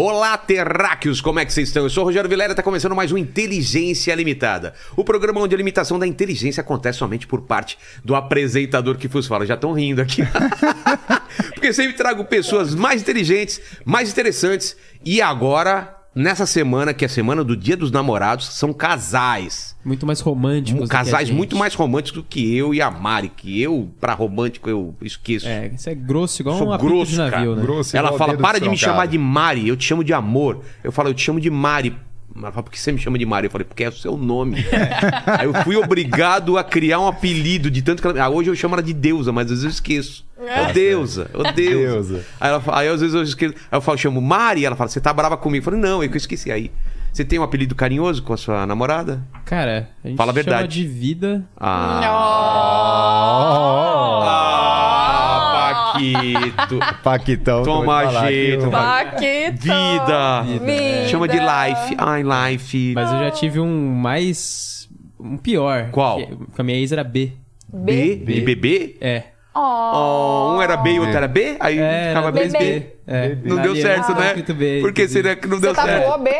Olá, terráqueos! Como é que vocês estão? Eu sou o Rogério Vilela e está começando mais um Inteligência Limitada. O programa onde a limitação da inteligência acontece somente por parte do apresentador que vos fala. Já estão rindo aqui. Porque sempre trago pessoas mais inteligentes, mais interessantes. E agora, nessa semana, que é a semana do Dia dos Namorados, são casais. Muito mais românticos. do que a Casais gente. muito mais românticos do que eu e a Mari. Que eu, pra romântico, eu esqueço. É, isso é grosso, igual Sou um grosso, de navio, cara. né? Grosso Ela fala, para de me chamar de Mari, eu te chamo de amor. Eu falo, eu te chamo de Mari. Ela fala, por que você me chama de Mari? Eu falei, porque é o seu nome. Aí eu fui obrigado a criar um apelido de tanto que ela... Ah, hoje eu chamo ela de deusa, mas às vezes eu esqueço. Ô deusa, ô deusa. Deusa. Aí, ela, fala- aí às vezes eu esqueço. Aí eu falo, chamo Mari, ela fala, você tá brava comigo? Eu falei, não, é que eu esqueci aí. Você tem um apelido carinhoso com a sua namorada? Cara, a gente Fala a chama verdade. de vida. Ah, Paquito. Paquitão. Toma jeito, Paquito. Vida. Vida. Chama de life. Ai, life. Mas eu já tive um mais. Um pior. Qual? Que, com a minha ex era B. B? De bebê? É. Oh, um era B e outro era B? Aí É, ficava B. B. É. Não deu certo, era né? escrito B, Por que inclusive. seria que não Você deu certo? tatuou B?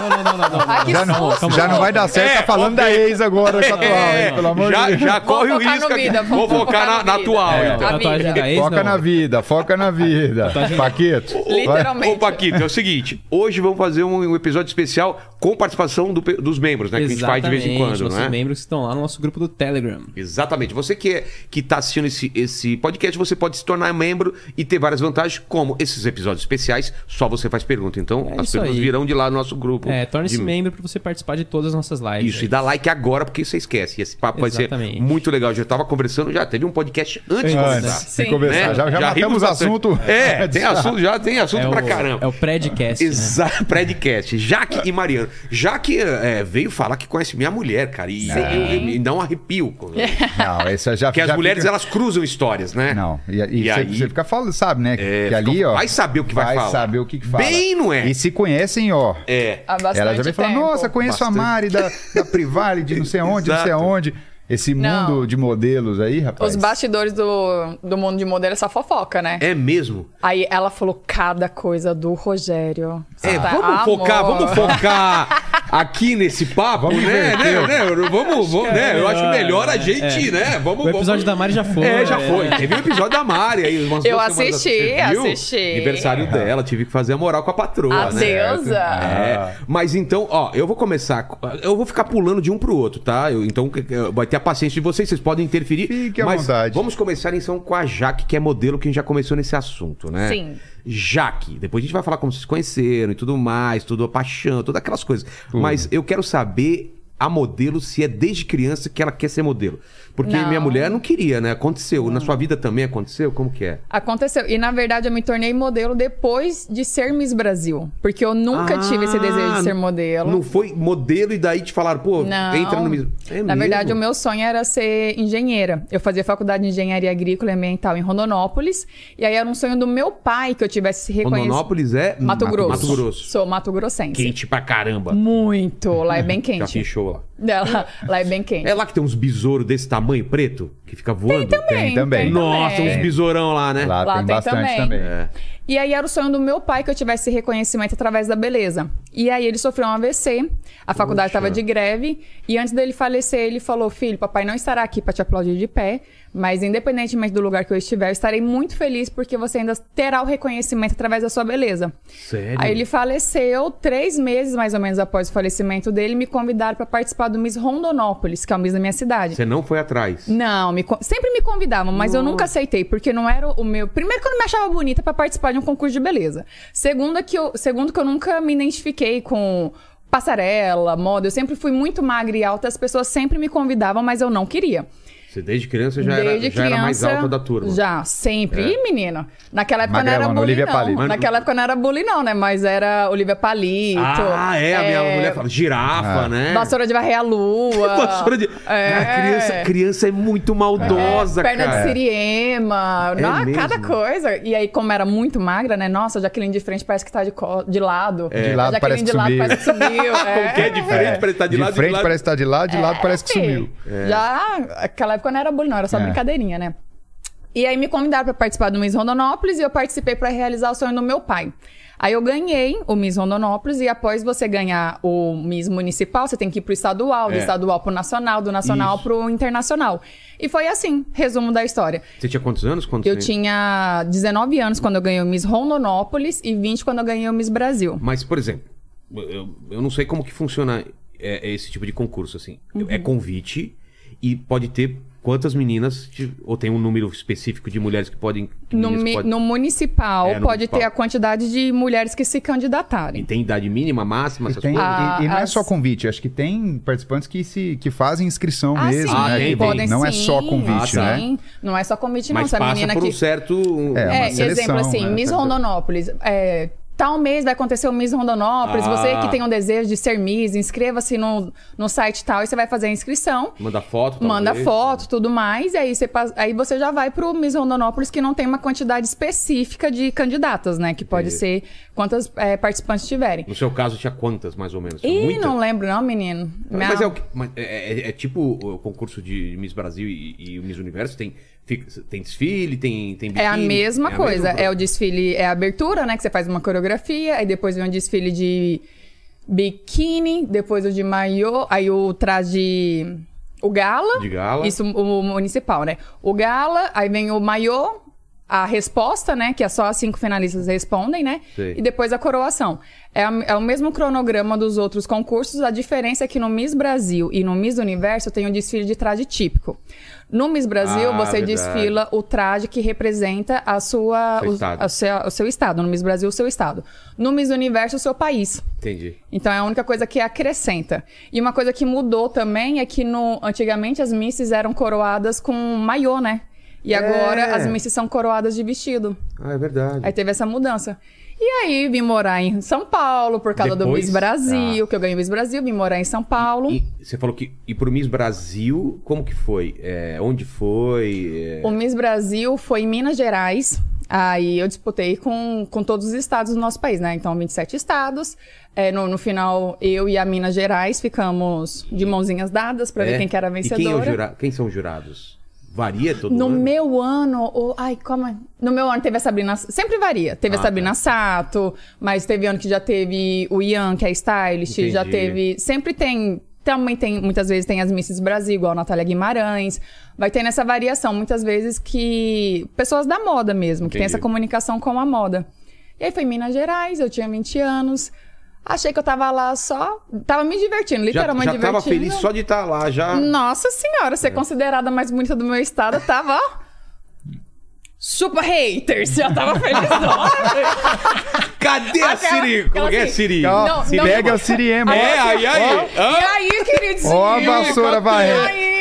Não, não, não, não, não. Que Já não, já não vai dar certo, É, tá falando da ok. ex agora, com a atual, É, hein, pelo amor já, de Deus. já corre o risco vida, Vou vamos focar na, na atual, É, então. Tatuagem da ex, Foca não. na vida, foca na vida. Paquito. Literalmente. Ô, Paquito, é o seguinte. Hoje vamos fazer um, um episódio especial com participação do dos membros, né? Que a gente faz de vez em quando, nossos né? membros que estão lá no nosso grupo do Telegram. Exatamente. Você que, é, que tá assistindo esse, esse podcast, você pode se tornar membro e ter várias vantagens, como esses episódios especiais, só você faz pergunta. Então, É as aí. virão de lá no nosso grupo. É, torne-se de- membro pra você participar de todas as nossas lives. Isso, aí. e dá like agora, porque você esquece. Esse papo vai Exatamente. ser muito legal. Já tava conversando, já teve um podcast antes de Antes, começar. De conversar, né? já, já, matamos o bastante. assunto. É, tem assunto, já tem assunto É pra o, caramba. É o predcast, né? Exato, predcast. Jaque e Mariano. Jaque é, veio falar que conhece minha mulher, cara. E eu, eu- me dá um arrepio. Porque Não, essa já as já mulheres, fica- elas cruzam histórias, né? Não, e, e E você, aí- você fica falando, sabe, né? É, que ali, ó. vai saber o que vai falar. saber o que, que fala. Bem, não é? E se conhecem, ó. É. Há Ela já vem falando, tempo. nossa, conheço Bastante. a Mari da, da Privale, de não sei aonde, não sei aonde. Esse Não. mundo de modelos aí, rapaz. Os bastidores do, do mundo de modelo é só fofoca, né? É mesmo? Aí ela falou cada coisa do Rogério. É, tá- vamos Amor. focar, vamos focar aqui nesse papo, Vamos né? né, inverter. né? Vamos, vamos, né? Eu acho melhor a gente, né? Vamos, O episódio vamos... da Mari já foi. É, já foi. Teve um episódio da Mari aí. Umas Eu duas semanas assisti, atrás. Você viu? assisti. Aniversário dela, tive que fazer a moral com a patroa, A né? deusa. É, mas então, ó, eu vou começar. com- Eu vou ficar pulando de um pro outro, tá? Eu- então vai ter a paciência de vocês, vocês podem interferir. Fique à mas vontade. Vamos começar então com a Jaque, que é modelo que a gente já começou nesse assunto, né? Sim. Jaque, depois a gente vai falar como vocês se conheceram e tudo mais, tudo a paixão, todas aquelas coisas. Mas eu quero saber a modelo se é desde criança que ela quer ser modelo. Porque Não. minha mulher não queria, né? Aconteceu. Na sua vida também aconteceu? Como que é? Aconteceu. E na verdade eu me tornei modelo depois de ser Miss Brasil. Porque eu nunca tive esse desejo de ser modelo. Ah, Não foi modelo e daí te falaram, pô, Não. entra no. É Na mesmo? verdade, o meu sonho era ser engenheira. Eu fazia faculdade de engenharia agrícola e ambiental em Rondonópolis. E aí era um sonho do meu pai que eu tivesse se reconhecido. Rondonópolis é Mato Grosso. Mato Grosso. Sou Mato Grossense. Quente pra caramba. Muito. Lá é bem Já quente. fiz show lá. Lá, lá é bem quente. É lá que tem uns besouros desse tamanho preto que fica voando? Tem também. Nossa, uns besourão lá, né? Lá, Lá tem tem bastante também. também. É. E aí era o sonho do meu pai que eu tivesse reconhecimento através da beleza. E aí ele sofreu um AVC, a faculdade estava de greve, e antes dele falecer, ele falou: Filho, papai não estará aqui para te aplaudir de pé, mas independentemente do lugar que eu estiver, eu estarei muito feliz porque você ainda terá o reconhecimento através da sua beleza. Sério? Aí ele faleceu, três meses mais ou menos após o falecimento dele, me convidaram para participar do Miss Rondonópolis, que é o Miss da minha cidade. Você não foi atrás. Não, me sempre me convidavam, mas eu nunca aceitei, porque não era o meu. Primeiro, que eu não me achava bonita pra participar de concurso de beleza. Segundo, que eu, segundo, que eu nunca me identifiquei com passarela, moda. Eu sempre fui muito magra e alta, as pessoas sempre me convidavam, mas eu não queria. Você desde criança já, Desde era, já era mais alta da turma. Já, sempre. É. Ih, menino. Naquela época Magrelona, não era bullying, não. Palito. Naquela época não era bullying, não, né? Mas era Olivia Palito. Ah, é, a minha mulher fala girafa, Ah. né? Vassoura de varrer a lua. Vassoura de... É. A criança, criança é muito maldosa, Perna cara. de siriema. É Ah, mesmo? cada coisa. E aí, como era muito magra, né? Nossa, Jaqueline de frente parece que tá de, co- de lado. De A lado Jaqueline parece que de lado parece que sumiu. Como que é de frente, parece estar de, De lado frente de lado. parece estar de lado, de lado parece que sumiu. Já, aquela época não era bullying, não, era só É. brincadeirinha, né? E aí me convidaram para participar do Miss Rondonópolis e eu participei para realizar o sonho do meu pai. Aí eu ganhei o Miss Rondonópolis e após você ganhar o Miss Municipal, você tem que ir pro estadual, do É. estadual pro nacional, do nacional Isso. pro internacional. E foi assim, resumo da história. Você tinha quantos anos? Quando Eu você... tinha 19 anos quando eu ganhei o Miss Rondonópolis e 20 quando eu ganhei o Miss Brasil. Mas, por exemplo, eu, eu não sei como que funciona é, esse tipo de concurso, assim. Uhum. É convite e pode ter quantas meninas, ou tem um número específico de mulheres que podem... que No, mi- podem- no municipal, É, no pode municipal. ter a quantidade de mulheres que se E candidatarem. tem idade mínima, máxima, E, essas tem- coisas? E- e não é só convite, acho que tem participantes que, se, que fazem inscrição Ah, mesmo, sim, Ah, né? tem, podem não é só convite, Ah, né? sim. Não é só convite, não. Mas Se a passa menina por que. um certo... É, uma É, seleção, exemplo assim, né? Miss Rondonópolis. É, tal mês vai acontecer o Miss Rondonópolis. Ah. Você que tem um desejo de ser Miss, inscreva-se no, no site tal e você vai fazer a inscrição. Manda foto, Manda talvez. foto, tudo mais, e aí você, aí você já vai pro Miss Rondonópolis, que não tem uma quantidade específica de candidatas, né? Que pode Entendi. ser quantas é, participantes tiverem. No seu caso, tinha quantas, mais ou menos? Ih, não lembro, não, menino. Mas, é, o que- mas é, é- é tipo o concurso de Miss Brasil e, e o Miss Universo? Tem, tem desfile, tem, tem É a biquíni? mesma a coisa. mesma é o desfile, é a abertura, né? Que você faz uma coreografia, aí depois vem um desfile de biquíni, depois o de maiô, aí o traje. O gala. De gala. Isso, o municipal, né? O gala, aí vem o maiô, a resposta, né? Que é só as cinco finalistas respondem, né? Sei. E depois a coroação. É, a- é o mesmo cronograma dos outros concursos, a diferença é que no Miss Brasil e no Miss Universo tem o desfile de traje típico. No Miss Brasil, Ah, você verdade. desfila o traje que representa a sua, Seu o, a seu, o seu estado. No Miss Brasil, o seu estado. No Miss Universo, o seu país. Entendi. Então é a única coisa que acrescenta. E uma coisa que mudou também é que no, antigamente as misses eram coroadas com maiô, né? E agora as misses são coroadas de vestido. Ah, é verdade. Aí teve essa mudança. E aí vim morar em São Paulo por causa do Depois- Miss Brasil, Ah. que eu ganhei o Miss Brasil, vim morar em São Paulo. E você falou que. E pro Miss Brasil, como que foi? É, onde foi? É, O Miss Brasil foi em Minas Gerais. Aí eu disputei com, com todos os estados do nosso país, né? Então, 27 estados. É, no, no final, eu e a Minas Gerais ficamos de mãozinhas dadas pra é? ver quem que era a E vencedora. quem, é jura... quem são os jurados? Varia todo No ano? meu ano, o- ai, como é? No meu ano teve a Sabrina, sempre varia. Teve Ah, a Sabrina tá. Sato, mas teve ano que já teve o Ian, que é stylist, já Entendi. teve, sempre tem, também tem, muitas vezes tem as Misses Brasil, igual a Natália Guimarães. Vai ter nessa variação, muitas vezes que pessoas da moda mesmo, que tem Entendi. essa comunicação com a moda. E aí foi em Minas Gerais, eu tinha 20 anos. Achei que eu tava lá só, tava me divertindo, Já, literalmente já tava divertindo. feliz só de estar lá, já. Nossa senhora, É. ser considerada a mais bonita do meu estado, eu tava, ó. Chupa haters, já tava feliz. Cadê a Aquela- Siri? Como aquela que é assim, Siri? Não, se não, pega não. o Siriema. É, aí, aí. e aí, queridinho? Ó a vassoura E varrendo.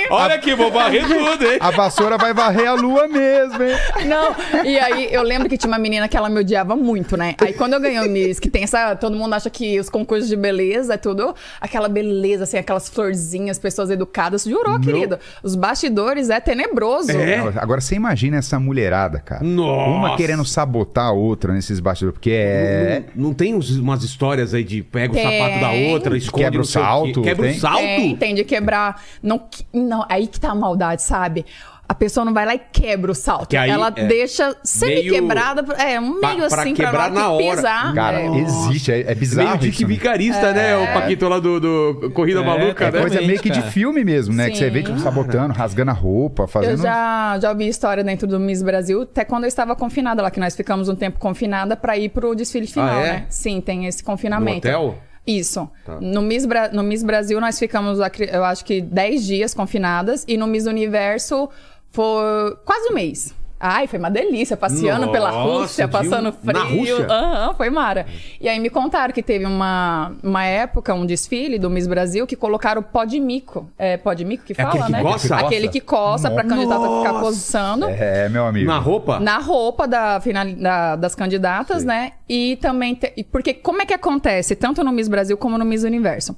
Olha aqui, vou varrer tudo, hein? A vassoura vai varrer a lua mesmo, hein? Não, e aí eu lembro que tinha uma menina que ela me odiava muito, né? Aí quando eu ganhei o Miss, que tem essa. Todo mundo acha que os concursos de beleza é tudo aquela beleza, assim, aquelas florzinhas, pessoas educadas. Jurou, querido. Os bastidores é tenebroso. É? Agora você imagina essa mulherada, cara. Nossa. Uma querendo sabotar a outra nesses bastidores, porque é. Não, não tem uns- umas histórias aí de pega o Tem. sapato da outra, esconde Quebra não o salto, Quebra tem? o salto? Tem, tem de quebrar. Não, que- não, aí que tá a maldade, sabe? A pessoa não vai lá e quebra o salto. Que aí, ela é, deixa semi-quebrada. É, um pra- meio pra assim, pra quebrar na na hora pisar. Cara, é. existe, é, é bizarro. Meio de isso, que né? vicarista, né? O Paquito lá do, do Corrida É, Maluca, É né? coisa meio que de filme mesmo, né? Que você vê, Sim. tipo, sabotando, rasgando a roupa, fazendo. Eu já, já ouvi história dentro do Miss Brasil, até quando eu estava confinada lá, que nós ficamos um tempo confinada para ir pro desfile final, Ah, é? né? Sim, tem esse No confinamento. hotel? Isso. Tá. No, Miss Bra- no Miss Brasil nós ficamos, eu acho que 10 dias confinadas, e no Miss Universo foi quase um mês. Ai, foi uma delícia, passeando pela Nossa, Rússia, de passando um- frio. na Rússia? Aham, foi mara. E aí me contaram que teve uma, uma época, um desfile do Miss Brasil, que colocaram pó de mico. É pó de mico que É fala, aquele que né? coça? Aquele que coça pra candidata ficar Nossa. coçando. É, meu amigo. Na roupa? Na roupa da, final, da- das candidatas, Sim. né? E também. te- porque como é que acontece, tanto no Miss Brasil como no Miss Universo?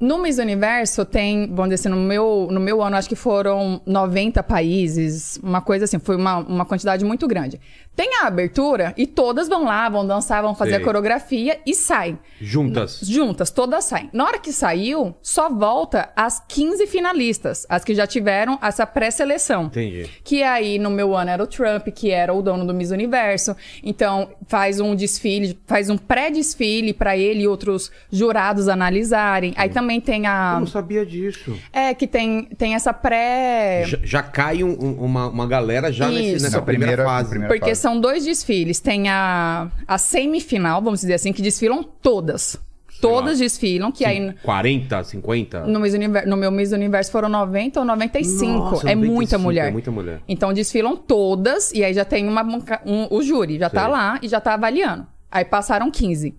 No Miss Universo tem, vamos dizer assim, no meu, no meu ano acho que foram 90 países, uma coisa assim, foi uma, uma quantidade muito grande. Tem a abertura e todas vão lá, vão dançar, vão fazer Sei. a coreografia e saem. Juntas. Juntas, todas saem. Na hora que saiu, só volta as 15 finalistas, as que já tiveram essa pré-seleção. Entendi. Que aí, no meu ano, era o Trump, que era o dono do Miss Universo. Então, faz um desfile, faz um pré-desfile pra ele e outros jurados analisarem. Aí também tem Eu a. não sabia disso. É, que tem, tem essa pré. Já, já cai um- um- uma, uma galera já nesse- nessa primeira, primeira- fase. primeira- Porque fase. são dois desfiles. Tem a, a semifinal, vamos dizer assim, que desfilam todas. Todas desfilam, que aí. 40, 50? No, Miss Univer- no meu Miss Universo foram 90 ou 95. Nossa, é 95, muita mulher. É muita mulher. Então desfilam todas e aí já tem uma, um- o júri, já tá Sei. lá e já tá avaliando. Aí passaram 15.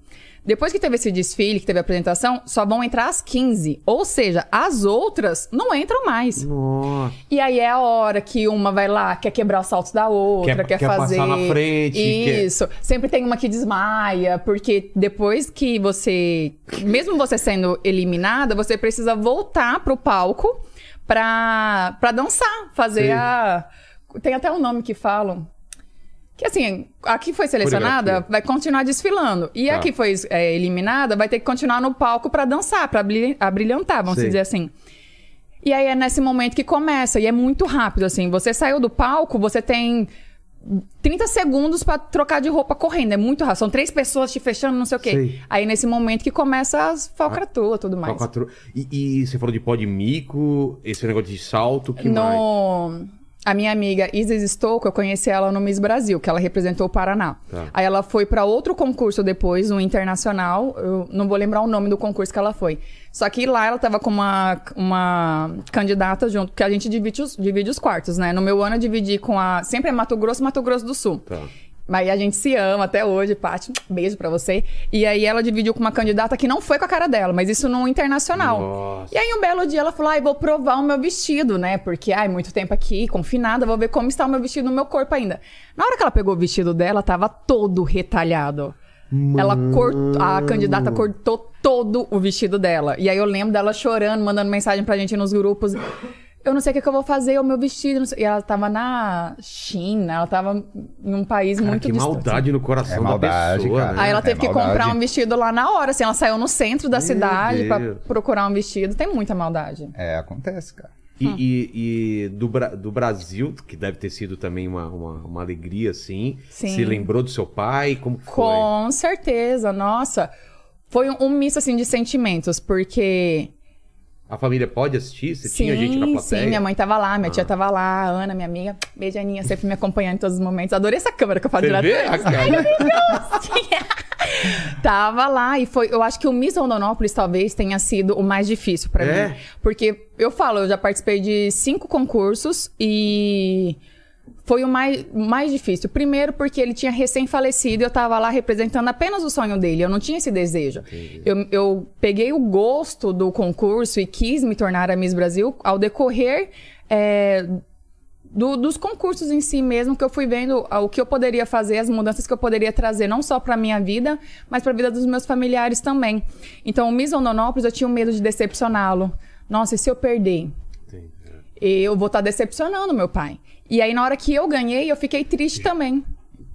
Depois que teve esse desfile, que teve a apresentação, só vão entrar as 15. Ou seja, as outras não entram mais. Nossa. E aí é a hora que uma vai lá, quer quebrar os saltos da outra, Quer- quer, quer fazer. passar na frente, quer- Isso. Sempre tem uma que desmaia, porque depois que você. Mesmo você sendo eliminada, você precisa voltar pro palco pra, pra dançar, fazer Sei. a. Tem até um nome que falam. Que assim, a que foi selecionada vai continuar desfilando. E a Tá. que foi é, eliminada vai ter que continuar no palco pra dançar, pra brilha- abrilhantar, vamos dizer assim. E aí é nesse momento que começa, e é muito rápido, assim. Você saiu do palco, você tem 30 segundos pra trocar de roupa correndo. É muito rápido. São três pessoas te fechando, não sei o quê. Sei. Aí nesse momento que começa as falcatruas e tudo mais. Quatro- E, e você falou de pó de mico, esse negócio de salto, que mais? A minha amiga Isis Stouco, eu conheci ela no Miss Brasil, que ela representou o Paraná. Tá. Aí ela foi pra outro concurso depois, um internacional. Eu não vou lembrar o nome do concurso que ela foi. Só que lá ela tava com uma, uma candidata junto, porque a gente divide os, divide os quartos, né? No meu ano eu dividi com a. Sempre é Mato Grosso, Mato Grosso do Sul. Tá. Mas a gente se ama até hoje, Paty. Beijo pra você. E aí ela dividiu com uma candidata que não foi com a cara dela, mas isso no internacional. Nossa. E aí um belo dia ela falou: ai, vou provar o meu vestido, né? Porque, ai, muito tempo aqui, confinada, vou ver como está o meu vestido no meu corpo ainda. Na hora que ela pegou o vestido dela, tava todo retalhado. Ela cortou, a candidata cortou todo o vestido dela. E aí eu lembro dela chorando, mandando mensagem pra gente nos grupos. Eu não sei o que, que eu vou fazer, o meu vestido. não sei- E ela tava na China, ela tava em um país Cara, muito que distante. maldade no coração É maldade, da pessoa, cara. né? Aí ela É teve que maldade. comprar um vestido lá na hora, assim, ela saiu no centro da Meu cidade pra Deus. procurar um vestido. Tem muita maldade. É, acontece, cara. E, Hum. e- e do, do Brasil, que deve ter sido também uma, uma, uma alegria, assim. Sim. Se lembrou do seu pai? Como que foi? Com certeza, nossa. Foi um, um misto, assim, de sentimentos, porque... A família pode assistir? Você sim, tinha gente na plateia? sim, minha mãe tava lá, minha Ah. tia tava lá, a Ana, minha amiga. Beijo, Aninha, sempre me acompanhando em todos os momentos. Adorei essa câmera que eu faço direto. vê? A cara- Tava lá e foi. Eu acho que o Miss Rondonópolis talvez tenha sido o mais difícil pra É? mim. Porque eu falo, eu já participei de cinco concursos e foi o mais, mais difícil. Primeiro, porque ele tinha recém-falecido e eu tava lá representando apenas o sonho dele. Eu não tinha esse desejo. Eu, eu peguei o gosto do concurso e quis me tornar a Miss Brasil ao decorrer. é, do- dos concursos em si mesmo, que eu fui vendo o que eu poderia fazer, as mudanças que eu poderia trazer, não só para minha vida, mas para a vida dos meus familiares também. Então, o Miss Rondonópolis, eu tinha um medo de decepcioná-lo. Nossa, e se eu perder? Eu vou estar decepcionando meu pai. E aí, na hora que eu ganhei, eu fiquei triste também.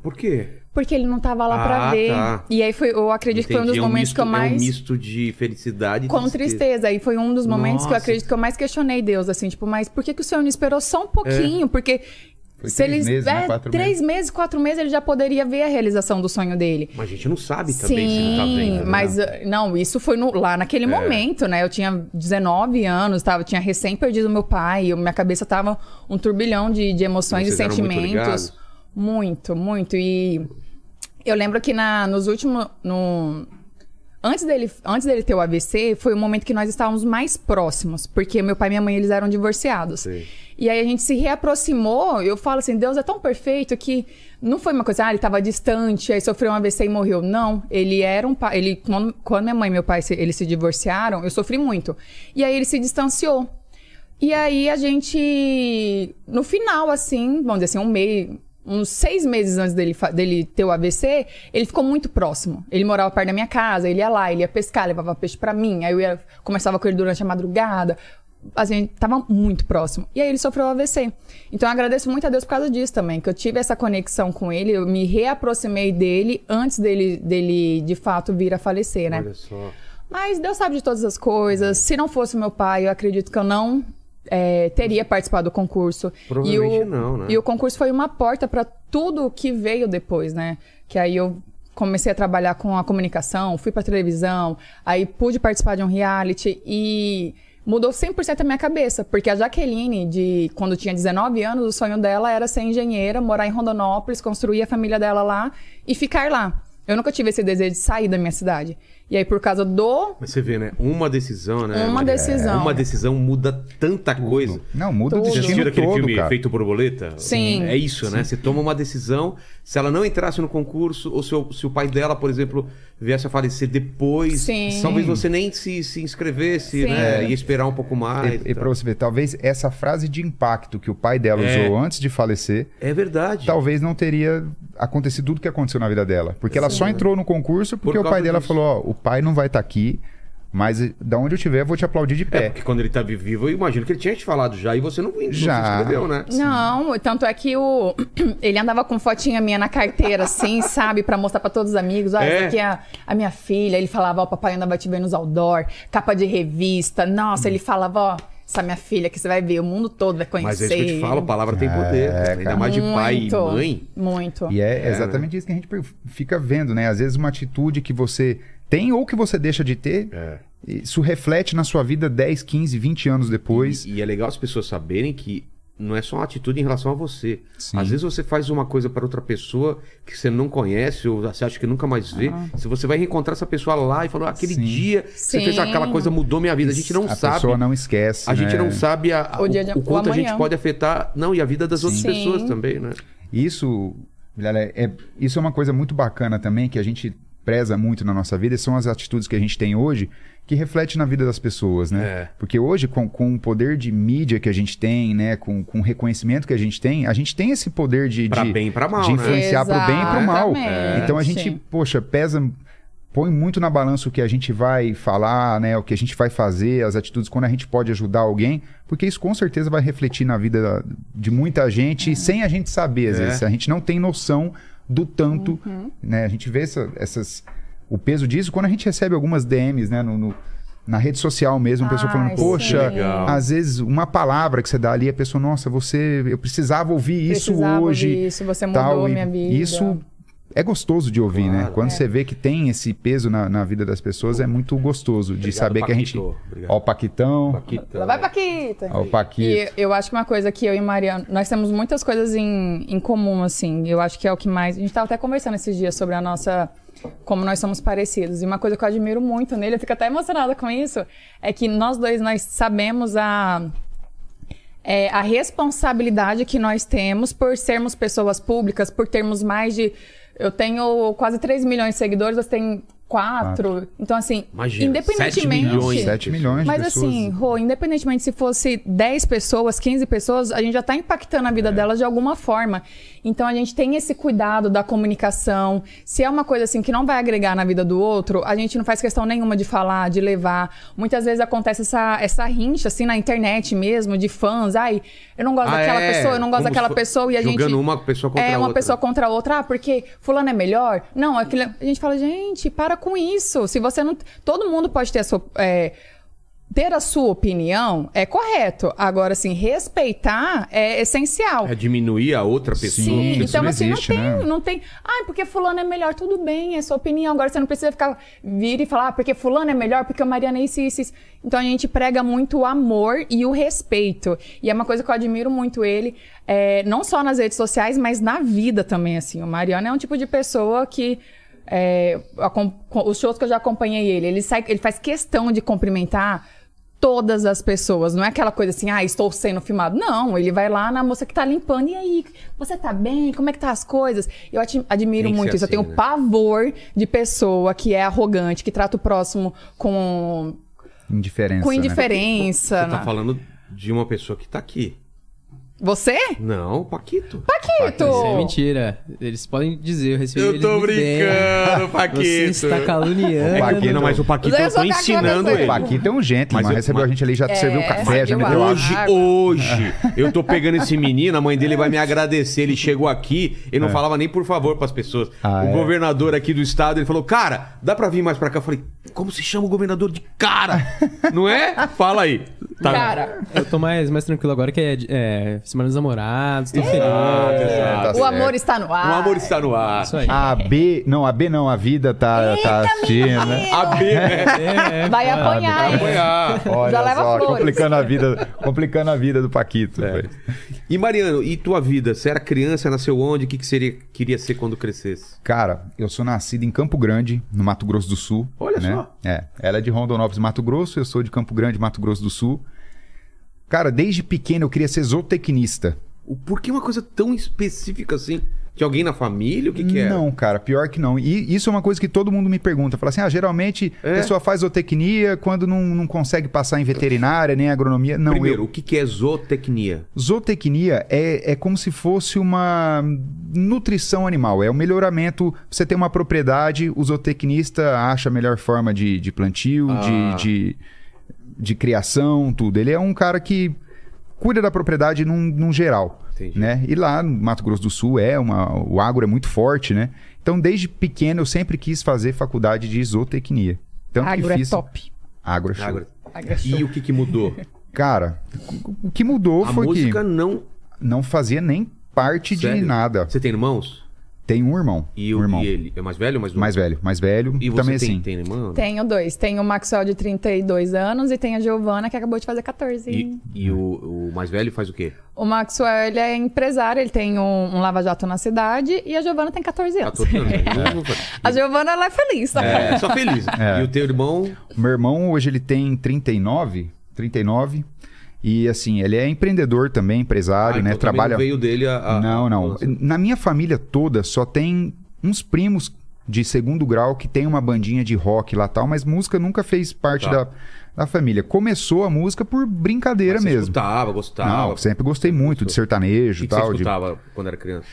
Por quê? Porque ele não tava lá Ah, ver. tá. E aí, foi, eu acredito que foi um dos Entendi, é momentos misto, que eu mais... É um misto de felicidade e Com tristeza. E foi um dos momentos que eu Nossa. acredito que eu mais questionei Deus, assim, tipo, mas por que, que o Senhor não esperou só um pouquinho? Porque Foi se três eles. meses, né? é, Quatro três meses. quatro meses, ele já poderia ver a realização do sonho dele. Mas a gente não sabe também se não tá vendo. né? mas uh, não, isso foi no- lá naquele momento, né? Eu tinha 19 anos, tava, tinha recém perdido meu pai, eu- minha cabeça tava um turbilhão de, de emoções e Vocês eram muito sentimentos. ligados? Muito, muito. E eu lembro que na, nos últimos. No, Antes dele, antes dele ter o AVC, foi o momento que nós estávamos mais próximos, porque meu pai e minha mãe eles eram divorciados. Sei. E aí a gente se reaproximou. Eu falo assim, Deus é tão perfeito que não foi uma coisa, ah, ele estava distante, aí sofreu um AVC e morreu. Não, ele era um pai. Ele, quando, quando minha mãe e meu pai se, eles se divorciaram, eu sofri muito. E aí ele se distanciou. E aí a gente, no final, assim, vamos dizer assim, um mês, uns seis meses antes dele, dele ter o AVC, ele ficou muito próximo. Ele morava perto da minha casa, ele ia lá, ele ia pescar, levava peixe pra mim, aí eu ia, conversava com ele durante a madrugada. A gente tava muito próximo. E aí ele sofreu o AVC. Então eu agradeço muito a Deus por causa disso também, que eu tive essa conexão com ele, eu me reaproximei dele antes dele, dele de fato vir a falecer, né? Olha só. Mas Deus sabe de todas as coisas. Se não fosse meu pai, eu acredito que eu não é, teria participado do concurso. Provavelmente e o, não, né? E o concurso foi uma porta para tudo que veio depois, né? Que aí eu comecei a trabalhar com a comunicação, fui para televisão, aí pude participar de um reality e mudou 100% a minha cabeça, porque a Jaqueline, de quando tinha 19 anos, o sonho dela era ser engenheira, morar em Rondonópolis, construir a família dela lá e ficar lá. Eu nunca tive esse desejo de sair da minha cidade. E aí, por causa do Mas você vê, né? Uma decisão, né? Uma Maria? decisão. Uma decisão muda tanta coisa. Não, muda o. Você destino assistiu aquele todo, filme cara. Feito Borboleta? Sim. É isso, né? Você toma uma decisão. Se ela não entrasse no concurso, ou se o, se o pai dela, por exemplo, viesse a falecer depois, Sim. talvez você nem se, se inscrevesse, Sim. né? Ia esperar um pouco mais. E, e pra você ver, talvez essa frase de impacto que o pai dela É. usou antes de falecer, É verdade. talvez não teria acontecido tudo que aconteceu na vida dela. Porque ela só entrou no concurso porque Por o pai dela disso. falou: ó, o pai não vai estar aqui, mas eh, da onde eu estiver, eu vou te aplaudir de É, pé. porque quando ele tá vivo, eu imagino que ele tinha te falado já e você não, não Já. se inscreveu, né? Não, tanto é que o ele andava com fotinha minha na carteira, assim, sabe, Pra mostrar pra todos os amigos. Olha, É? essa aqui é a, a minha filha. Ele falava, ó, papai ainda vai te ver nos outdoor, capa de revista. Nossa, ele falava, ó, essa minha filha que você vai ver, o mundo todo vai conhecer. Mas é isso que eu te falo, a palavra tem poder. cara. Ainda cara. mais de pai e Muito, mãe. Muito. E é, É, exatamente isso que a gente fica vendo, né? Às vezes uma atitude que você tem ou que você deixa de ter, É. isso reflete na sua vida 10, 15, 20 anos depois. E, e é legal as pessoas saberem que não é só uma atitude em relação a você. Sim. Às vezes você faz uma coisa para outra pessoa que você não conhece ou você acha que nunca mais vê. Se você vai reencontrar essa pessoa lá e falou, aquele Sim. dia você Sim. fez aquela coisa, mudou minha vida. A gente não a sabe. pessoa não esquece. A gente né? não sabe a- a- O de- o quanto o a gente amanhã. pode afetar. Não, e a vida das outras Sim. pessoas também, né? Isso, Vilela, é, isso é uma coisa muito bacana também, que a gente preza muito na nossa vida, e são as atitudes que a gente tem hoje que reflete na vida das pessoas, né? É. Porque hoje, com, com o poder de mídia que a gente tem, né? Com, com o reconhecimento que a gente tem, a gente tem esse poder de, Pra de, bem e pra mal, de né? influenciar pro bem e pro mal. Exatamente. Então a gente, poxa, pesa, põe muito na balança o que a gente vai falar, né? O que a gente vai fazer, as atitudes, quando a gente pode ajudar alguém, porque isso com certeza vai refletir na vida de muita gente sem a gente saber, às É. vezes. A gente não tem noção do tanto, Uhum. né? A gente vê essa- essas, o peso disso quando a gente recebe algumas DMs, né? No, no- na rede social mesmo, a pessoa Ai, falando, poxa, às vezes uma palavra que você dá ali, a pessoa, nossa, você, eu precisava ouvir isso Precisava hoje. ouvir isso, você mudou tal, a minha vida. Isso é gostoso de ouvir, né? Claro. Quando É. você vê que tem esse peso na, na vida das pessoas, é muito gostoso de Obrigado, saber que a gente. Paquito. Obrigado. Ó, o Paquitão, Paquita. Lá vai, Paquita! ó, o Paquito. E eu acho que uma coisa que eu e Mariana, nós temos muitas coisas em, em comum, assim. Eu acho que é o que mais. A gente estava até conversando esses dias sobre a nossa. Como nós somos parecidos. E uma coisa que eu admiro muito nele, eu fico até emocionada com isso, é que nós dois, nós sabemos a. é, a responsabilidade que nós temos por sermos pessoas públicas, por termos mais de. Eu tenho quase 3 milhões de seguidores, você tem 4. Então, assim, Imagina, independentemente. 7 milhões. 7 milhões de Mas pessoas. assim, Rô, independentemente se fosse 10 pessoas, 15 pessoas, a gente já tá impactando a vida delas de alguma forma. Então a gente tem esse cuidado da comunicação. Se é uma coisa assim que não vai agregar na vida do outro, a gente não faz questão nenhuma de falar, de levar. Muitas vezes acontece essa, essa rincha, assim, na internet mesmo, de fãs. Ai, eu não gosto Ah, daquela é? pessoa, eu não gosto Como daquela pessoa e a gente. jogando uma pessoa contra É, uma outra. pessoa contra a outra. Ah, porque fulano é melhor? Não, aquilo... a gente fala, gente, para com isso. Se você não. Todo mundo pode ter a sua. é, Ter a sua opinião é correto. Agora, assim, respeitar é essencial. É diminuir a outra pessoa. Sim, então não assim, existe, não tem, né? não tem. Ah, porque fulano é melhor, tudo bem, é sua opinião. Agora você não precisa ficar vir e falar, ah, porque fulano é melhor, porque o Mariana é isso, isso, isso. Então a gente prega muito o amor e o respeito. E é uma coisa que eu admiro muito ele, é, não só nas redes sociais, mas na vida também, assim. O Mariana é um tipo de pessoa que é, com- os shows que eu já acompanhei ele, ele, sai, ele faz questão de cumprimentar todas as pessoas. Não é aquela coisa assim, ah, estou sendo filmado. Não, ele vai lá na moça que tá limpando. E aí, você tá bem? Como é que tá as coisas? Eu admiro muito isso. assim, eu tenho né? pavor de pessoa que é arrogante, que trata o próximo com, Indiferença. com né? indiferença. Você tá né? falando de uma pessoa que tá aqui. Você? Não, o Paquito. Paquito! Isso é mentira. Eles podem dizer, eu recebi Eu tô brincando, bem. Paquito. Você está caluniando. É que, não, mas o Paquito Eu eu tô ensinando ele. O Paquito é um gentleman, Mas eu- recebeu mas- a gente ali, já É, serviu café, já eu meteu acho. água. Hoje, água. hoje, eu tô pegando esse menino, a mãe dele vai me agradecer. Ele chegou aqui, ele não falava nem por favor pras pessoas. Ah, o é? governador aqui do estado, ele falou: Cara, dá pra vir mais pra cá? Eu falei: Como se chama o governador de cara? não é? Fala aí. Tá. Cara, Eu tô mais, mais tranquilo agora que é, é Semana dos Namorados, tô feliz. Exato, exato. Tá o certo. amor está no O ar. amor está no ar. Isso aí. A B, não, a B não, a vida tá, tá assistindo, né? A B, né? É, é, Vai foda. apanhar, Vai hein? apoiar. Olha Já leva só, flores. complicando a vida, complicando a vida do Paquito. É. E Mariano, e tua vida? Você era criança, nasceu onde? O que, que seria, queria ser quando crescesse? Cara, eu sou nascido em Campo Grande, no Mato Grosso do Sul. Olha né? só. É, ela é de Rondonópolis, Mato Grosso, eu sou de Campo Grande, Mato Grosso do Sul. Cara, desde pequeno eu queria ser zootecnista. Por que uma coisa tão específica assim? De alguém na família? O que, que é? Não, cara, pior que não. E isso é uma coisa que todo mundo me pergunta. Fala assim, ah, geralmente É? a pessoa faz zootecnia quando não, não consegue passar em veterinária, nem agronomia. Não, Primeiro, eu... o que, que é zootecnia? Zootecnia é, é como se fosse uma nutrição animal. É o melhoramento. Você tem uma propriedade, o zootecnista acha a melhor forma de, de plantio, Ah. de, de, de criação, tudo. Ele é um cara que cuida da propriedade num, num geral. Entendi. Né? E lá no Mato Grosso do Sul é uma, o agro é muito forte, né? Então, desde pequeno, eu sempre quis fazer faculdade de zootecnia. Tanto Agro que é fiz... top. Agro é show. Agora, Agro é show. E o que, que mudou? Cara, o que mudou A foi música que não. não fazia nem parte de Sério? nada. Você tem irmãos? Tem um irmão. E, um o, irmão. e ele? É mais velho ou mais novo? Mais velho, mais velho. E você também tem, assim. tem irmão? Tenho dois. Tenho o Maxwell de 32 anos e tenho a Giovana que acabou de fazer 14. E, e o, o mais velho faz o quê? O Maxwell, ele é empresário, ele tem um, um lava-jato na cidade e a Giovana tem 14 anos. 14 anos. Não faz- A Giovana, ela é feliz, tá? É, só feliz. É. E o teu irmão? Meu irmão hoje ele tem 39, 39. E assim, ele é empreendedor também, empresário, Ah, né? então Trabalha. não veio dele a. a- não, não. Na minha família toda só tem uns primos de segundo grau que tem uma bandinha de rock lá tal, mas música nunca fez parte Tá. da, da família. Começou a música por brincadeira Mas você mesmo. Escutava, gostava. Não, sempre gostei muito de sertanejo e que você tal. de- escutava quando era criança?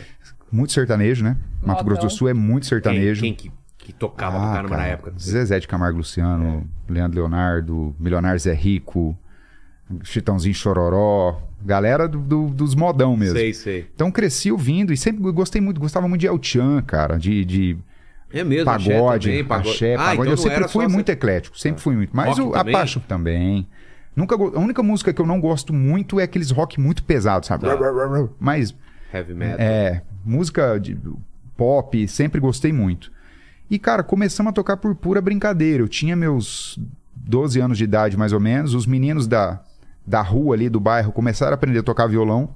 Muito sertanejo, né? Mato. Grosso do Sul é muito Quem, sertanejo. quem que, que tocava Ah, caramba na cara, época? Zezé de Camargo Luciano, Leandro Leonardo, Milionário Zé Rico, Chitãozinho Chororó, galera do- do- dos modão mesmo. Sei, sei. Então cresci ouvindo e sempre gostei muito, gostava muito de El Chan, cara, de, de É mesmo, axé pagode, também, pagode. axé, Ah, pagode. então eu sempre fui muito essa- eclético, sempre fui muito. Mas Rock o, a também? Nunca, a única música que eu não gosto muito é aqueles rock muito pesados, sabe? Tá. Mas Heavy metal. é, música de pop, sempre gostei muito. E, cara, começamos a tocar por pura brincadeira. Eu tinha meus 12 anos de idade, mais ou menos. Os meninos da, da rua ali, do bairro, começaram a aprender a tocar violão.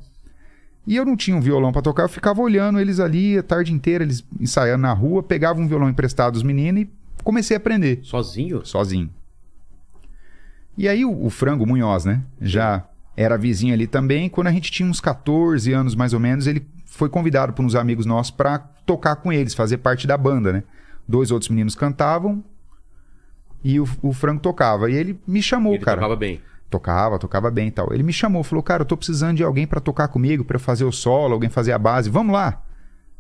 E eu não tinha um violão pra tocar, eu ficava olhando eles ali a tarde inteira, eles ensaiando na rua, pegava um violão emprestado dos meninos e comecei a aprender Sozinho? sozinho. E aí o, o Frango Munhoz, né? Já era vizinho ali também. Quando a gente tinha uns 14 anos mais ou menos, ele foi convidado por uns amigos nossos pra tocar com eles, fazer parte da banda, né? Dois outros meninos cantavam e o, o Frango tocava. E ele me chamou, Ele cara. tocava bem. Tocava, tocava bem e tal. Ele me chamou, falou: "Cara, eu tô precisando de alguém pra tocar comigo, pra eu fazer o solo, alguém fazer a base. Vamos lá?"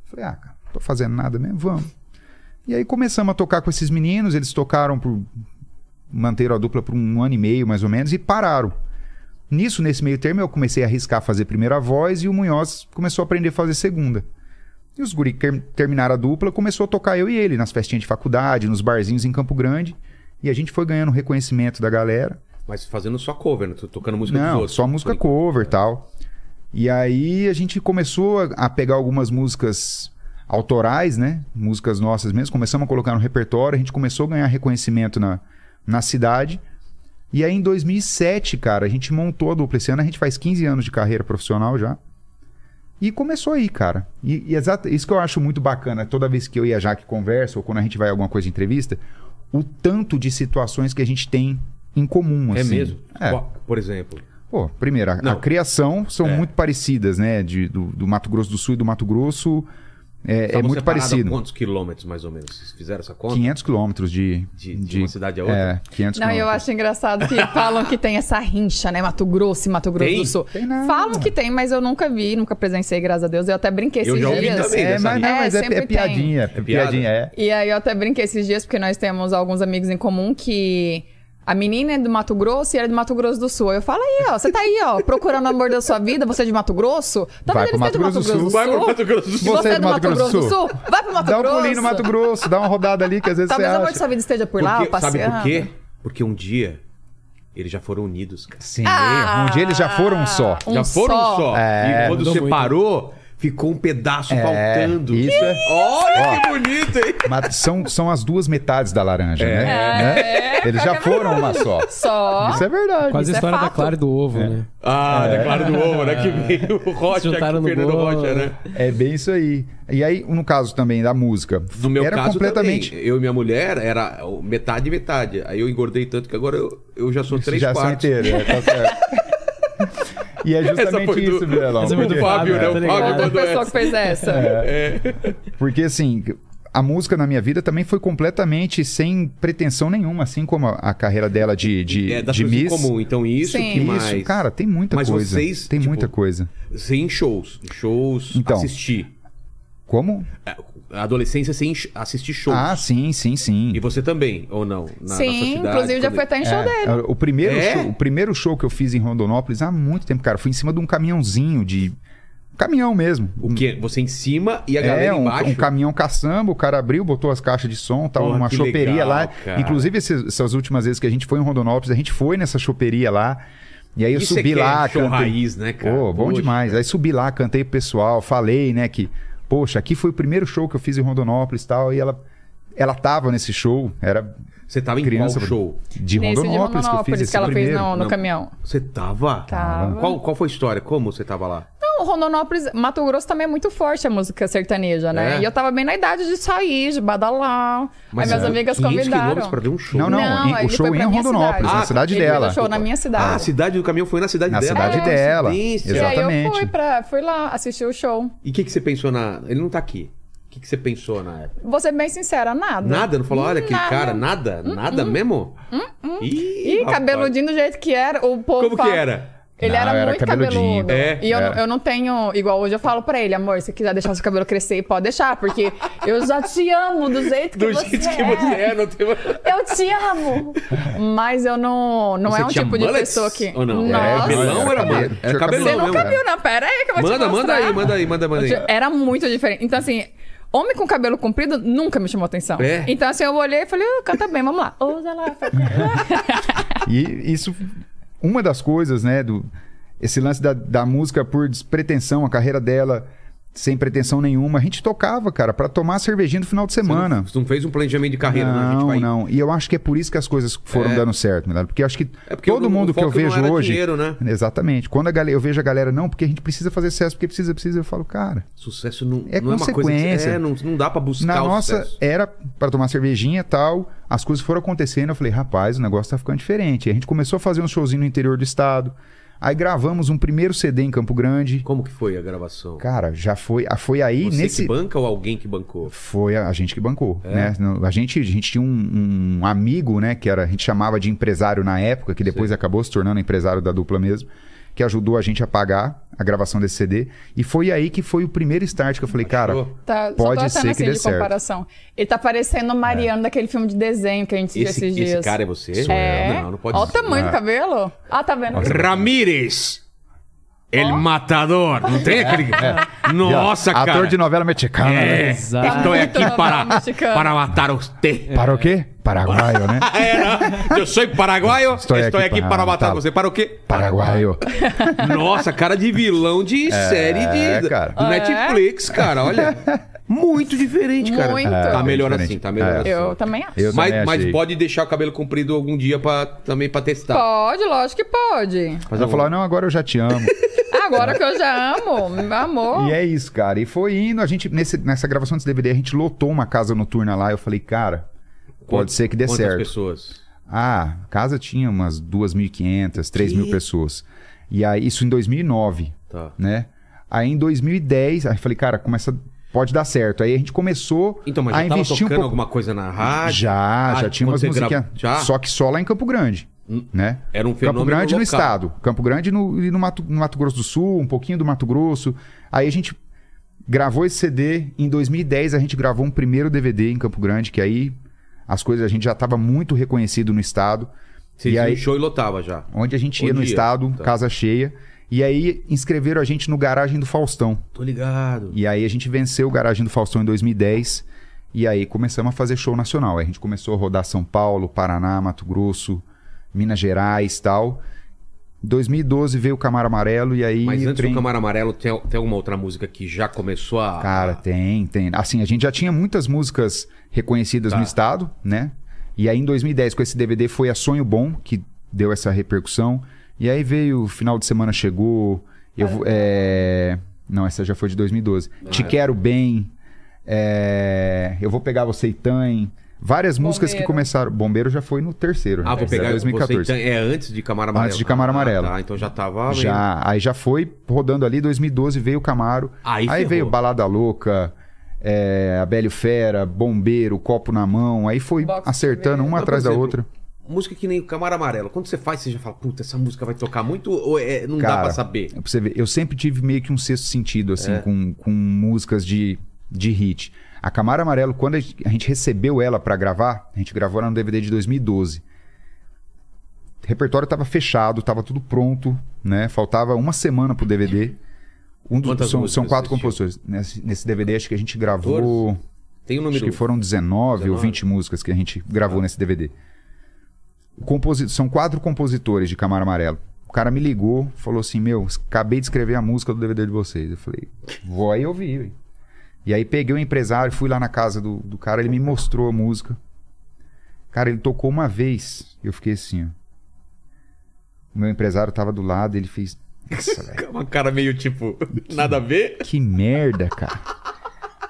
Eu falei: "Ah, cara, não tô fazendo nada mesmo, vamos." E aí começamos a tocar com esses meninos, eles tocaram por manteram a dupla por um ano e meio mais ou menos e pararam. Nisso, nesse meio termo, eu comecei a arriscar fazer primeira voz e o Munhoz começou a aprender a fazer segunda. E os guri terminaram a dupla, começou a tocar eu e ele nas festinhas de faculdade, nos barzinhos em Campo Grande. E a gente foi ganhando reconhecimento da galera. Mas fazendo só cover, né? Tô Tocando música dos Não, outros. só música cover e tal. E aí a gente começou a, a pegar algumas músicas autorais, né? Músicas nossas mesmo. Começamos a colocar no repertório. A gente começou a ganhar reconhecimento na, na cidade. E aí em 2007, cara, a gente montou a dupla. Esse ano a gente faz 15 anos de carreira profissional já. E começou aí, cara. E, e exato, isso que eu acho muito bacana, toda vez que eu e a Jaque conversa, ou quando a gente vai a alguma coisa de entrevista, o tanto de situações que a gente tem em comum. É assim. mesmo? É. Por exemplo. Pô, primeiro, a, a criação são É. muito parecidas, né? De, do, do Mato Grosso do Sul e do Mato Grosso é, é muito parecido. Quantos quilômetros, mais ou menos? Vocês fizeram essa conta? 500 quilômetros de, De- de uma cidade a outra? É, 500 Não, eu acho engraçado que falam que tem essa rincha, né? Mato Grosso e Mato Grosso Tem? do Sul. Tem nada. Falam que tem, mas eu nunca vi, nunca presenciei, graças a Deus. Eu até brinquei Eu esses já ouvi dias. também. É, mas, não, linha. mas É, é, sempre é piadinha. É, piadinha, é. E aí eu até brinquei esses dias, porque nós temos alguns amigos em comum que a menina é do Mato Grosso e ela é do Mato Grosso do Sul. Aí Eu falo aí, ó, você tá aí, ó, procurando o amor da sua vida, você é de Mato Grosso? Tá Vai pro têm Mato Grosso do Sul. Vai pro Mato Grosso do Sul. você é do Mato Grosso do Sul? Vai pro Mato Dá um Grosso. pulinho no Mato Grosso, dá uma rodada ali que às vezes Talvez o você amor acha. de sua vida esteja por lá, Porque- sabe passeando. por quê? Porque um dia eles já foram unidos, cara. Sim, Ah, um dia eles já foram um só. Um já foram só. só. É, e quando separou, ficou um pedaço É, faltando. isso é- Olha que bonito, hein? Mas são, são as duas metades da laranja, É. né? Né? Eles já foram uma só. Só. Isso é verdade. Quase Isso a é história da. Clara e do ovo, né? Ah, é. claro do ovo, né? Que veio o Rocha, o no Fernando bolo. Rocha, né? É bem isso aí. E aí, no caso também da música, No meu era caso completamente. também. Eu e minha mulher era metade e metade. Aí eu engordei tanto que agora eu, eu já sou três já quartos. inteiros, é, tá certo. E é Essa justamente foi do- isso, Bilelão. essa foi do Porque- Fábio, né? O? Fábio Outra mandou pessoa essa. que fez essa. Porque assim, a música na minha vida também foi completamente sem pretensão nenhuma, assim como a, a carreira dela de, de, É, de Miss. comum. Então isso Sim. que Isso, mais... cara, tem muita Mas coisa. vocês, tem tipo, muita coisa. Sem shows. Shows, Então. assistir. Como? É, Adolescência sem assistir shows. Ah, sim, sim, sim. E você também, ou não? Na, na sua Sim, cidade, inclusive já foi até em show É, dele. o, primeiro É? show, o primeiro show que eu fiz em Rondonópolis há muito tempo, cara, foi em cima de um caminhãozinho de. Um caminhão mesmo. O quê? Você em cima e a galera É, um, embaixo? um caminhão caçamba, o cara abriu, botou as caixas de som, tal, Porra, numa que choperia legal, lá. cara. Inclusive, esses- essas últimas vezes que a gente foi em Rondonópolis, a gente foi nessa choperia lá. E aí eu Isso é subi que é lá, show cantei. raiz, né, cara? Pô, bom Poxa. demais. Aí subi lá, cantei pro pessoal, falei, né, que, poxa, aqui foi o primeiro show que eu fiz em Rondonópolis e tal. E ela, ela tava nesse show, era Você tava em criança. qual show? De Nesse de Rondonópolis, que eu fiz Rondonópolis esse que ela fez primeiro. no, no Não. caminhão. Você tava? Tava. Qual, qual foi a história? Como você tava lá? Não, Rondonópolis, Mato Grosso também é muito forte a música sertaneja, né? É? E eu tava bem na idade de sair, de badalar. Aí minhas é amigas 500 convidaram. pra ver um show. Não, não, em- o ele show foi pra em minha Rondonópolis, cidade. na cidade ele dela. fez o show na minha Ah, a cidade. cidade do caminhão foi na cidade Na dela. cidade Ah, dela. coincidência. E aí eu Exatamente. fui, pra, fui lá assistir o show. E o que, que você pensou na... Ele não tá aqui. O que, que você pensou na época? Vou ser bem sincera, nada. Nada? Não falou, olha, aquele Nada. cara, nada? Nada mesmo? Ih, Ih, rapaz. cabeludinho do jeito que era, o povo Como que fala- era? Ele Não, era, era muito cabeludinho. cabeludo. É, e eu, não- era. eu não tenho. Igual hoje eu falo pra ele, amor, se quiser deixar seu cabelo crescer, pode deixar, porque eu já te amo do jeito que Do você jeito que é. você é, não tem... Eu te amo! Mas eu não. Não Você é um tinha tipo de pessoa que. Ou não? Nossa. Era cabelão ou era, Era era cabelão Você mesmo? nunca viu, não? Pera aí que eu vou Manda, te mostrar. manda aí, manda aí, manda, manda aí. Era muito diferente. Então, assim, homem com cabelo comprido nunca me chamou atenção. É? Então, assim, eu olhei e falei, "Ah, canta bem, vamos lá. Ousa lá. E isso, uma das coisas, né, do esse lance da, da música por despretensão, a carreira dela sem pretensão nenhuma, a gente tocava, cara, pra tomar cervejinha no final de semana. Você não fez um planejamento de carreira, né? Não, vai- não. E eu acho que é por isso que as coisas foram É. dando certo, né? Porque eu acho que É porque todo mundo que eu não vejo hoje. dinheiro, né? Exatamente. Quando a galera, eu vejo a galera, não, porque a gente precisa fazer sucesso, porque precisa, precisa, eu falo, cara, Sucesso não É não é uma coisa que consequência. é, não, não dá pra buscar na nossa sucesso. era pra tomar cervejinha e tal, as coisas foram acontecendo, eu falei, rapaz, o negócio tá ficando diferente. E a gente começou a fazer um showzinho no interior do estado. Aí gravamos um primeiro CD em Campo Grande. Como que foi a gravação? Cara, já foi, ah, foi aí Você nesse que banca ou alguém que bancou? Foi a, a gente que bancou, É? né? A gente, a gente tinha um, um amigo, né? Que era, a gente chamava de empresário na época, que depois acabou se tornando empresário da dupla mesmo, que ajudou a gente a pagar a gravação desse CD. E foi aí que foi o primeiro start que eu falei, cara? Tá, só Pode tô ser achando que assim dê de certo. comparação. Ele tá parecendo o Mariano daquele filme de desenho que a gente viu Esse, esses dias. esse cara é você? Sou É. Não, não pode Olha o tamanho do cabelo. Ah, tá vendo? Ramírez! El Matador. Não tem aquele. Nossa, ator cara. de novela mexicana, né? Exato. Estou Muito aqui novela para, para matar você. Para o quê? Paraguaio, né? É, não? Eu sou paraguaio, estou, Estou aqui, aqui para, para matar você. Para o quê? Paraguaio. Nossa, cara de vilão de série de cara. do Netflix, cara. Olha. Muito diferente, cara. Muito. Tá É, melhor diferente. assim, tá melhor É. assim. Eu também acho. Eu Mas, também mas achei. pode deixar o cabelo comprido algum dia pra, também pra testar. Pode, lógico que pode. Mas ela falou, não, agora eu já te amo. agora que eu já amo. Amor. E é isso, cara. E foi indo, a gente, nesse, nessa gravação desse DVD, a gente lotou uma casa noturna lá. Eu falei, cara, pode ser que dê Quantas certo. pessoas? Ah, a casa tinha umas 2.500, 3.000 Que? pessoas. E aí, isso em 2009, Tá. né? Aí em 2010, aí eu falei, cara, começa, pode dar certo. Aí a gente começou Então, mas a já tava investir tocando um pouco. alguma coisa na rádio? Já, Ah, já tinha quando umas musiquinhas. Já? Só que só lá em Campo Grande, Hum. né? Era um Campo Grande no local. estado. Campo Grande no, e no, Mato, no Mato Grosso do Sul, um pouquinho do Mato Grosso. Aí a gente gravou esse CD. Em 2010 a gente gravou um primeiro DVD em Campo Grande, que aí as coisas a gente já estava muito reconhecido no estado. Vocês e aí, show e lotava já. onde a gente ia Onde no estado, Tá. casa cheia. E aí inscreveram a gente no Garagem do Faustão. Tô ligado. E aí a gente venceu o Garagem do Faustão em 2010. E aí começamos a fazer show nacional. Aí a gente começou a rodar São Paulo, Paraná, Mato Grosso, Minas Gerais tal. Em 2012 veio o Camaro Amarelo e aí. Mas antes entrei do Camaro Amarelo, tem, tem alguma outra música que já começou a. Cara, tem, tem. Assim, a gente já tinha muitas músicas reconhecidas Tá. no estado, né? E aí em 2010, com esse DVD, foi a Sonho Bom que deu essa repercussão. E aí veio, o final de semana chegou. Eu, é... Não, essa já foi de 2012. Te é. Quero Bem. é, Eu Vou Pegar Você e Tan. Várias músicas que Bombeiro. começar. Bombeiro já foi no terceiro. Ah, né? vou pegar 2014. Você, então, é antes de Camaro Amarelo. Antes de Camaro Ah, Amarelo. tá, então já tava. meio- Já, aí já foi rodando ali, 2012 veio o Camaro. Aí ferrou. veio Balada Louca, é, Abelho Fera, Bombeiro, Copo na Mão. Aí foi Box acertando TV. uma Mas, atrás por da exemplo, outra. Música que nem o Camaro Amarelo. Quando você faz, você já fala, puta, essa música vai tocar muito ou é- não dá Cara, pra saber? Pra você ver, eu sempre tive meio que um sexto sentido, assim, É. com, com músicas de, de hit. A Camaro Amarelo, quando a gente, recebeu ela pra gravar, a gente gravou ela no DVD de 2012. O repertório tava fechado, tava tudo pronto, né? Faltava uma semana pro DVD. Um dos, são, são quatro compositores. Nesse, nesse DVD, acho que a gente gravou. Tem o número. Acho que foram 19, 19. ou 20 músicas que a gente gravou nesse DVD. Composi- São quatro compositores de Camaro Amarelo. O cara me ligou, falou assim: Meu, acabei de escrever a música do DVD de vocês. Eu falei: Vou aí ouvir. Velho." E aí peguei o empresário, fui lá na casa do, do cara, ele me mostrou a música. Cara, ele tocou uma vez. Eu fiquei assim, ó. O meu empresário tava do lado, ele fez. Nossa. Uma cara meio tipo, nada a ver. Que merda, cara.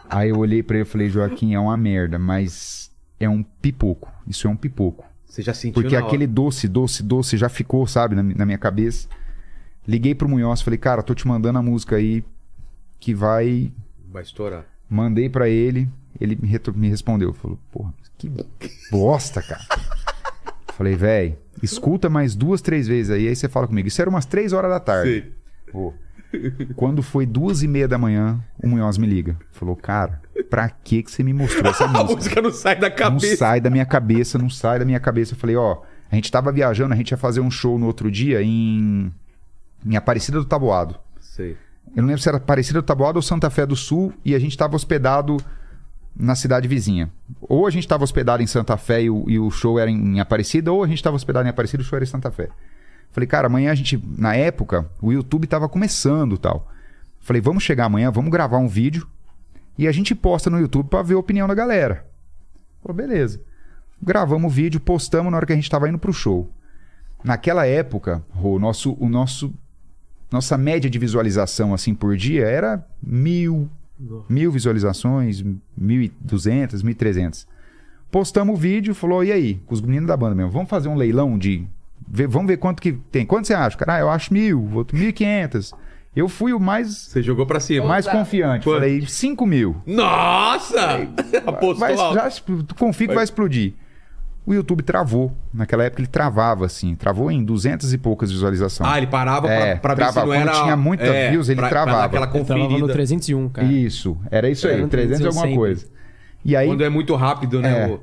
Aí eu olhei pra ele e falei, Joaquim, é uma merda, mas é um pipoco. Isso é um pipoco. Você já sentiu Porque na hora. aquele doce, doce, doce já ficou, sabe, na, na minha cabeça. Liguei pro Munhoz, falei, cara, tô te mandando a música aí que vai. Vai estourar. Mandei pra ele, ele me, me respondeu. Falou, porra, que bosta, cara. falei, véi, escuta mais duas, três vezes aí, aí você fala comigo. Isso era umas três horas da tarde. Pô. Quando foi duas e meia da manhã, o Munhoz me liga. Falou, cara, pra que que você me mostrou essa A música? música não sai da Não cabeça. sai da minha cabeça, não sai da minha cabeça. Eu falei, ó, a gente tava viajando, a gente ia fazer um show no outro dia em, em Aparecida do Taboado. Sei. Eu não lembro se era Aparecida do Taboado ou Santa Fé do Sul, e a gente tava hospedado na cidade vizinha. Ou a gente tava hospedado em Santa Fé e o, e o show era em Aparecida, ou a gente tava hospedado em Aparecida e o show era em Santa Fé. Falei, cara, amanhã a gente, na época, o YouTube tava começando tal. Falei, vamos chegar amanhã, vamos gravar um vídeo e a gente posta no YouTube pra ver a opinião da galera. Falou, beleza. Gravamos o vídeo, postamos na hora que a gente tava indo pro show. Naquela época, o nosso, o nosso, nossa média de visualização assim por dia era mil, mil visualizações, mil e duzentas, mil e trezentas. Postamos o vídeo, falou, e aí, com os meninos da banda mesmo, vamos fazer um leilão de... ver- vamos ver quanto que tem. Quanto você acha? Cara, ah, eu acho mil, outro mil e quinhentas. Eu fui o mais, Você jogou pra cima. mais confiante. Quanto? Falei, cinco mil. Nossa! Apostou Vai, alto. já, tu confia que Vai. vai explodir. O YouTube travou. Naquela época ele travava, assim. Travou em duzentas e poucas visualizações. Ah, ele parava É, pra, pra ver travava. se não Quando era... tinha muita views, ele pra- pra travava. aquela Eu tava no conferida. 301, cara. Isso, era isso aí, Era 300 e alguma sempre. coisa. E aí, Quando é muito rápido, né? É. o-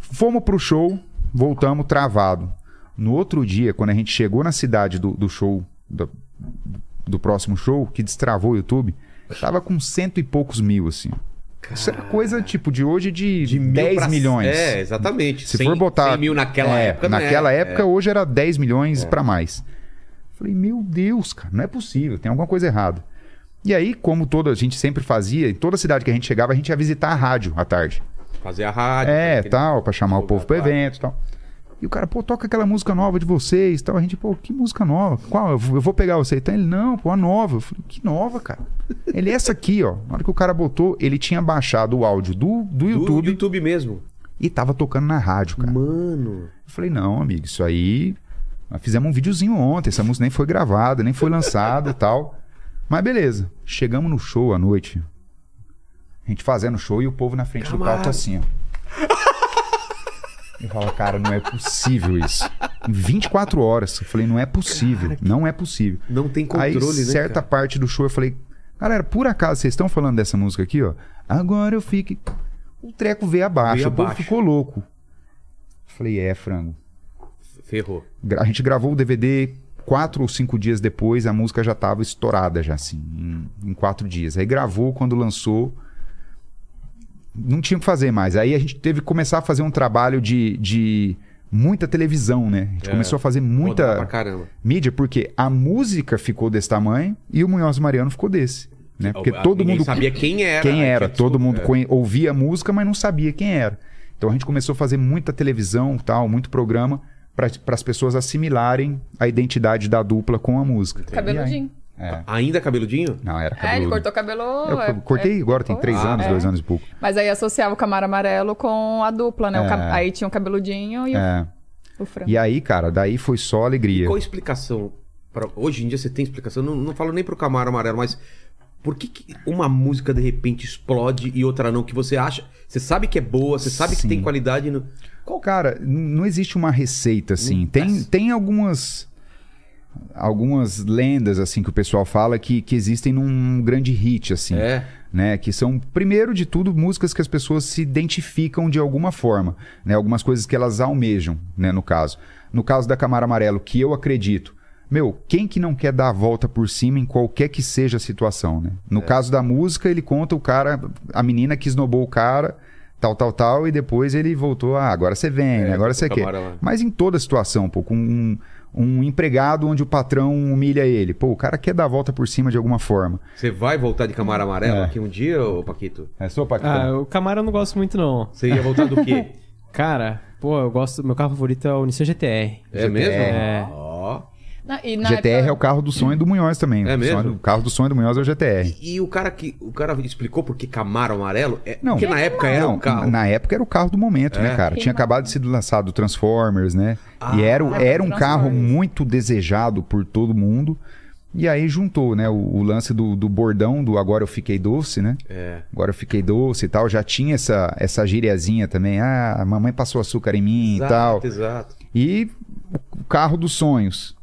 fomos pro show, voltamos travado. No outro dia, quando a gente chegou na cidade do, do show, do, do próximo show, que destravou o YouTube, tava com cento e poucos mil, assim. Isso era coisa, tipo, de hoje de, De mil 10 pra- milhões. É, exatamente. Se 100 for botar. 100 mil naquela É, época, é. Naquela época, É. hoje era 10 milhões pra mais. Falei, meu Deus, cara, não é possível, tem alguma coisa errada. E aí, como toda a gente sempre fazia, em toda cidade que a gente chegava, a gente ia visitar a rádio à tarde. Fazer a rádio. É, aquele- tal, pra chamar o povo pro claro. evento e tal. E o cara, pô, toca aquela música nova de vocês tal. A gente, pô, que música nova? Qual? Eu vou- pegar você. Então ele, não, pô, a nova. Eu falei, que nova, cara? Ele, essa aqui, ó. Na hora que o cara botou, ele tinha baixado o áudio do, do Do YouTube YouTube mesmo. e tava tocando na rádio, cara. Mano. Eu falei, não, amigo, isso aí. Nós fizemos um videozinho ontem, essa música nem foi gravada, nem foi lançada e tal. Mas beleza. Chegamos no show à noite. A gente fazendo show e o povo na frente do palco assim, ó. Eu falo, cara, não é possível isso. Em 24 horas. Eu falei, não é possível. Não é possível. Não tem controle, Aí, né? certa cara? parte do show, eu falei, galera, por acaso vocês estão falando dessa música aqui, ó? Agora eu fico. O treco veio abaixo, Veio o povo abaixo. ficou louco. Falei, é, frango. Ferrou. A gente gravou o DVD quatro ou cinco dias depois, a música já estava estourada, já assim, em, em quatro dias. Aí gravou, quando lançou, não tinha o que fazer mais. Aí a gente teve que começar a fazer um trabalho de, de muita televisão, né? A gente É. começou a fazer muita mídia, porque a música ficou desse tamanho e o Munhoz Mariano ficou desse. Né? Porque Ah, todo mundo sabia quem era. quem né? era. Todo mundo é. ouvia a música, mas não sabia quem era. Então a gente começou a fazer muita televisão, tal, muito programa para as pessoas assimilarem a identidade da dupla com a música. Cabeludinho. E É. Ainda cabeludinho? Não, era É, cabeludo. ele cortou cabelo. Eu é- cortei é- agora, tem três Ah, anos, é. dois anos e pouco. Mas aí associava o Camaro Amarelo com a dupla, né? O É. Aí tinha o cabeludinho e o- É. o frango. E aí, cara, daí foi só alegria. Qual a explicação? Pra... Hoje em dia você tem explicação? Não, não falo nem pro Camaro Amarelo, mas por que, que uma música de repente explode e outra não? Que você acha. Você sabe que é boa, você sabe que Sim. tem qualidade. No... Qual, cara, não existe uma receita assim. Hum, Tem, tem algumas algumas lendas assim que o pessoal fala que, que existem num grande hit assim. É. né? Que são, primeiro de tudo, músicas que as pessoas se identificam de alguma forma, né? Algumas coisas que elas almejam, né? No caso. No caso da Camara Amarelo, que eu acredito. Meu, quem que não quer dar a volta por cima em qualquer que seja a situação, né? É. No caso da música, ele conta o cara, a menina que esnobou o cara, tal, tal, tal, e depois ele voltou, ah, agora você vem, né? agora você quer. Mas em toda situação, pô, com um, um empregado onde o patrão humilha ele, pô, o cara quer dar a volta por cima de alguma forma. Você vai voltar de Camaro Amarelo É. aqui um dia, ô Paquito? É só pra Ah, o Camaro eu não gosto muito, não. Você ia voltar do quê? Cara, pô, eu gosto. Meu carro favorito é o Nissan GTR. É mesmo? É. Ó. Na- e na GTR época- é o carro do sonho do Munhoz também. É O mesmo? sonho- o carro do sonho do Munhoz é o GTR. E, e o cara que. O cara explicou por que Camaro Amarelo? É, Não. Porque na época era Não, um carro. Na época era o carro do momento, É. né, cara? Quem Tinha acabado de ser lançado o Transformers, né? Ah, e era, o- é, era um carro muito desejado por todo mundo. E aí juntou, né? O, o lance do, do bordão do Agora Eu Fiquei Doce, né? É. Agora Eu Fiquei Doce e tal. Já tinha essa, essa gíriazinha também. Ah, a mamãe passou açúcar em mim e tal. Exato, exato. E o carro dos sonhos.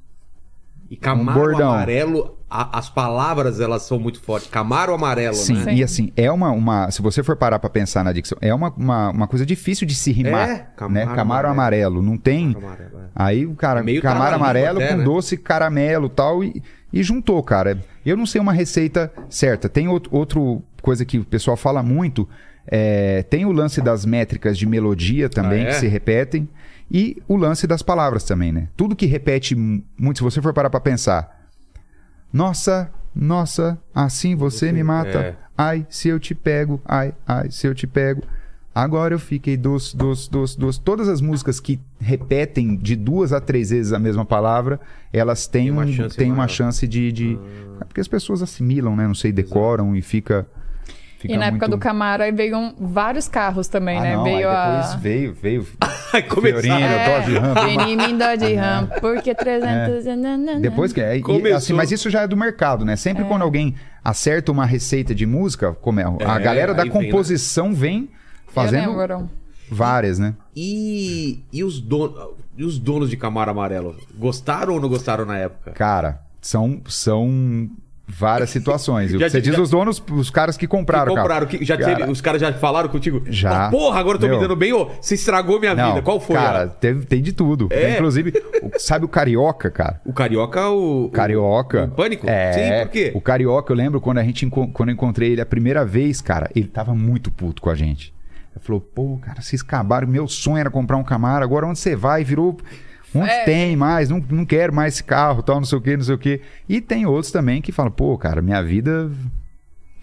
E Camaro Um bordão. Amarelo, a- as palavras elas são muito fortes. Camaro Amarelo, Sim, né? e assim, é uma, uma. Se você for parar pra pensar na dicção, é uma, uma, uma coisa difícil de se rimar. É, Camaro, né? Camaro amarelo. Não tem. Amarelo, é. Aí o cara, É meio camaro amarelo até, com né? doce caramelo tal, e, e juntou, cara. Eu não sei uma receita certa. Tem outro, outro coisa que o pessoal fala muito. é, tem o lance das métricas de melodia também, Ah, é? que se repetem. E o lance das palavras também, né? Tudo que repete mu- muito, se você for parar pra pensar. Nossa, nossa, assim você, me mata. é. Ai, se eu te pego, ai, ai, se eu te pego. Agora eu fiquei doce, doce, doce, doce. Todas as músicas que repetem de duas a três vezes a mesma palavra, elas têm, Tem uma um- chance têm uma chance de. de... É Porque as pessoas assimilam, né? Não sei, decoram e fica. Fica E na época muito- do Camaro aí veio um- vários carros também, Ah, né? não, veio aí a. depois veio, veio. Começaram. Fiorino, É, Dodge Ram. Vem mim, Dodge Ram, porque 300... É. Depois que é. e, Começou. assim, mas isso já é do mercado, né? Sempre quando alguém acerta uma receita de música, como é, a É, galera da vem, né? composição vem Eu fazendo lembro. várias, né? E, e, os donos, e os donos de Camaro Amarelo? Gostaram ou não gostaram na época? Cara, são, são várias situações. Já- Você diz já- os donos, os caras que compraram, Que o compraram, que já Cara, teve, os caras já falaram contigo? Já. Porra, agora eu tô me Meu. dando bem, ô. Você estragou minha Não, vida. Qual foi? Cara, teve- tem de tudo. É? Tem, inclusive, o- sabe o Carioca, cara? O Carioca, o. Carioca. O, Pânico? É, Sim, por quê? O Carioca, eu lembro quando a gente quando eu encontrei ele a primeira vez, cara, ele tava muito puto com a gente. Ele falou, pô, cara, vocês acabaram, meu sonho era comprar um Camaro, agora onde você vai? Virou. Onde É. tem mais? Não, não quero mais esse carro, tal, não sei o que, não sei o que. E tem outros também que falam, pô, cara, minha vida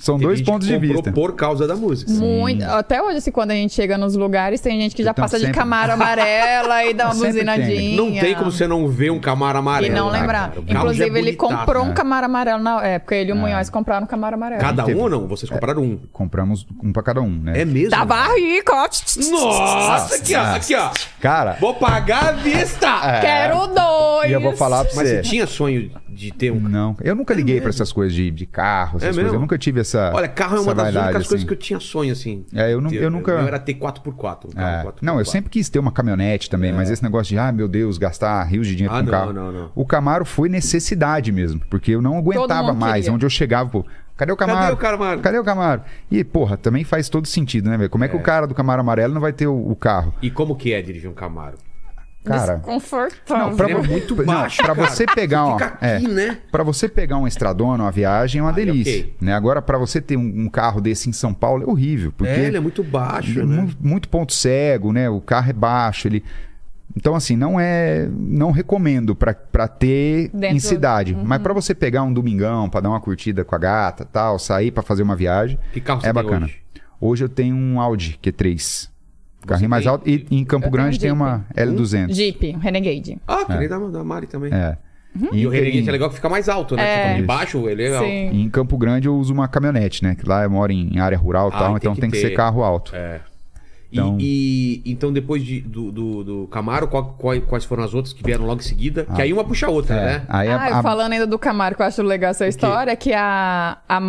São Teve dois gente que pontos de vista. por causa da música. Muito. Até hoje, assim, quando a gente chega nos lugares, tem gente que já Então, passa de sempre- camaro amarela e dá uma tem. buzinadinha. Não tem como você não ver um Camaro E amarelo. não né, lembrar. cara? Inclusive, é ele bonitaço, comprou um né? camaro amarelo na época. Ele e o Munhoz compraram um camaro amarelo. Cada um ou não? Vocês compraram um. Compramos um pra cada um, né? É mesmo? Tava rico, ó. Nossa, aqui, ó. Aqui, ó. Cara, Vou pagar à vista. É. Quero dois. e eu vou falar pra Mas você. você tinha sonho de ter um Não, eu nunca liguei pra essas coisas de, de carro, essas É coisas. mesmo? Eu nunca tive essa. Olha, carro é uma das únicas coisas assim. que eu tinha sonho, assim. É, eu nu- eu nunca- O meu era ter 4x4. Um É. carro 4x4. Não, eu sempre quis ter uma caminhonete também, mas esse negócio de, ah, meu Deus, gastar rios de dinheiro É. Ah, com não, carro. não, não. O Camaro foi necessidade mesmo, porque eu não aguentava mais. queria. Onde eu chegava, pô, cadê o Camaro? Cadê o Camaro? Cadê o Camaro? E, porra, também faz todo sentido, né, velho? Como é que o cara do Camaro amarelo não vai ter o, o carro? E como que é dirigir um Camaro? Cara. Desconfortável. pra- Ele é muito não, baixo, pra cara. você pegar uma- fica é. aqui, né? Pra você pegar uma estradona, uma viagem, é uma Aí, delícia. ok. Né? Agora, pra você ter um, um carro desse em São Paulo, é horrível. Porque É, ele é muito baixo, mu- né? muito ponto cego, né? O carro é baixo, ele. Então, assim, não é. Não recomendo pra, pra ter Dentro- em cidade. Mas pra você pegar um domingão, pra dar uma curtida com a gata tal, sair pra fazer uma viagem, Que carro você é tem bacana. hoje? Hoje? eu tenho um Audi Q3. Carrinho mais tem? alto. E em Campo Eu tenho Grande um tem uma L200. Jeep, Renegade. Ah, que nem da, da Mari também. É. E o Renegade é legal que fica mais alto, né? É. Você falando de baixo, ele é legal. Sim. E em Campo Grande eu uso uma caminhonete, né? Que lá eu moro em área rural e Ah, tal, tem então que tem que ser carro alto. É. E- Então- E, então, depois de- do, do, do Camaro, qual- qual- quais foram as outras que vieram logo em seguida? Que aí uma puxa a outra, É, né? Aí a, Ah, a- falando ainda do Camaro, que eu acho legal essa história, que a, a,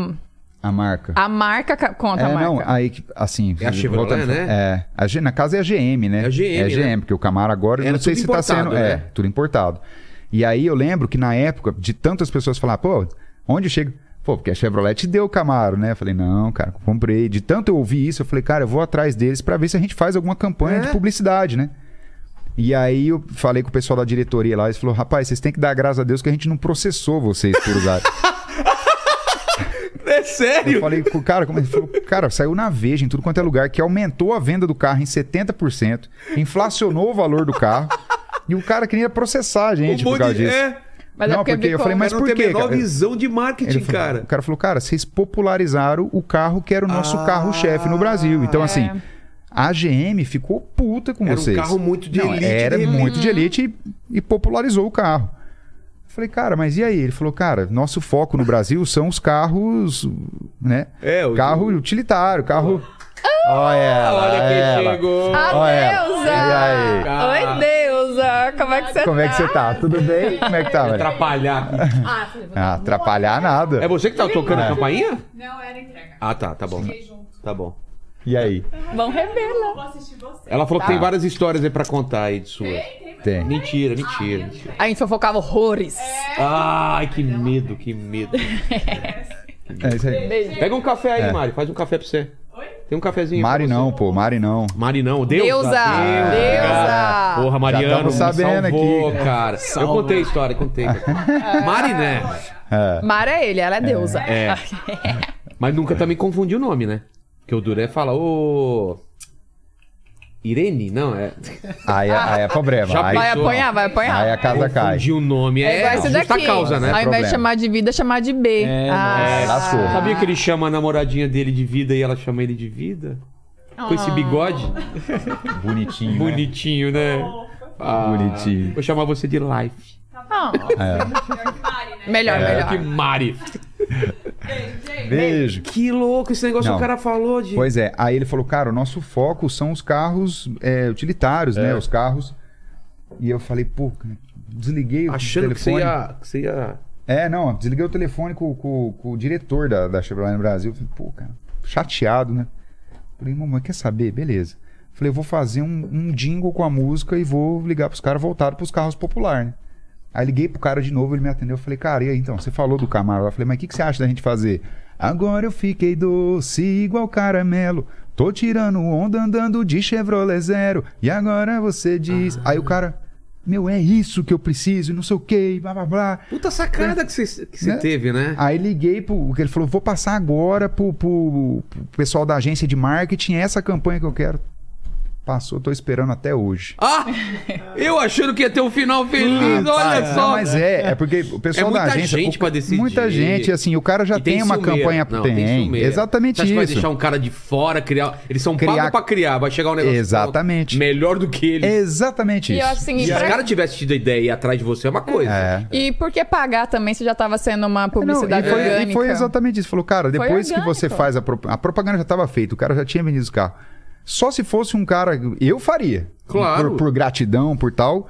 a marca. a marca ca- conta é, a marca. não, aí, que- assim... É a Chevrolet, voltando- né? É. A G- na casa é a GM, né? É a GM, É a GM, né? porque o Camaro agora, eu Era não sei se tá sendo... É, né? tudo importado. E aí eu lembro que na época, de tantas pessoas falar, pô, onde chega... Pô, porque a Chevrolet te deu o Camaro, né? Eu falei, não, cara, comprei. De tanto eu ouvir isso, eu falei, cara, eu vou atrás deles pra ver se a gente faz alguma campanha É? de publicidade, né? E aí eu falei com o pessoal da diretoria lá, eles falaram, rapaz, vocês têm que dar graças a Deus que a gente não processou vocês por usar. É Eu sério? falei, cara, como ele falou, cara, saiu na Veja, em tudo quanto é lugar, que aumentou a venda do carro em 70%, inflacionou o valor do carro, e o cara queria processar a gente Um por causa de- disso. É. Mas é Não, porque, porque eu falei, mas por quê, menor cara? visão de marketing, falou- cara. O cara falou, cara, vocês popularizaram o carro que era o nosso Ah. carro-chefe no Brasil. Então, É. assim, a GM ficou puta com Era um vocês. carro muito de Não, elite, Era de elite. muito de elite e, e popularizou o carro. Eu Falei, cara, mas e aí? Ele falou, cara, nosso foco no Brasil são os carros, né? É, o- Carro utilitário, carro... Olha ela, Olha quem ela. chegou. A Olha ela. deusa! E aí? Ah. Oi, deusa! Como é que você Como tá? é que você tá? Tudo bem? Como é que tá, velho? Atrapalhar aqui. Ah, Ah, atrapalhar nada. É você que tá tocando a campainha? Não, era entrega. Ah, tá, tá bom. Tá bom. E aí? Vão revela. Você. Ela falou que Tá. tem várias histórias aí pra contar aí de sua. Tem. Mentira, mentira, mentira. A gente fofocava horrores. Ai, que medo, que medo. É isso aí. Pega um café aí, É. Mari. Faz um café pra você. Oi? Tem um cafezinho. Mari não, pô, Mari não. Mari não, Deusa. Deusa, Deusa. Porra, Mariano, me sabendo salvou, aqui. cara. Eu contei a história, contei. Mari, né? É. Mara é ele, ela é deusa. É. Mas nunca também confundi o nome, né? Porque o Duré fala, ô... Irene? Não, é... Aí, é- aí é problema. Já Aí, Vai Pessoa. apanhar, vai apanhar. aí a casa cai. Confundir o nome. É É, igual esse justa daqui. causa, né? Ao invés Problema. de chamar de vida, chamar de B. É, ah, lascou. Sabia que ele chama a namoradinha dele de vida e ela chama ele de vida? Com esse bigode? Bonitinho. né? Bonitinho, né? Ah, Bonitinho. Vou chamar você de Life. ah, É. Melhor que Mari, né? melhor, É, melhor. que Mari. Beijo. Que louco esse negócio Não. que o cara falou de... Pois é, aí ele falou, cara, o nosso foco são os carros é, utilitários, né? Os carros. E eu falei, pô, cara, desliguei o Achando que você, telefone. ia, que você ia... É, não, desliguei o telefone com, com- com o diretor da, da Chevrolet no Brasil. Falei, pô, cara, chateado, né? Falei, mamãe, quer saber? Beleza. Falei, eu vou fazer um, um jingle com a música e vou ligar pros caras voltados pros carros populares, né? Aí liguei pro cara de novo, ele me atendeu. Eu falei, cara, e aí então? Você falou do Camaro. Eu falei, mas o que, que você acha da gente fazer? Agora eu fiquei doce igual caramelo. Tô tirando onda andando de Chevrolet Zero. E agora você diz. Aí o cara, meu, é isso que eu preciso, e não sei o que, blá blá blá. Puta sacada que você, que você Né? teve, né? Aí liguei pro. que Ele falou: vou passar agora pro, pro, pro pessoal da agência de marketing essa campanha que eu quero. Passou, tô esperando até hoje. Ah! Eu achando que ia ter um final feliz, olha Ah, só. Mas é, é porque o pessoal É muita da agência. gente o- pra decidir. Muita gente, assim, o cara já E tem, uma ciumeira. campanha. Não, tem, ciumeira. exatamente Você acha que vai isso. deixar um cara de fora criar. Eles são Criar- pagos pra criar, vai chegar um negócio Exatamente. melhor do que eles. Exatamente E isso. acho assim, Se e os pra- caras tivessem tido a ideia e ir atrás de você, é uma coisa. É. E por que pagar também se já tava sendo uma Não, publicidade e, foi, orgânica? e foi exatamente isso. Falou, cara, depois que você faz a, pro- a propaganda já estava feita, o cara já tinha vendido os carros. Só se fosse um cara, eu faria. Claro. Por, por gratidão, por tal.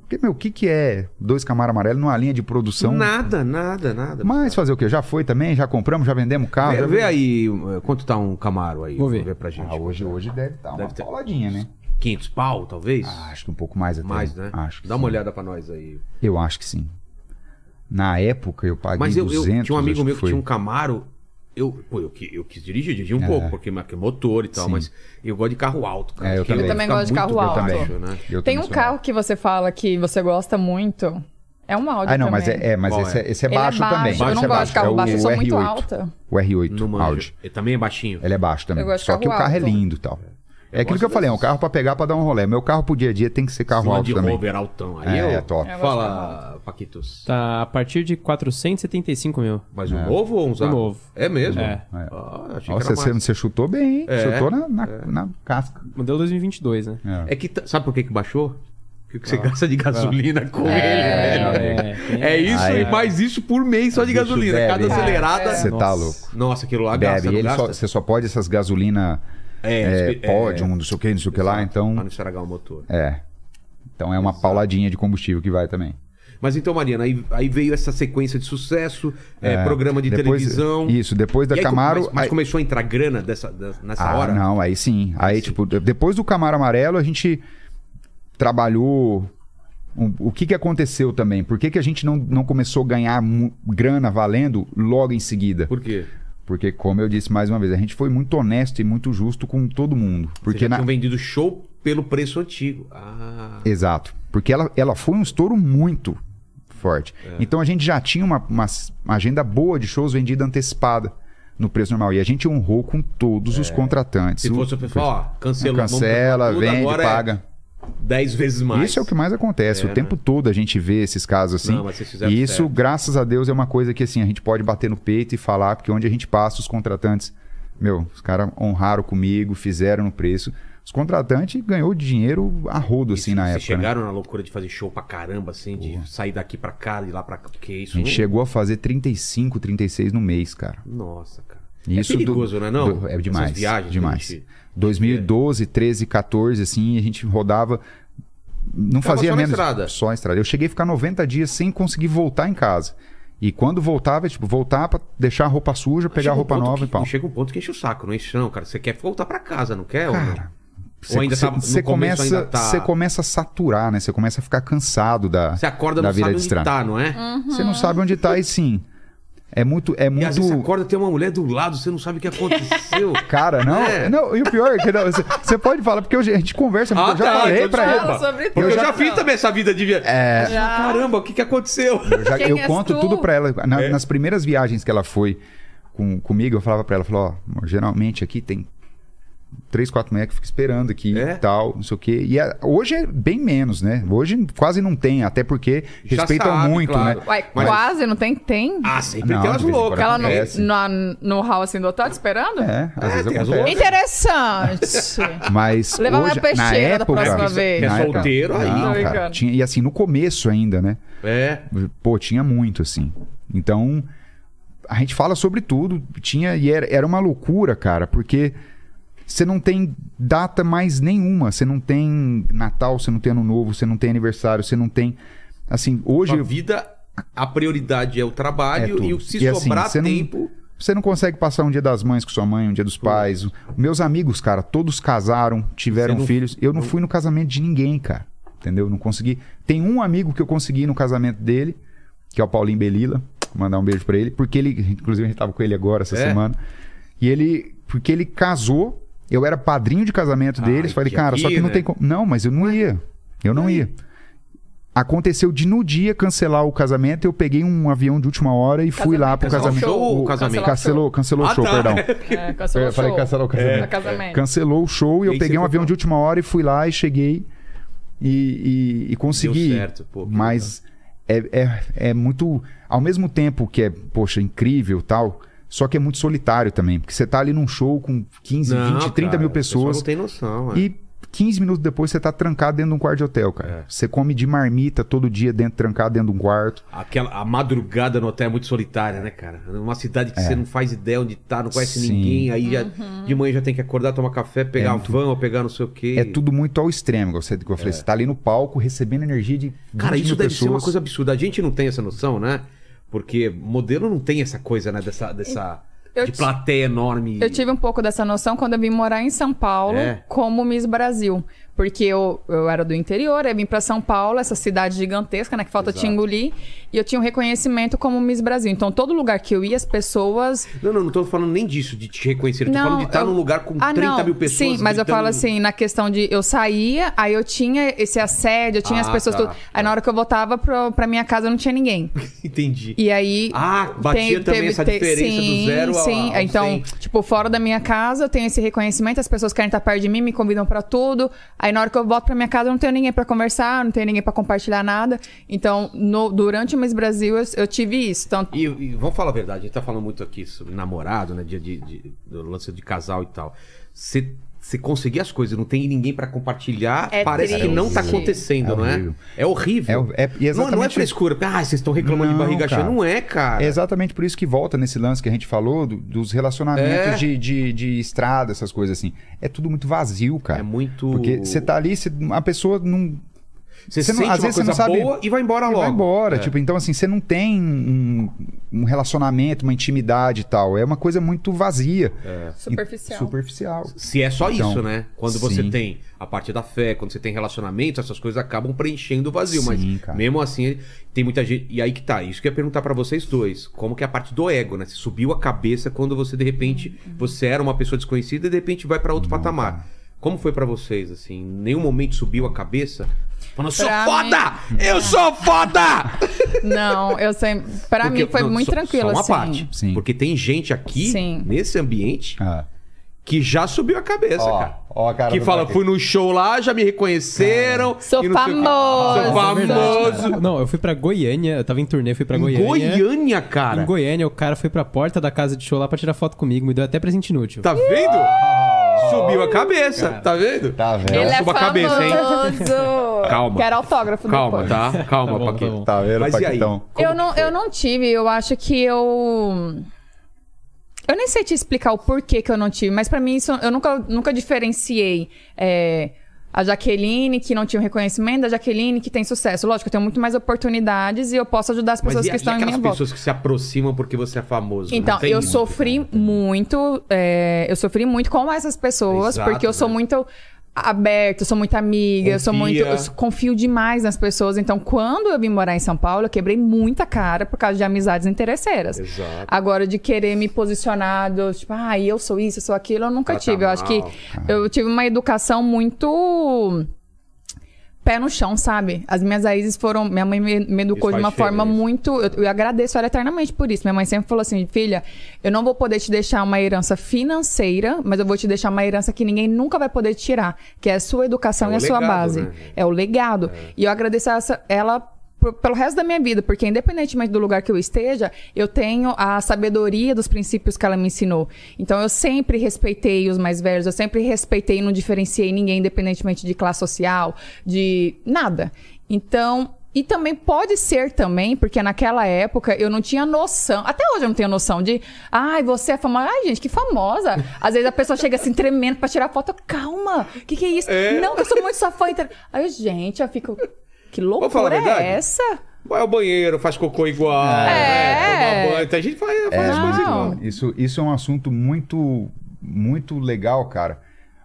Porque, meu, o que, que é dois Camaro amarelo numa linha de produção? Nada, nada, nada. Mas fazer o quê? Já foi também? Já compramos? Já vendemos carro? Vê, já vê aí uh, quanto tá um Camaro aí. Vou ver. pra gente. Ah, hoje, hoje deve estar uma Deve ter. pauladinha, né? 500 pau, talvez? Ah, acho que um pouco mais até. Mais, né? Acho que Dá sim. uma olhada pra nós aí. Eu acho que sim. Na época eu paguei Mas eu, 200. eu tinha um amigo meu que foi. tinha um Camaro. Eu, pô, eu, eu quis dirigir, dirigi um É. pouco, porque é motor e tal, Sim. mas eu gosto de carro alto, cara. É, eu também. ele Eu também gosto de muito carro alto. baixo, né? Eu Tem um carro que você fala que você gosta muito. É um Audi Ah, não, mas também. é, é, mas Qual esse é? é, esse é Ele baixo, também. Eu não é gosto de carro É o baixo, eu sou muito R8. alta. O R8 Não manjo. Audi. Ele também é baixinho. Ele é baixo também. Eu gosto de Só que o carro é lindo e tal. É aquilo que eu falei, é um carro pra pegar pra dar um rolê. Meu carro pro dia a dia tem que ser carro Land alto também. Rover altão. Aí É, eu... é top. Eu Fala, Paquitos. Tá a partir de 475 mil. Mas o novo ou um usado? novo. É mesmo? É. Ah, achei Nossa, que era você, você chutou bem, hein? É. Chutou na, na, na casca. Modelo 2022, né? É. É que, sabe por que que baixou? O que você gasta de gasolina com ele, velho. É, É isso Aí- e mais isso por mês só de gasolina. bebe. Cada É, acelerada. Você tá louco. Nossa, aquilo lá gasta, Bebe. E não ele só- gasta? você só pode essas gasolina É, é, pódio, é, não sei o que, não sei o que lá. Pra Então, não estragar o motor. é. Então é uma pauladinha de combustível que vai também. Mas então, Mariana, aí, aí veio essa sequência de sucesso, é, É, programa de depois- televisão. Isso, depois da aí, Camaro. Mas, mas aí- começou a entrar grana dessa, dessa- nessa ah, hora? não, aí sim. Aí, sim. tipo, de- depois do Camaro Amarelo, a gente trabalhou. um- o que, que aconteceu também? Por que, que a gente não, não começou a ganhar grana valendo logo em seguida? Por quê? Porque, como eu disse mais uma vez, a gente foi muito honesto e muito justo com todo mundo. Porque já na... tinham vendido show pelo preço antigo. Ah, Exato. Porque ela, ela foi um estouro muito forte. É. Então a gente já tinha uma, uma, agenda boa de shows vendida antecipada no preço normal. E a gente honrou com todos os contratantes. É. se O- fosse o pessoal, ó, cancela, cancela, vende, agora é 10 vezes mais. Isso é o que mais acontece. É, o tempo todo a gente vê esses casos assim. Não, mas vocês fizeram e isso, certo. graças a Deus, é uma coisa que assim, a gente pode bater no peito e falar, porque onde a gente passa, os contratantes, meu, os caras honraram comigo, fizeram no preço. Os contratantes ganhou dinheiro a rodo, assim, na época. né? chegaram na loucura de fazer show pra caramba, assim, de sair daqui pra cá, de lá pra cá, porque isso A gente não... chegou a fazer 35, 36 no mês, cara. Nossa, cara. Isso é do- perigoso, né, não? do- é demais. Viagens demais. gente- 2012, 13, 14, assim, a gente rodava. Não Tava fazia só na menos. estrada. Só a estrada. Eu cheguei a ficar 90 dias sem conseguir voltar em casa. E quando voltava, tipo, voltar pra deixar a roupa suja, pegar a um roupa ponto nova que, e pau. Chega um ponto que enche o saco, não enche não, cara. Você quer voltar pra casa, não quer? Cara, Ou ainda tá, no Você começo começa, ainda tá... você começa a saturar, né? Você começa a ficar cansado da, Você acorda da não vida sabe de onde estrada. tá, não é? Você não sabe onde tá e sim. É muito. É E muito... às vezes você acorda tem uma mulher do lado, você não sabe o que aconteceu. Cara, não, É. não. E o pior é que não, você, você pode falar, porque hoje a gente conversa, Ah, eu já tá, falei então pra ele. Sobre Porque eu já fiz também essa vida de via... É, Já. Caramba, o que, que aconteceu? eu, já- eu conto tu? tudo pra ela. Na- É. Nas primeiras viagens que ela foi com, comigo, eu falava pra ela, falou, ó, geralmente aqui tem três, quatro mulheres que ficam esperando aqui É? e tal, não sei o quê. E a- hoje é bem menos, né? Hoje quase não tem, até porque Já respeitam sabe, muito, claro. né? Uai, Mas- quase, não tem? Tem. Ah, sempre Não, tem umas loucas. quando Aquela no, na- no hall assim do hotel te esperando? É, às É, vezes acontece. Interessante. Mas Levar hoje, minha peixeira na da época, próxima vez. que é na época- solteiro, aí. Não, cara, tinha, e assim, no começo ainda, né? É. Pô, tinha muito, assim. Então, a gente fala sobre tudo. Tinha, e era, era uma loucura, cara, porque você não tem data mais nenhuma. Você não tem Natal, você não tem Ano Novo, você não tem aniversário, você não tem. Assim, hoje. A vida, a prioridade é o É trabalho tudo. e o se E assim, sobrar não- tempo. Você não consegue passar um dia das mães com sua mãe, um dia dos pais. Meus amigos, cara, todos casaram, tiveram não- filhos. Eu não fui no casamento de ninguém, cara. Entendeu? Não consegui. Tem um amigo que eu consegui no casamento dele, que é o Paulinho Belila. Vou mandar um beijo pra ele, porque ele, inclusive, a gente tava com ele agora essa É? semana. E ele, porque ele casou, eu era padrinho de casamento Ai, deles. Falei, cara, só que não né? tem como. Não, mas eu não ia. Eu não ia. Aconteceu de no dia cancelar o casamento, eu peguei um avião de última hora e fui lá pro Cancelar o casamento. show ou o casamento? Cancelou, cancelou o Ah, show, tá. perdão. É, cancelou Eu falei o show. cancelou o casamento. É. Casamento. Cancelou o show e E eu aí peguei você um foi avião pra- de última hora e fui lá e cheguei e, e, e consegui. Deu certo, pô, que Mas é, é, é muito. Ao mesmo tempo que é, poxa, incrível tal, só que é muito solitário também. Porque você tá ali num show com 15, Não, 20, 30 cara, mil o pessoal pessoas. Não tem noção, é. E 15 minutos depois você tá trancado dentro de um quarto de hotel, cara. É. Você come de marmita todo dia dentro, trancado dentro de um quarto. Aquela, a madrugada no hotel é muito solitária, né, cara? Numa cidade que você não faz ideia onde tá, não conhece É. Sim. ninguém, aí já, Uhum. de manhã já tem que acordar, tomar café, pegar É muito- van ou pegar não sei o quê. É tudo muito ao extremo, igual eu falei. Você tá ali no palco recebendo energia de 20 Cara, isso mil deve pessoas. ser uma coisa absurda. A gente não tem essa noção, né? Porque modelo não tem essa coisa, né? Dessa, dessa Eu de plateia enorme. Eu tive um pouco dessa noção quando eu vim morar em São Paulo É. como Miss Brasil. Porque eu, eu era do interior, eu vim pra São Paulo, essa cidade gigantesca, né? Que falta te engolir. E eu tinha um reconhecimento como Miss Brasil. Então, todo lugar que eu ia, as pessoas. Não, não, não tô falando nem disso, de te reconhecer. Eu tô falando de estar eu- num lugar com Ah, 30 não. mil pessoas. Sim, mas eu gritando- falo assim, na questão de eu saía, aí eu tinha esse assédio, eu tinha as Ah, pessoas tá, tudo. Aí na hora que eu voltava pro, pra minha casa não tinha ninguém. Entendi. E aí. Ah, batia também essa diferença do sim, zero ao- Sim, ao então, 100. tipo, fora da minha casa, eu tenho esse reconhecimento, as pessoas querem estar perto de mim, me convidam pra tudo. Aí na hora que eu volto pra minha casa, eu não tenho ninguém pra conversar, não tenho ninguém pra compartilhar nada. Então, no- durante o Miss Brasil, eu, eu tive isso. Tanto, E, e vamos falar a verdade, a gente tá falando muito aqui sobre namorado, né? De, de, de- do lance de casal e tal. Você você conseguir as coisas, não tem ninguém pra compartilhar, É parece que não tá triste. É acontecendo, não é? horrível. É horrível. É- é- não, não é exatamente- frescura. Ah, vocês estão reclamando de Não, barriga cheia. cara. Não é, cara. É exatamente por isso que volta nesse lance que a gente falou do- dos relacionamentos É. de, de, de estrada, essas coisas assim. É tudo muito vazio, cara. É muito. Porque você tá ali, você- a pessoa não. Você você não- sente às uma vezes você não sabe- boa e vai embora logo. vai embora. É. Tipo, então, assim, você não tem um, um relacionamento, uma intimidade e tal. É uma coisa muito vazia. Superficial. E- Superficial. Se é só Então, isso, né? Quando você sim. tem a parte da fé, quando você tem relacionamento, essas coisas acabam preenchendo o vazio. Sim, mas cara. mesmo assim, tem muita gente. E aí que tá, isso que eu ia perguntar pra vocês dois. Como que é a parte do ego, né? Você subiu a cabeça quando você, de repente, você era uma pessoa desconhecida e de repente vai pra outro patamar. Como foi pra vocês, assim? Em nenhum momento subiu a cabeça? Falando, sou Pra foda! Eu sou foda! Não, eu sempre. Pra Porque- mim foi não, muito só- tranquilo, só uma assim. parte. Sim. Porque tem gente aqui, Sim. nesse ambiente, Ah. que já subiu a cabeça, Ó, cara. ó cara que fala, fui no show lá, já me reconheceram. Sou sei famoso. Sou É famoso. cara. Não, eu fui pra Goiânia, eu tava em turnê, fui pra Em Goiânia. Goiânia, cara. Em Goiânia, o cara foi pra porta da casa de show lá pra tirar foto comigo, me deu até presente inútil. Tá vendo? Subiu a cabeça, tá vendo? Tá vendo? Não Ele é suba a cabeça, hein? famoso. Calma. Quero autógrafo Calma, depois. tá? Calma, Tá bom, Paquito. tá. Tá vendo, Mas e aí? Paquitão? Eu não, eu não tive, eu acho que eu. Eu nem sei te explicar o porquê que eu não tive, mas pra mim isso eu nunca, nunca diferenciei é, a Jaqueline, que não tinha um reconhecimento, da Jaqueline, que tem sucesso. Lógico, eu tenho muito mais oportunidades e eu posso ajudar as pessoas e, que e estão em aquelas minha volta. pessoas que se aproximam porque você é famoso? Então, Não tem eu muito, sofri cara. muito, é, eu sofri muito com essas pessoas, Exato, porque eu sou né? muito aberta, sou muito amiga, eu sou muito. Eu confio demais nas pessoas. Então, quando eu vim morar em São Paulo, eu quebrei muita cara por causa de amizades interesseiras. Exato. Agora, de querer me posicionar, do, tipo, ah, eu sou isso, eu sou aquilo, eu nunca Trata tive. Eu acho que mal. eu tive uma educação muito pé no chão, sabe? As minhas raízes foram. Minha mãe me, me educou Isso de uma forma diferença. muito. Eu, eu agradeço ela eternamente por isso. Minha mãe sempre falou assim: filha, eu não vou poder te deixar uma herança financeira, mas eu vou te deixar uma herança que ninguém nunca vai poder tirar, que é a sua educação É e a sua legado, base. né? É o legado. E eu agradeço a essa, ela. Por- Pelo resto da minha vida, porque independentemente do lugar que eu esteja, eu tenho a sabedoria dos princípios que ela me ensinou. Então eu sempre respeitei os mais velhos, eu sempre respeitei e não diferenciei ninguém, independentemente de classe social, de nada. Então, e também pode ser também, porque naquela época eu não tinha noção, até hoje eu não tenho noção de, ai, você é famosa, ai, gente, que famosa. Às vezes a pessoa chega assim tremendo pra tirar foto, calma, o que, que é isso? Não, que eu sou muito sua fã. Aí, gente, eu fico, que Vamos falar a loucura verdade? é essa? Vai ao banheiro, faz cocô igual. É. né? Toma banho. Então, A gente faz, faz as Não. coisas igual. Isso, isso é um assunto muito, muito legal, cara.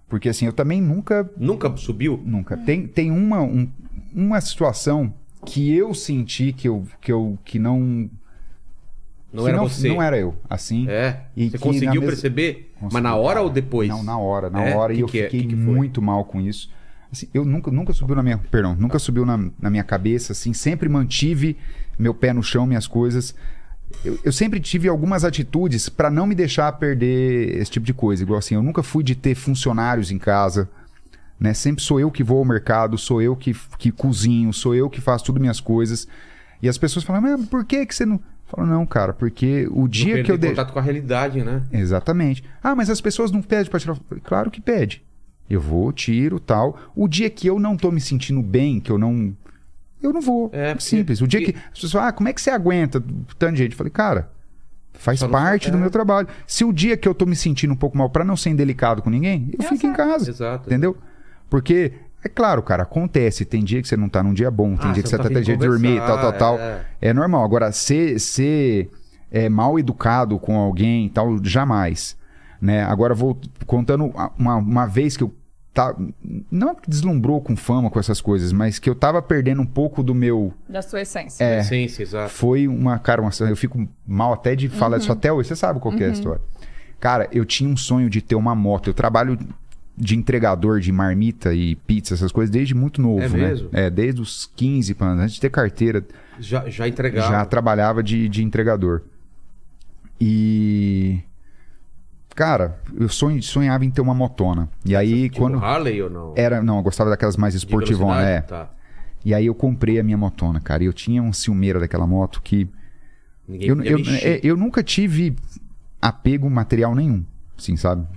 Porque assim, eu também nunca Nunca subiu? Nunca. Tem, tem uma, um- uma situação que eu senti que eu, que eu que não. Não que era não, você? Não era eu. Assim. É? E você conseguiu mes- perceber? Mas Consegui, na hora cara. ou depois? Não, na hora. Na É? hora. Que e eu que é? fiquei Que que foi? muito mal com isso. Assim, eu nunca, nunca subiu na minha. Perdão, nunca subiu na, na minha cabeça, assim, sempre mantive meu pé no chão, minhas coisas. Eu, eu sempre tive algumas atitudes pra não me deixar perder esse tipo de coisa. Igual assim, eu nunca fui de ter funcionários em casa. Né? Sempre sou eu que vou ao mercado, sou eu que, que cozinho, sou eu que faço tudo minhas coisas. E as pessoas falam, mas por que, que você não. Eu falo, não, cara, porque o dia que eu contato com a realidade, né? Exatamente. Ah, mas as pessoas não pedem pra tirar. Claro que pede. Eu vou, tiro, tal. O dia que eu não tô me sentindo bem, que eu não. Eu não vou. É, porque- Simples. O dia porque- que. As pessoas falam, ah, como é que você aguenta tanto de gente? Eu falei, cara, faz Só não- parte do é. meu trabalho. Se o dia que eu tô me sentindo um pouco mal pra não ser indelicado com ninguém, eu fico em casa. Exato. Entendeu? Porque, é claro, cara, acontece. Tem dia que você não tá num dia bom, tem Ah, dia que você tá tá até dia de dormir, tal, tal, conversar, tal. é. É normal. Agora, ser, ser é, mal educado com alguém e tal, jamais. Né? Agora, vou contando uma, uma vez que eu. Tá, não que deslumbrou com fama, com essas coisas, mas que eu tava perdendo um pouco do meu. Da sua essência. É, sim, exato. foi uma. Cara, uma, eu fico mal até de falar Uhum. disso até hoje. Você sabe qual que é a história. Cara, eu tinha um sonho de ter uma moto. Eu trabalho de entregador de marmita e pizza, essas coisas, desde muito novo, É né? mesmo? É, desde os 15 anos. Antes de ter carteira, Já, já entregava. já trabalhava de, de entregador. E. Cara, eu sonho- sonhava em ter uma motona. E aí, Tipo quando. Harley ou não? Era, não, eu gostava daquelas mais esportivonas, velocidade? é. Tá. E aí eu comprei a minha motona, cara. E eu tinha um ciumeira daquela moto que. Ninguém Eu, eu, mexer. é, eu nunca tive apego material nenhum, assim, sabe?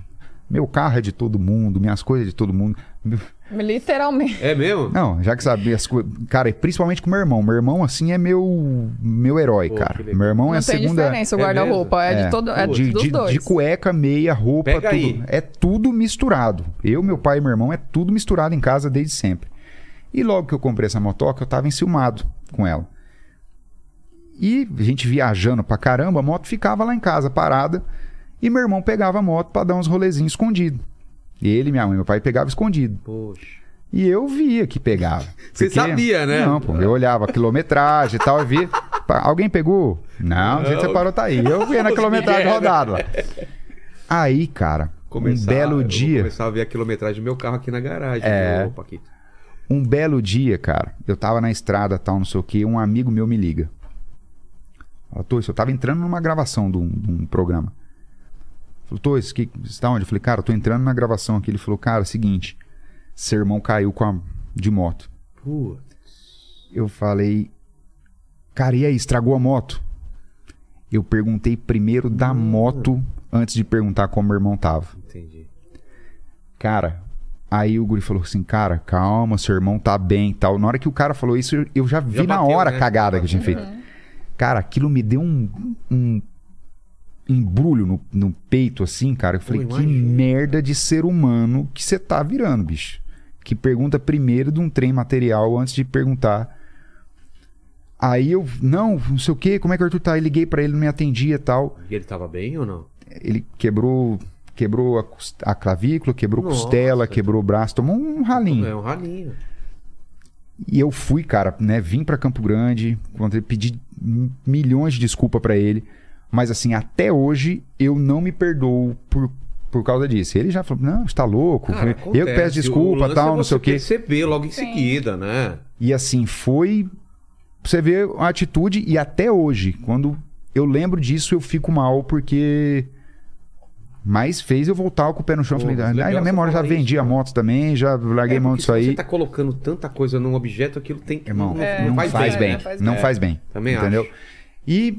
Meu carro é de todo mundo, minhas coisas é de todo mundo. Literalmente. É mesmo? Não, já que sabe as coisas. Cara, e principalmente com meu irmão. Meu irmão, assim, é meu meu herói, Pô, cara. Meu irmão é Não a tem segunda. diferença o É guarda-roupa. É, É. de todo, é de, dos de- dois. de cueca, meia, roupa, Pega tudo. aí. É tudo misturado. Eu, meu pai e meu irmão é tudo misturado em casa desde sempre. E logo que eu comprei essa motoca, eu tava enciumado com ela. E a gente viajando pra caramba, a moto ficava lá em casa parada. E meu irmão pegava a moto pra dar uns rolezinhos escondido. Ele, minha mãe, meu pai pegava escondido. Poxa. E eu via que pegava. Você sabia, né? Não, pô. Eu olhava a quilometragem e tal e via. Alguém pegou? Não, do jeito que você parou, tá aí. Eu via na quilometragem rodada lá. Aí, cara, Começar- um belo eu dia. começar a ver a quilometragem do meu carro aqui na garagem. É. Ô, Paquito. Um belo dia, cara, eu tava na estrada, tal, não sei o que, um amigo meu me liga. Fala, Torres, eu tava entrando numa gravação de um, de um programa. Falou, Torres, que, você tá onde? Eu falei, cara, eu tô entrando na gravação aqui. Ele falou, cara, seguinte, seu irmão caiu com a, de moto. Pô, Eu falei, cara, e aí, estragou a moto? Eu perguntei primeiro da Hum. moto antes de perguntar como meu irmão tava. entendi. Cara, aí o guri falou assim, cara, calma, seu irmão tá bem e tal. Na hora que o cara falou isso, eu- já vi Já na bateu, hora né? a cagada que eu tinha feito. Cara, aquilo me deu um, um embrulho no, no peito, assim, cara. Eu falei, que merda de ser humano que você tá virando, bicho. Que pergunta primeiro de um trem material antes de perguntar. Aí eu, não, não sei o que, como é que o Arthur tá? Aí liguei pra ele, não me atendia e tal. E ele tava bem ou não? Ele quebrou quebrou a, a clavícula, quebrou Nossa. costela, quebrou o braço, tomou um ralinho. É um ralinho. E eu fui, cara, né? Vim pra Campo Grande, pedi milhões de desculpa pra ele. Mas assim, até hoje eu não me perdoo por, por causa disso. Ele já falou: não, está louco. Cara, eu peço desculpa, tal, é não sei o quê. perceber logo em Sim. seguida, né? E assim, foi. Você vê a atitude, e até hoje, quando eu lembro disso, eu fico mal, porque. Mas fez eu voltar com o pé no chão. Pô, Falei, ah, na hora já vendi isso, a moto também, já larguei É, mão disso se aí. Você tá colocando tanta coisa num objeto, aquilo tem que. Irmão, não, não, faz, bem. bem. né? Faz Não bem. faz bem. Também entendeu? acho. E,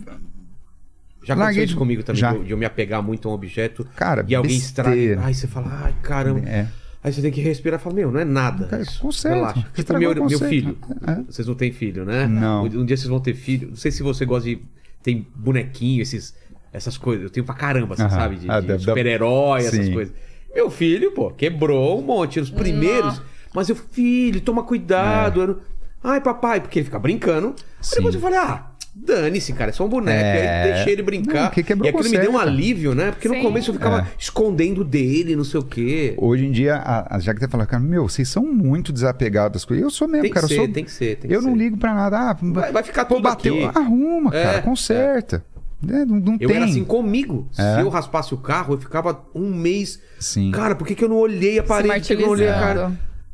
Já aconteceu isso comigo também, já. de eu- me apegar muito a um objeto cara, e alguém besteira. estraga. Ai, você fala, ai, caramba. É. Aí você tem que respirar e falar, meu, não é nada. Cara, isso. conserta. Relaxa. Tipo, Estragou meu, meu conceito. filho. É. Vocês não têm filho, né? Não. Um, dia vocês vão ter filho. Não sei se você gosta de. Tem bonequinho, esses, essas coisas. Eu tenho pra caramba, você Aham. sabe? De, Ah, de super-herói, essas coisas. Meu filho, pô, quebrou um monte. Os primeiros. Mas eu, filho, toma cuidado. eu não- Ai, papai, porque ele fica brincando. Aí depois eu falei, ah. Dane-se, cara, é só um boneco. É. Aí deixei ele brincar. Não, que quebrou e aquilo me deu um alívio, né? Porque no Sim. começo eu ficava É. escondendo dele, não sei o quê. Hoje em dia, a, a Jaque até fala, cara, meu, vocês são muito desapegados das coisas. Eu sou mesmo, Tem que cara. ser, eu sou... tem que ser, tem que eu não ser. ligo pra nada. Ah, Vai- vai ficar pô, tudo bateu. aqui. Arruma, É, cara, conserta. É, não, não Eu tem. era assim comigo. É. Se eu raspasse o carro, eu ficava um mês. Sim. Cara, por que, que eu não olhei a parede? Eu não olhei a cara?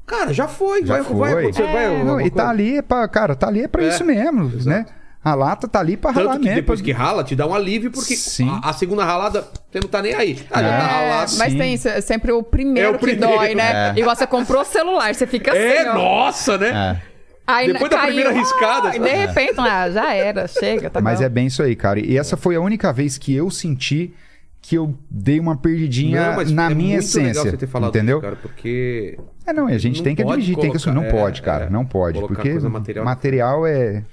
Cara, já foi. Já vai, foi. vai acontecer. vai, Não, e tá ali é pra, cara, tá ali é pra É, isso mesmo, exato. né? A lata tá ali pra ralar Tanto que mesmo. depois que rala, te dá um alívio, porque Sim. a, a segunda ralada, você não tá nem aí. Ah, já É. tá É, ralado. mas sim. tem se- sempre o primeiro, É o que primeiro. dói, né? É. Igual você comprou o celular, você fica É, assim, ó. nossa, né? É. Aí Depois da caiu, primeira riscada, ah, E de repente, ah, já era, chega, tá Mas bom. é bem isso aí, cara. E essa foi a única vez que eu senti que eu dei uma perdidinha Não, na é minha muito essência. legal você ter falado entendeu? isso, cara, porque É, não, e a gente Não tem que admitir, tem que assumir. Não colocar- é, pode, cara, é. não pode. Colocar Porque coisa material- material é.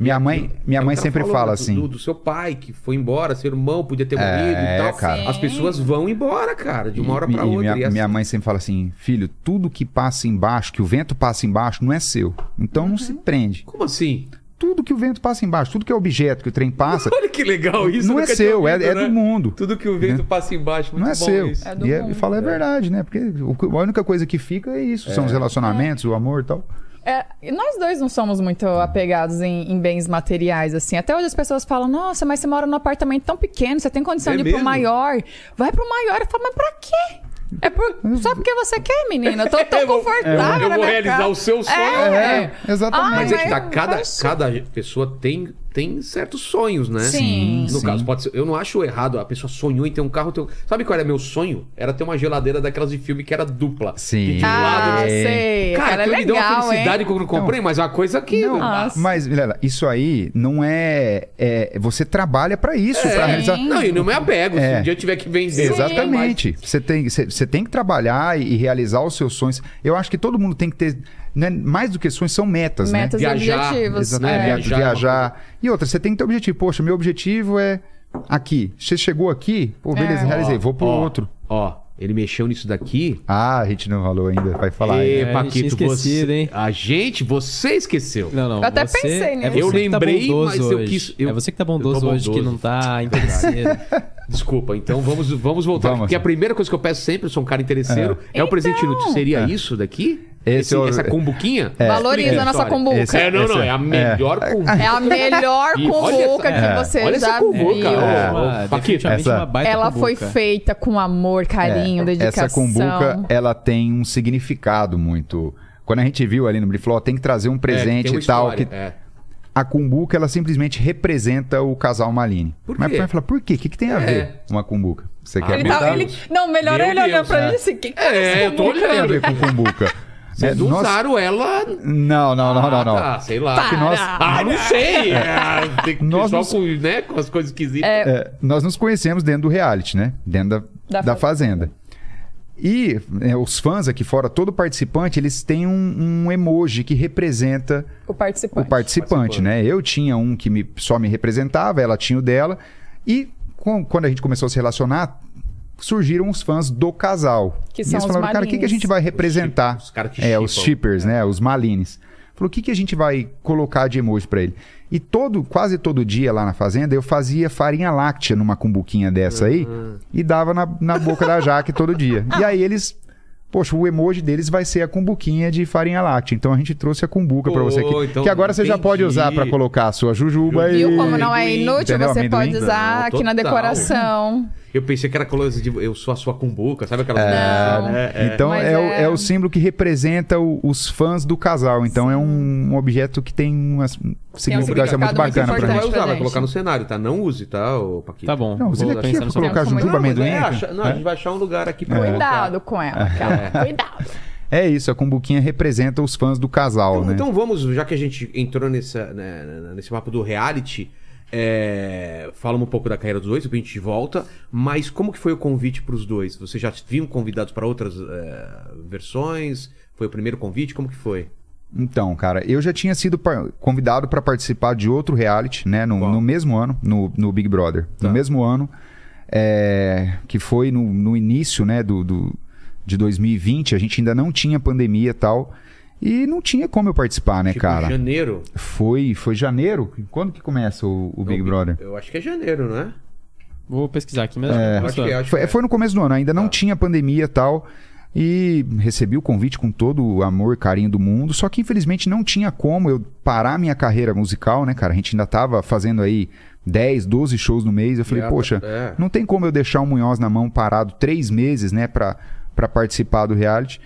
Minha mãe, minha É mãe sempre falou, fala né, assim. Do, do seu pai, que foi embora, seu irmão podia ter É, morrido e tal. cara. As pessoas vão embora, cara, de uma hora E- pra e outra. Minha, e assim- minha mãe sempre fala assim: filho, tudo que passa embaixo, que o vento passa embaixo, não é seu. Então não se Uhum. prende. Como assim? Tudo que o vento passa embaixo, tudo que é objeto que o trem passa, Olha que legal isso. não é seu, é, ouvido, é né? do mundo. Tudo que o vento passa embaixo. Muito Não é bom seu. isso. É do e é, mundo. eu falo, é verdade, né? Porque a única coisa que fica é isso: são os relacionamentos, o amor e tal. É, nós dois não somos muito apegados em, em bens materiais, assim. Até hoje as pessoas falam, nossa, mas você mora num apartamento tão pequeno, você tem condição É de ir pro mesmo? maior. Vai pro maior. Eu falo, mas pra quê? É por... só porque você quer, menina. Eu tô tão Eu vou- confortável. eu na vou realizar casa. o seu sonho. É, É, exatamente. Mas é que tá, Ai, cada, cada pessoa tem, tem certos sonhos, né? Sim. No Sim. caso, pode ser. Eu não acho errado. A pessoa sonhou em ter um carro. Ter um... Sabe qual era meu sonho? Era ter uma geladeira daquelas de filme que era dupla. Sim. Que de Ah, lado. sei. Cara, Cara, é aquilo me deu uma felicidade hein? quando eu comprei, mas é uma coisa que. Não, Nossa. mas, Vilela, isso aí não é, é- Você trabalha pra isso, pra realizar. Não, e não me apego. Se É. um dia eu tiver que vender. Exatamente. Você tem, você, você tem que trabalhar e realizar os seus sonhos. Eu acho que todo mundo tem que ter. Né, mais do que sonhos, são metas, Metas né? e Viajar, objetivos. Exatamente. É, Via- viajar é viajar. E outra, você tem que ter objetivo. Poxa, meu objetivo é aqui. Você chegou aqui, pô, beleza, É. realizei. Vou pro Ó, outro. Ó, ele mexeu nisso daqui. Ah, a gente não falou ainda. Vai falar aí. Ê, É, a gente Paquito, esquecido, você... hein? A gente, você esqueceu. Não, não. Eu até você- pensei nisso. É você Eu que tá lembrei, bondoso mas eu quis- eu- É você que tá tô bondoso hoje, que bondoso. não tá interesseiro. Desculpa, então vamos, vamos voltar. Vamos. Porque a primeira coisa que eu peço sempre, eu sou um cara interesseiro, é, o presente Então. inútil. Seria É. isso daqui? Esse é o- Essa cumbuquinha? Valoriza Explica a nossa cumbuca. Esse- É, não, não, esse- é a melhor cumbuca. É a melhor essa- que é. você Olha já cumbuca, viu. É, uma- definitivamente essa- uma baita Ela foi feita com amor, carinho, É, dedicação. Essa cumbuca, ela tem um significado muito. Quando a gente viu ali no Brifló, tem que trazer um É, presente e tal. história, Que... é. A cumbuca, ela simplesmente representa o casal Malini. Por Mas vai falar, por quê? O que, que tem a É. ver uma cumbuca? Você Ah, quer Ele tá, ele... Não, melhor Meu ele olhando Deus, pra é. mim assim. Que que É, eu tô O tem a olhando. ver com cumbuca? Vocês É, nós- usaram ela. Não, não, não, não, Ah, não. tá, sei lá. Para. Que nós- Ah, não sei. É, tem que Nós só nos- com, né, com as coisas esquisitas. É, nós nos conhecemos dentro do reality, né? Dentro da, Da da, fazenda. E é, os fãs aqui fora, todo participante, eles têm um, um emoji que representa O participante. o participante, Participante. né? Eu tinha um que me- só me representava, ela tinha o dela. E com- quando a gente começou a se relacionar, surgiram os fãs do casal. Que e são eles os falaram, cara, o que, que a gente vai representar? Os caras que é, os shippers, né? Os malines. Falou, o que, que a gente vai colocar de emoji pra ele? E todo, quase todo dia lá na fazenda, eu fazia farinha láctea numa cumbuquinha dessa aí e dava na, na boca da Jaque todo dia. E aí eles... Poxa, o emoji deles vai ser a cumbuquinha de farinha láctea. Então a gente trouxe a cumbuca pra você aqui. Então, que agora você já pode usar pra colocar a sua jujuba e... Viu como não é inútil? Entendeu? Você Amendoim? pode usar Não, aqui na total. decoração. Eu pensei que era coisa de eu sou a sua cumbuca, sabe aquelas Não. É, é. Então é, o- é- é o símbolo que representa o- os fãs do casal. Então é um objeto que tem uma significação muito significado muito bacana pra Você não vai gente. usar, vai colocar gente. no cenário, tá? Não use, tá, ô Paquito? Tá bom. Não, vou usa ele aqui pensar pra colocar Não, jujuba, mas- amendoim. É, não, a gente vai achar um lugar aqui pra Cuidado com ela, cara. Cuidado. É isso, a cumbuquinha representa os fãs do casal, Então, né? então vamos, já que a gente entrou nessa, né, nesse papo do reality, é, falamos um pouco da carreira dos dois, depois a gente volta, mas como que foi o convite pros dois? Vocês já vinham convidados para outras é, versões? Foi o primeiro convite? Como que foi? Então, cara, eu já tinha sido convidado para participar de outro reality, né? No, no mesmo ano, no, no Big Brother. Tá. No mesmo ano, é, que foi no, no início, né, do, do- de 2020. A gente ainda não tinha pandemia e tal. E não tinha como eu participar, né, tipo, cara? janeiro? Foi, foi janeiro? Quando que começa o, o Big Não, Brother? Eu acho que é janeiro, não é? Vou pesquisar aqui, mas É. Acho que é, acho Foi, que é. foi no começo do ano, ainda não Tá. tinha pandemia e tal. E recebi o convite com todo o amor e carinho do mundo. Só que infelizmente não tinha como eu parar minha carreira musical, né, cara? A gente ainda tava fazendo aí 10, 12 shows no mês. Eu falei, É, poxa, é. não tem como eu deixar o Munhoz na mão parado três meses, né, pra, pra participar do reality.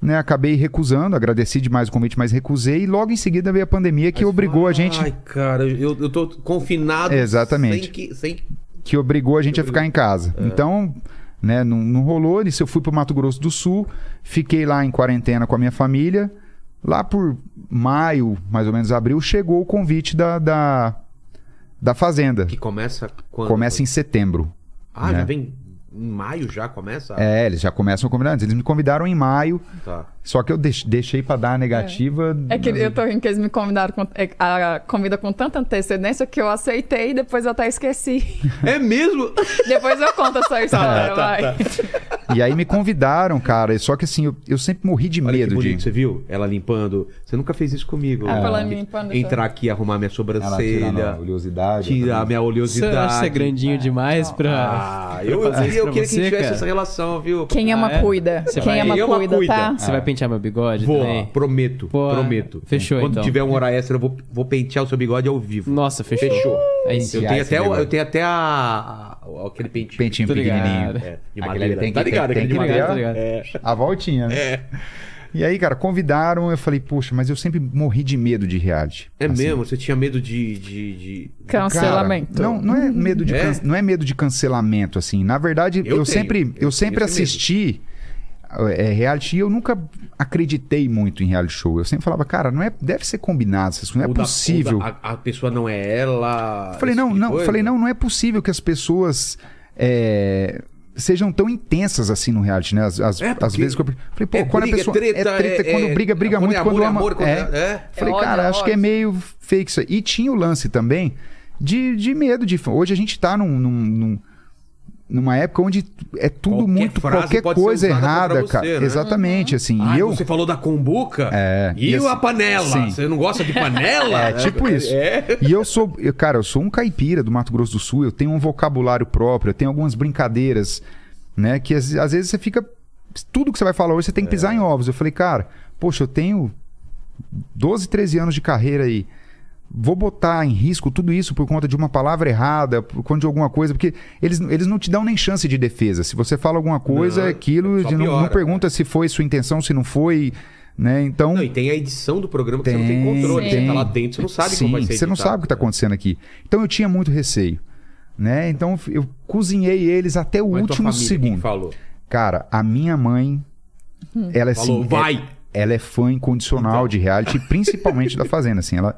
Né? Acabei recusando, agradeci demais o convite, mas recusei. E logo em seguida veio a pandemia que obrigou a gente, Ai, cara, eu, eu tô confinado. Exatamente. Sem que, sem... que obrigou a gente a ficar em casa. Então, né, não, não rolou. Nisso eu fui pro Mato Grosso do Sul, fiquei lá em quarentena com a minha família. Lá por maio, mais ou menos abril, chegou o convite da, da, da Fazenda. Que começa quando? Começa em setembro. Ah, né? já vem em maio já começa? É, eles já começam a convidar antes. Eles me convidaram em maio, Tá. Só que eu deix- deixei pra dar a negativa. É que eu tô rindo que eles me convidaram com, é, a convida com tanta antecedência que eu aceitei e depois eu até esqueci. É mesmo? depois eu conto essa história, vai. E aí me convidaram, cara. Só que assim, eu, eu sempre morri de Olha que medo bonito, de. você viu? Ela limpando. Você nunca fez isso comigo. Ah, em limpando, eu- Entrar aqui e arrumar minha Ela tirando a sobrancelha. oleosidade. Tirar a minha Você acha oleosidade. que é grandinho demais pra. Ah, eu, eu, eu pra queria que você, tivesse cara? essa relação, viu? Quem ama, Ah, é? cuida. Você Quem vai- ama, Quem ama, cuida, cuida. tá? Você vai pentear meu bigode Vou, também? prometo, Pô, prometo. fechou, Quando então. tiver uma hora extra, eu vou, vou pentear o seu bigode ao vivo. Nossa, fechou. Fechou. Aí Eu tenho, até, o- eu tenho até a, a- aquele pentinho. Pentinho pequenininho. É, de madeira. tem que- tá ligado? tem de que madeira. Tá ligado? É. A voltinha, né? É. E aí, cara, convidaram, eu falei, poxa, mas eu sempre morri de medo de reality. É Assim, mesmo? Você tinha medo de. de, de... Cancelamento. Cara, não, não é medo de É? can- não é medo de cancelamento assim. Na verdade, Eu eu, sempre Eu eu sempre assisti é, reality e eu nunca acreditei muito em reality show. Eu sempre falava, cara, não é deve ser combinado, coisas, não é da- ou possível. da- a, a pessoa não é ela. Falei, não, tipo não, coisa? falei, não, não é possível que as pessoas é, sejam tão intensas assim no reality, né? Às, às, É, às vezes que eu falei, pô, é quando briga, a pessoa é treta, é treta, é- quando é- briga, briga quando muito, é quando amor, é ama, amor, quando é. é- é. Falei, É ódio, cara, é acho que é meio fake isso aí. E tinha o lance também de, de medo de hoje a gente tá num, num- num- numa época onde é tudo Qualquer muito qualquer coisa errada, você, cara. né? Exatamente, assim. Ah, e eu você falou da cumbuca? É, E, e assim- a panela? sim. Você não gosta de panela? É, tipo isso. É. E eu sou, eu, cara, eu sou um caipira do Mato Grosso do Sul, eu tenho um vocabulário próprio, eu tenho algumas brincadeiras, né, que às, às vezes você fica tudo que você vai falar hoje você tem que pisar É. em ovos. Eu falei, cara, poxa, eu tenho 12, 13 anos de carreira aí. Vou botar em risco tudo isso por conta de uma palavra errada, por conta de alguma coisa, porque eles, eles não te dão nem chance de defesa. Se você fala alguma coisa, Não, é aquilo, de não, não piora, pergunta se foi sua intenção, se não foi, né? Então, Não, e tem a edição do programa que você não tem Tem, controle. Você tem. tá lá dentro, você não sabe Sim, como vai ser você não sabe o que está acontecendo aqui. Então eu tinha muito receio, né? Então eu cozinhei eles até o Mas último segundo. falou? Cara, a minha mãe, ela é assim, Falou, é- vai! ela é fã incondicional Então. de reality, principalmente da Fazenda, assim, ela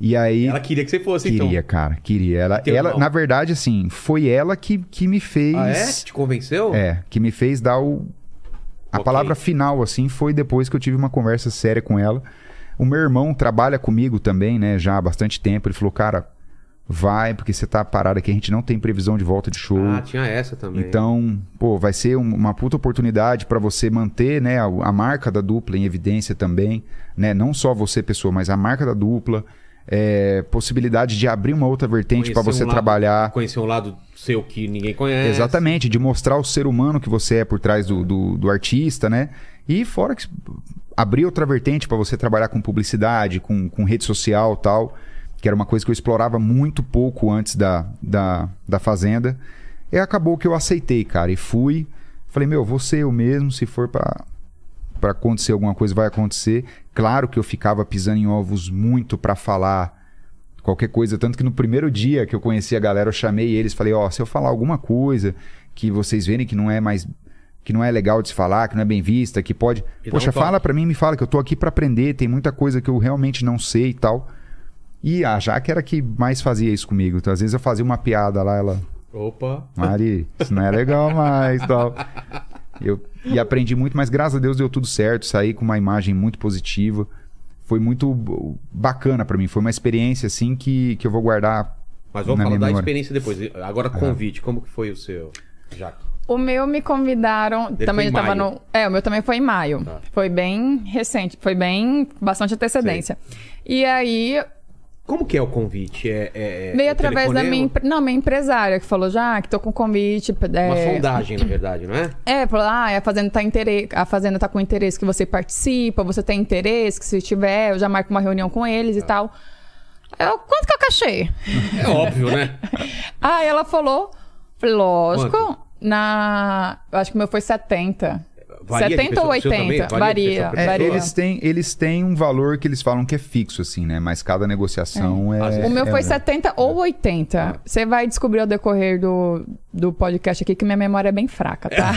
e aí Ela queria que você fosse, queria, então. cara, queria. Ela, Teu ela irmão. na verdade, assim, foi ela que, que me fez, Ah, é? Te convenceu? é, que me fez dar o a Ok. palavra final, assim, foi depois que eu tive uma conversa séria com ela. O meu irmão trabalha comigo também, né, já há bastante tempo. Ele falou, cara, vai, porque você tá parado aqui, a gente não tem previsão de volta de show. Ah, tinha essa também. Então, pô, vai ser um- uma puta oportunidade pra você manter, né, a, a marca da dupla em evidência também, né? Não só você, pessoa, mas a marca da dupla. É, possibilidade de abrir uma outra vertente pra Conhecer você um lado- trabalhar. Conhecer um lado seu que ninguém conhece. Exatamente, de mostrar o ser humano que você é por trás do, do, do artista, né? E fora que abrir outra vertente pra você trabalhar com publicidade, com, com rede social tal, que era uma coisa que eu explorava muito pouco antes da, da, da Fazenda. E acabou que eu aceitei, cara, e fui. Falei, meu, vou ser eu mesmo, se for pra, pra acontecer alguma coisa, vai acontecer. Claro que eu ficava pisando em ovos muito pra falar qualquer coisa. Tanto que no primeiro dia que eu conheci a galera, eu chamei eles, falei, ó, se eu falar alguma coisa que vocês verem que não é mais que não é legal de se falar, que não é bem vista, que pode, E poxa, fala pra mim, me fala que eu tô aqui pra aprender, tem muita coisa que eu realmente não sei e tal. E a Jaque era que mais fazia isso comigo. Então, às vezes eu fazia uma piada lá, ela, Opa. Mari, isso não é legal mais tal. Eu, e aprendi muito, mas graças a Deus deu tudo certo. Saí com uma imagem muito positiva. Foi muito bacana pra mim. Foi uma experiência, assim, que, que eu vou guardar. Mas vamos na falar minha da memória. experiência depois. Agora, convite. Como que foi o seu, Jaque? O meu me convidaram. Dele também foi em tava maio. no. É, o meu também foi em maio. Tá. Foi bem recente. Foi bem. bastante antecedência. E aí, Como que é o convite? É, é- veio é através da minha. Não, minha empresária que falou já que tô com convite. É, Uma sondagem, na verdade, não é? É, falou, ah, a fazenda tá interesse, a fazenda tá com interesse que você participa, você tem interesse, que se tiver, eu já marco uma reunião com eles e Tá. tal. Eu, quanto que é o cachê? É óbvio, né? Ah, ela falou, lógico, Quanto? na. Eu acho que o meu foi 70. Varia de 70 ou pessoa- seu também? 80? Varia Varia. É, varia. eles, têm, eles têm um valor que eles falam que é fixo, assim, né? Mas cada negociação é. Às O meu é foi um. 70 ou 80. Você vai descobrir ao decorrer do, do podcast aqui que minha memória é bem fraca, tá?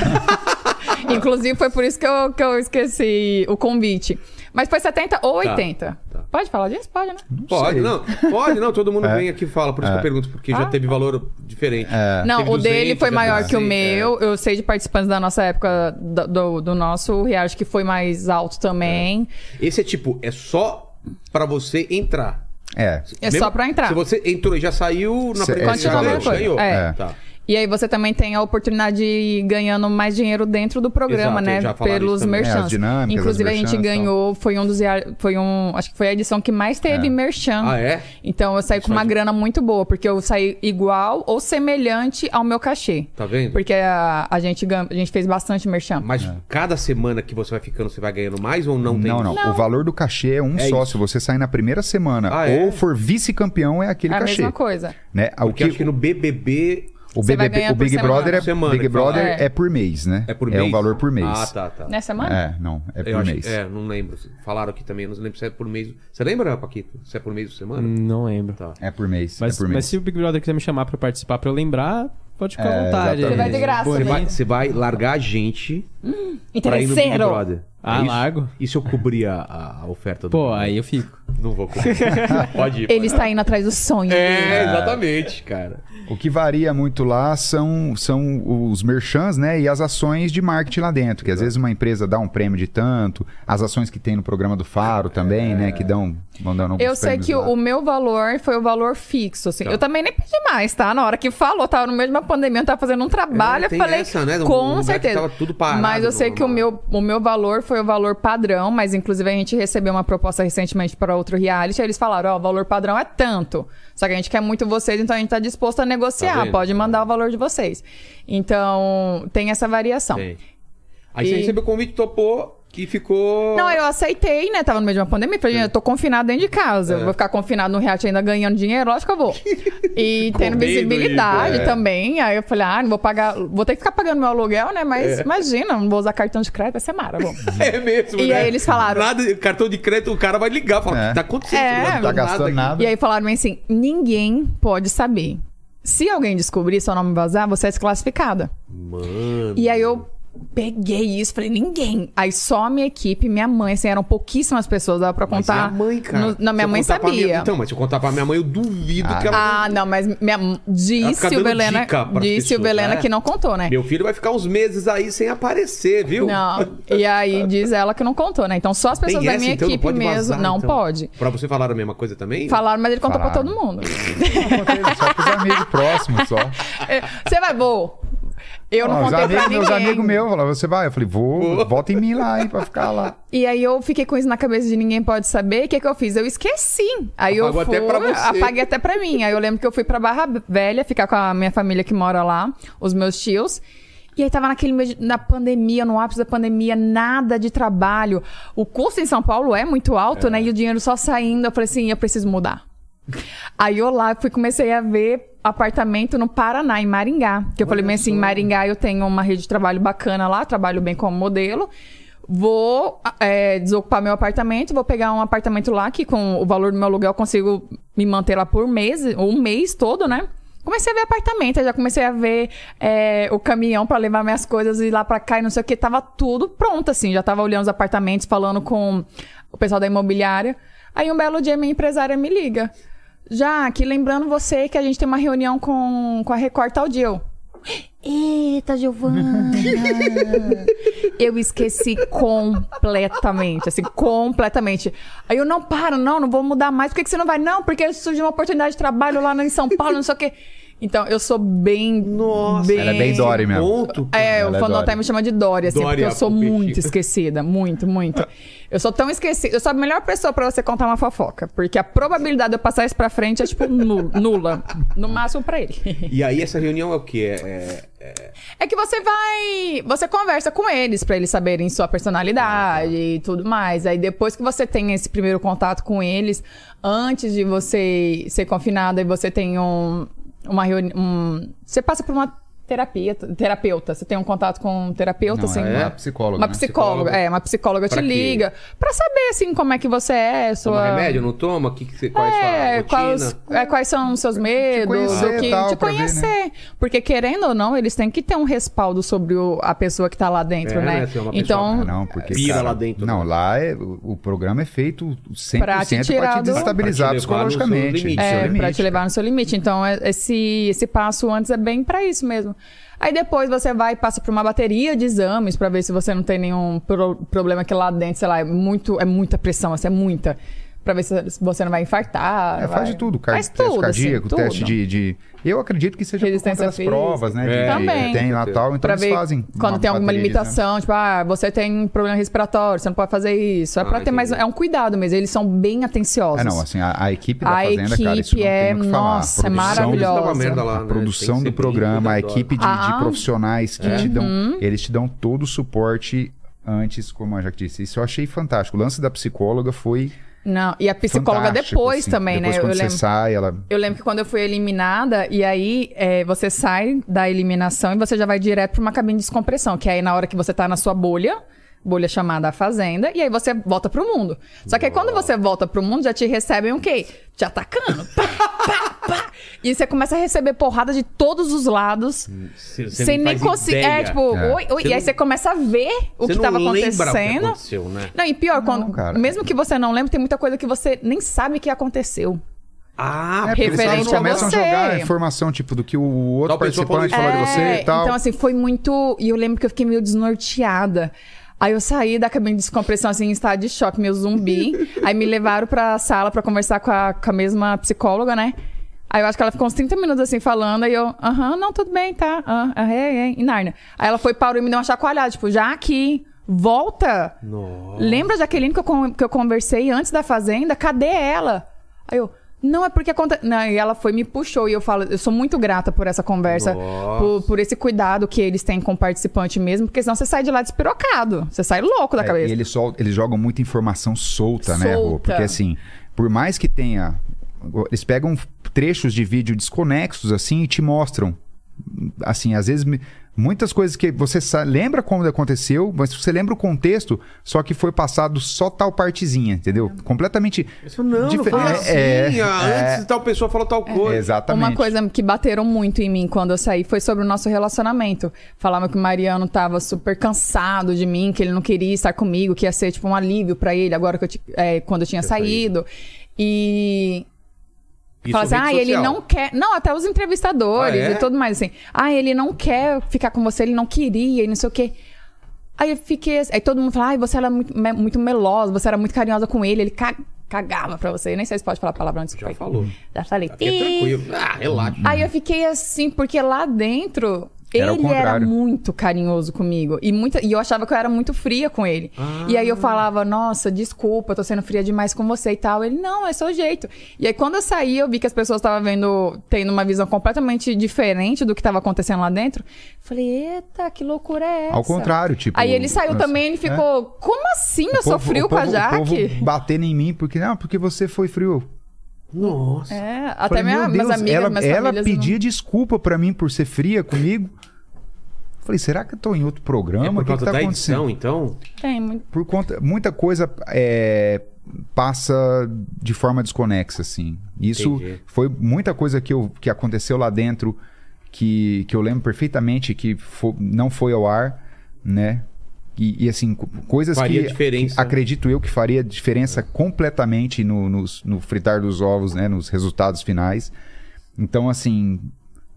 Inclusive, foi por isso que eu, que eu esqueci o convite. Mas foi 70 ou 80. tá. Pode falar disso? Pode, né? Pode, sei. não. Pode, não. Todo mundo É. vem aqui e fala. Por isso que eu pergunto, porque já Ah. teve valor diferente. É. Não, Teve o dele 200, foi já maior que o 100, meu. Eu sei de participantes da nossa época, do, do, do nosso reality, que foi mais alto também. Esse é tipo, é só pra você entrar. É. É só pra entrar. Se você entrou e já saiu na Cê- primeira esse já ganhou. É. Tá. E aí você também tem a oportunidade de ir ganhando mais dinheiro dentro do programa, Exato, né? Pelos. É, merchants. as dinâmicas, Inclusive as a gente ganhou, foi um dos foi um, acho que foi a edição que mais teve É. merchan. Ah, é? Então eu saí com uma faz- grana muito boa, porque eu saí igual ou semelhante ao meu cachê. Tá vendo? Porque a, a gente gan- a gente fez bastante merchan. Mas cada semana que você vai ficando, você vai ganhando mais ou não tem? Não, não, isso? O valor do cachê é um É só. isso. Se você sair na primeira semana Ah, é? ou for vice-campeão, é aquele É a cachê. mesma coisa. Né? O que, acho que no BBB o, Você vai BBB ganhar o por Big semana. Brother, é, Semana Big que fala. Brother É. é. por mês, né? é por mês? É o valor por mês. Ah, tá, tá. Nessa semana? É, não, é por Eu acho- mês. é, não lembro. Falaram aqui também, eu não lembro se é por mês. Você lembra, Paquito? Se é por mês ou semana? Não lembro. Tá. É por mês. Mas, é por mas mês. se o Big Brother quiser me chamar pra participar, pra eu lembrar, pode ficar É, à vontade. exatamente. Você vai de graça, Você né? vai, você vai largar a gente pra ir no Big Interesseiro! Brother. Ah, É isso? largo. E se eu cobrir a, a- a oferta do Pô, Big Brother? aí eu fico. Não vou cobrir. Pode ir. Ele está indo atrás do sonho. É, exatamente, cara. O que varia muito lá são, são os merchants, né? E as ações de marketing lá dentro. Que às vezes uma empresa dá um prêmio de tanto, as ações que tem no programa do Faro também, né? Que dão, vão dando alguns Eu sei que lá. o meu valor foi o valor fixo, assim. Tá. Eu também nem pedi mais, tá? Na hora que falou, tava no meio de uma pandemia, eu tava fazendo um trabalho, É, eu falei, essa, né? Com certeza. tava tudo parado, mas eu sei que o meu, o meu valor foi o valor padrão, mas inclusive a gente recebeu uma proposta recentemente para outro reality, aí eles falaram, ó, o valor padrão é tanto. Só que a gente quer muito vocês, então a gente tá disposto a Tá negociar, vendo? pode mandar o valor de vocês. Então, tem essa variação. Aí você E- recebeu o convite, topou e ficou. Não, eu aceitei, né? Tava no meio de uma pandemia. Falei, gente, eu tô confinado dentro de casa. É. Eu vou ficar confinado no reality ainda ganhando dinheiro? Lógico que eu vou. E tendo visibilidade é. também. Aí eu falei, ah, não vou pagar... Vou ter que ficar pagando meu aluguel, né? Mas É. imagina, não vou usar cartão de crédito, vai ser mara. Bom. É mesmo, E né? aí eles falaram- Nada, cartão de crédito, o cara vai ligar, fala, É. tá acontecendo? É, não tá gastando aqui." nada. E aí falaram assim, ninguém pode saber. Se alguém descobrir seu nome vazar, você é desclassificada. Mano. E aí eu peguei isso, falei, ninguém. Aí só a minha equipe, minha mãe, assim, eram pouquíssimas pessoas, dava pra Mas contar. e a mãe, cara? no- não, minha mãe pra sabia. minha- Então, mas se eu contar pra minha mãe, eu duvido que ela. Ah, não, mas minha, disse o Belena, disse o Belena é. que não contou, né? Meu filho vai ficar uns meses aí sem aparecer, viu? Não. E aí diz ela que não contou, né? Então só as pessoas Tem da essa, minha então, não equipe pode mesmo. vazar, não então. pode. Pra você falar a mesma coisa também? Falaram, mas ele contou pra Falaram. todo mundo. Eu contei só pros amigos próximos, só. Você vai, vou. Eu não os contei pra amigos, ninguém. meus amigos meus falaram, você vai? Eu falei, vou, volta em mim lá, hein, pra ficar lá. E aí eu fiquei com isso na cabeça de ninguém pode saber. O que, que eu fiz? Eu esqueci. Aí Apagou eu fui, até pra você. apaguei até pra mim. Aí eu lembro que eu fui pra Barra Velha ficar com a minha família que mora lá, os meus tios. E aí tava naquele meio na pandemia, no ápice da pandemia, nada de trabalho. O custo em São Paulo é muito alto, né? E o dinheiro só saindo. Eu falei assim, eu preciso mudar. Aí eu lá fui, comecei a ver apartamento no Paraná, em Maringá. Que eu falei bem assim, em Maringá eu tenho uma rede de trabalho bacana lá, trabalho bem como modelo. Vou é, desocupar meu apartamento, vou pegar um apartamento lá que com o valor do meu aluguel eu consigo me manter lá por mês, ou um mês todo, né? Comecei a ver apartamento, já comecei a ver é, o caminhão pra levar minhas coisas e ir lá pra cá e não sei o que. Tava tudo pronto, assim. Já tava olhando os apartamentos, falando com o pessoal da imobiliária. Aí um belo dia minha empresária me liga. Já que lembrando você que a gente tem uma reunião com, com a Record tal dia. Eu, Eita, Giovana! eu esqueci completamente, assim, completamente. Aí eu, não, para, não, não vou mudar mais. Por que, que você não vai? Não, porque surgiu uma oportunidade de trabalho lá em São Paulo, não sei o quê. Então, eu sou bem... Nossa, bem... Ela é bem Dory mesmo. Ponto. É, Ela o é Fandom Dory. até me chama de Dory, assim, Dory, porque eu a sou muito esquecida. Muito, muito. Eu sou tão esquecida. Eu sou a melhor pessoa pra você contar uma fofoca. Porque a probabilidade de eu passar isso pra frente é, tipo, nu- nula. No máximo pra ele. E aí essa reunião é o quê? É, é- É que você vai. Você conversa com eles pra eles saberem sua personalidade e tudo mais. Aí depois que você tem esse primeiro contato com eles, antes de você ser confinada e você tem um, uma reunião. você passa por uma terapia, terapeuta. Você tem um contato com um terapeuta, Não, assim? é uma psicóloga, Uma né? psicóloga, Psicóloga. é, uma psicóloga te Pra quê? liga pra saber, assim, como é que você é, sua... Toma remédio, não toma? Que que você, qual é a sua É, quais, é, quais são os seus medos, conhecer o que, tal, te pra ver, conhecer. né? Porque, querendo ou não, eles têm que ter um respaldo sobre o- a pessoa que tá lá dentro, É, né? né, é pessoa- então, Ah, não, porque Pira cara, lá dentro, Não, né? lá é, o, programa é feito 100% Pra para te te, desestabilizar Pra te levar no seu psicologicamente. É, limite, pra te levar no seu limite. Então, é- esse, esse passo antes é bem pra isso mesmo. Aí depois você vai e passa por uma bateria de exames pra ver se você não tem nenhum pro- problema que lá dentro, sei lá, é, muito, é muita pressão, assim, é muita. Pra ver se você não vai infartar. É, vai- faz de tudo, car Faz teste tudo, cardíaco, assim, teste de, de- Eu acredito que seja por conta Resistência das física. provas, né? É. de- Também. Tem lá tal, então Pra eles ver fazem. quando uma tem alguma exame. limitação, tipo, ah, você tem problema respiratório, você não pode fazer isso. É pra Ah, ter mais. É um cuidado mesmo. Eles são bem atenciosos. É, não, assim, a, a equipe da A Fazenda, cara, isso equipe não é- tem o que falar. nossa, é A produção- maravilhosa. Lá, A né? produção Tem que do programa, a equipe de, Ah. Uhum. profissionais que te dão, eles te dão todo o suporte antes, como a Jaque disse. Isso eu achei fantástico. O lance da psicóloga foi Não, e a psicóloga fantástico, depois assim. também, depois né? Quando Eu você lembro. sai, ela Eu lembro que quando eu fui eliminada, e aí é, você sai da eliminação e você já vai direto pra uma cabine de descompressão, que é aí na hora que você tá na sua bolha, bolha chamada a Fazenda, e aí você volta pro mundo. Só que aí quando você volta pro mundo, já te recebem o quê? Te atacando. Pá, pá, pá. E você começa a receber porrada de todos os lados. Você- você sem não nem conseguir. É, tipo, É. oi, oi. Você E aí não- você começa a ver o Você que não tava lembra o que acontecendo. aconteceu, né? Não, e pior, quando, cara. mesmo que você não lembre, tem muita coisa que você nem sabe que aconteceu. Ah, É, porque eles referente a começam a você. jogar a informação, tipo, do que o outro Tal falou participante falou de você É, e tal. Então, assim, foi muito. E eu lembro que eu fiquei meio desnorteada. Aí eu saí da cabine de descompressão, assim, em estado de choque, meio zumbi. aí me levaram pra sala pra conversar com a, com a mesma psicóloga, né? Aí eu acho que ela ficou uns 30 minutos assim falando, aí eu, aham, não, tudo bem, tá. Ah, ah, é, é, e Narnia. Aí ela foi, parou e me deu uma chacoalhada, tipo, já aqui, volta. Nossa. Lembra a Jaqueline que eu, que eu conversei antes da Fazenda? Cadê ela? Aí eu, não, é porque acontece. E ela foi me puxou. E eu falo, eu sou muito grata por essa conversa, por, por esse cuidado que eles têm com o participante mesmo, porque senão você sai de lá despirocado. Você sai louco da É, cabeça. e eles, sol- eles jogam muita informação solta, né, Rô? Solta. Porque assim, por mais que tenha. Eles pegam trechos de vídeo desconexos, assim, e te mostram. Assim, às vezes, muitas coisas que você lembra como aconteceu, mas você lembra o contexto, só que foi passado só tal partezinha, entendeu? Completamente. Isso não, não foi é, assim. é, ah, é. Antes tal pessoa falou tal coisa. Exatamente. Uma coisa que bateram muito em mim quando eu saí foi sobre o nosso relacionamento. Falavam que o Mariano tava super cansado de mim, que ele não queria estar comigo, que ia ser tipo um alívio pra ele agora que eu é, quando eu tinha saído. E Isso Fala assim, ah, ele social. não quer. Não, até os entrevistadores Ah, é? e tudo mais assim. Ah, ele não quer ficar com você, ele não queria e não sei o quê. Aí eu fiquei. Aí todo mundo fala, ai, você era muito, muito melosa, você era muito carinhosa com ele, ele ca- cagava pra você. Eu nem sei se pode falar palavrão Já desculpa. falou. Já falei. Aqui é "Ih". tranquilo. Ah, relaxa. Aí eu fiquei assim, porque lá dentro. Era ele era muito carinhoso comigo. E, muita, e eu achava que eu era muito fria com ele. E aí eu falava, nossa, desculpa, eu tô sendo fria demais com você e tal. Ele, não, é seu jeito. E aí quando eu saí, eu vi que as pessoas estavam vendo, tendo uma visão completamente diferente do que tava acontecendo lá dentro. Falei, eita, que loucura é essa? Ao contrário, tipo. Aí ele saiu nossa, também, ele ficou, como assim eu sou frio o com a Jaque? O povo batendo em mim, porque, não, porque você foi frio. Nossa. É, até Falei, minha, meu minhas Deus, amigas, ela, minhas ela famílias não- pedia desculpa pra mim por ser fria comigo. Falei, será que eu tô em outro É programa? por o que, causa que tá da acontecendo? edição, então? Tem muito. Por conta, muita coisa é, passa de forma desconexa, assim. Isso Entendi. foi muita coisa que, eu, que aconteceu lá dentro que, que eu lembro perfeitamente que fo- não foi ao ar, né? E, e, assim, co- coisas Faria que diferença. acredito eu que faria diferença completamente no, nos- no fritar dos ovos, né? Nos resultados finais. Então, assim,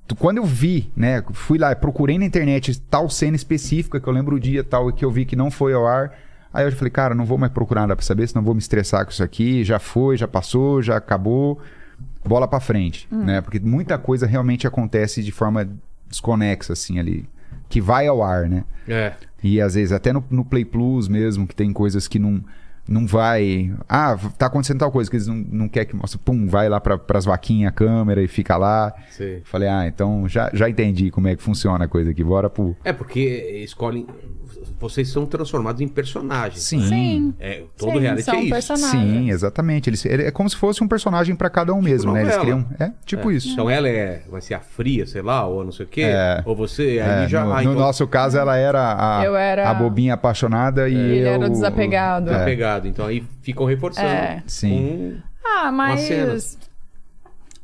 tu- quando eu vi, né? Fui lá, procurei na internet tal cena específica, que eu lembro o dia tal, e que eu vi que não foi ao ar. Aí eu falei, cara, não vou mais procurar nada pra saber, senão vou me estressar com isso aqui. Já foi, já passou, já acabou. Bola pra frente, né? Porque muita coisa realmente acontece de forma desconexa, assim, ali. Que vai ao ar, né? É. E às vezes até no, no Play Plus mesmo, que tem coisas que não. Não vai. Ah, tá acontecendo tal coisa que eles não, não querem que mostre. Pum, vai lá pra, pras vaquinhas a câmera e fica lá. Sei. Falei, ah, então já, já entendi como é que funciona a coisa aqui. Bora pro. É porque escolhem. Vocês são transformados em personagens. Sim. Sim. É, todo Sim, reality são é isso. personagens. Sim, exatamente. Eles, ele- é como se fosse um personagem pra cada um mesmo, né? Eles novela. criam. É, tipo É. isso. Então ela é, vai ser a fria, sei lá, ou não sei o quê. É. Ou você É, aí já. no, ah, no então, nosso caso, ela era a, Eu era- a bobinha apaixonada e Ele eu... era o desapegado. tá É. Então aí ficam reforçando. É. Sim. Ah, mas.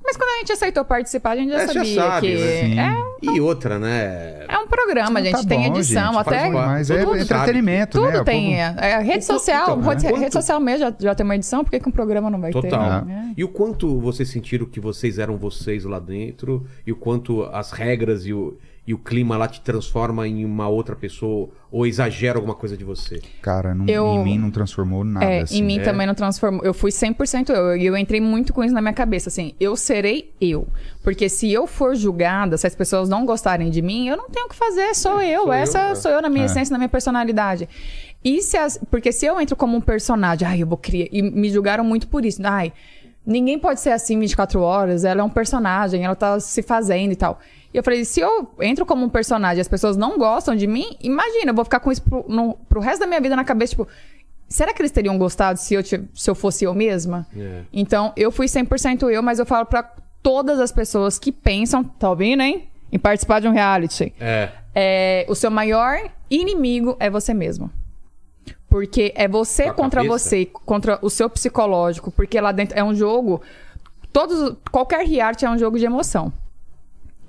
Mas quando a gente aceitou participar, a gente já É, já sabia sabe, que. né? Sim. É, E outra, né? é um programa, a gente Tá tem bom, edição, gente, até. Mas é entretenimento, Tudo né? O tem. é, a rede social, rede, então, rede quanto- social mesmo já, já tem uma edição, por que, que um programa não vai Total. ter? É. E o quanto vocês sentiram que vocês eram vocês lá dentro e o quanto as regras e o, e o clima lá te transforma em uma outra pessoa ou exagera alguma coisa de você? Cara, não- Eu- em mim não transformou nada, É, assim. em mim É. também não transformou. Eu fui 100% eu. E eu entrei muito com isso na minha cabeça. Assim, eu serei eu. Porque se eu for julgada, se as pessoas não gostarem de mim, eu não tenho o que fazer. Sou eu. sou eu, Essa é. sou eu na minha É. essência, na minha personalidade. E se as... Porque se eu entro como um personagem, ai, eu vou criar. E me julgaram muito por isso. Ai, ninguém pode ser assim 24 horas. Ela é um personagem, ela tá se fazendo e tal. E eu falei, se eu entro como um personagem e as pessoas não gostam de mim, imagina, eu vou ficar com isso pro, no- pro resto da minha vida na cabeça, tipo, será que eles teriam gostado se eu, se eu fosse eu mesma? É. Então, eu fui 100% eu, mas eu falo pra todas as pessoas que pensam, tá ouvindo, hein? Em participar de um reality. É. É, o seu maior inimigo é você mesmo. Porque é você contra cabeça. você, contra o seu psicológico. Porque lá dentro é um jogo. Todos, qualquer reality é um jogo de emoção.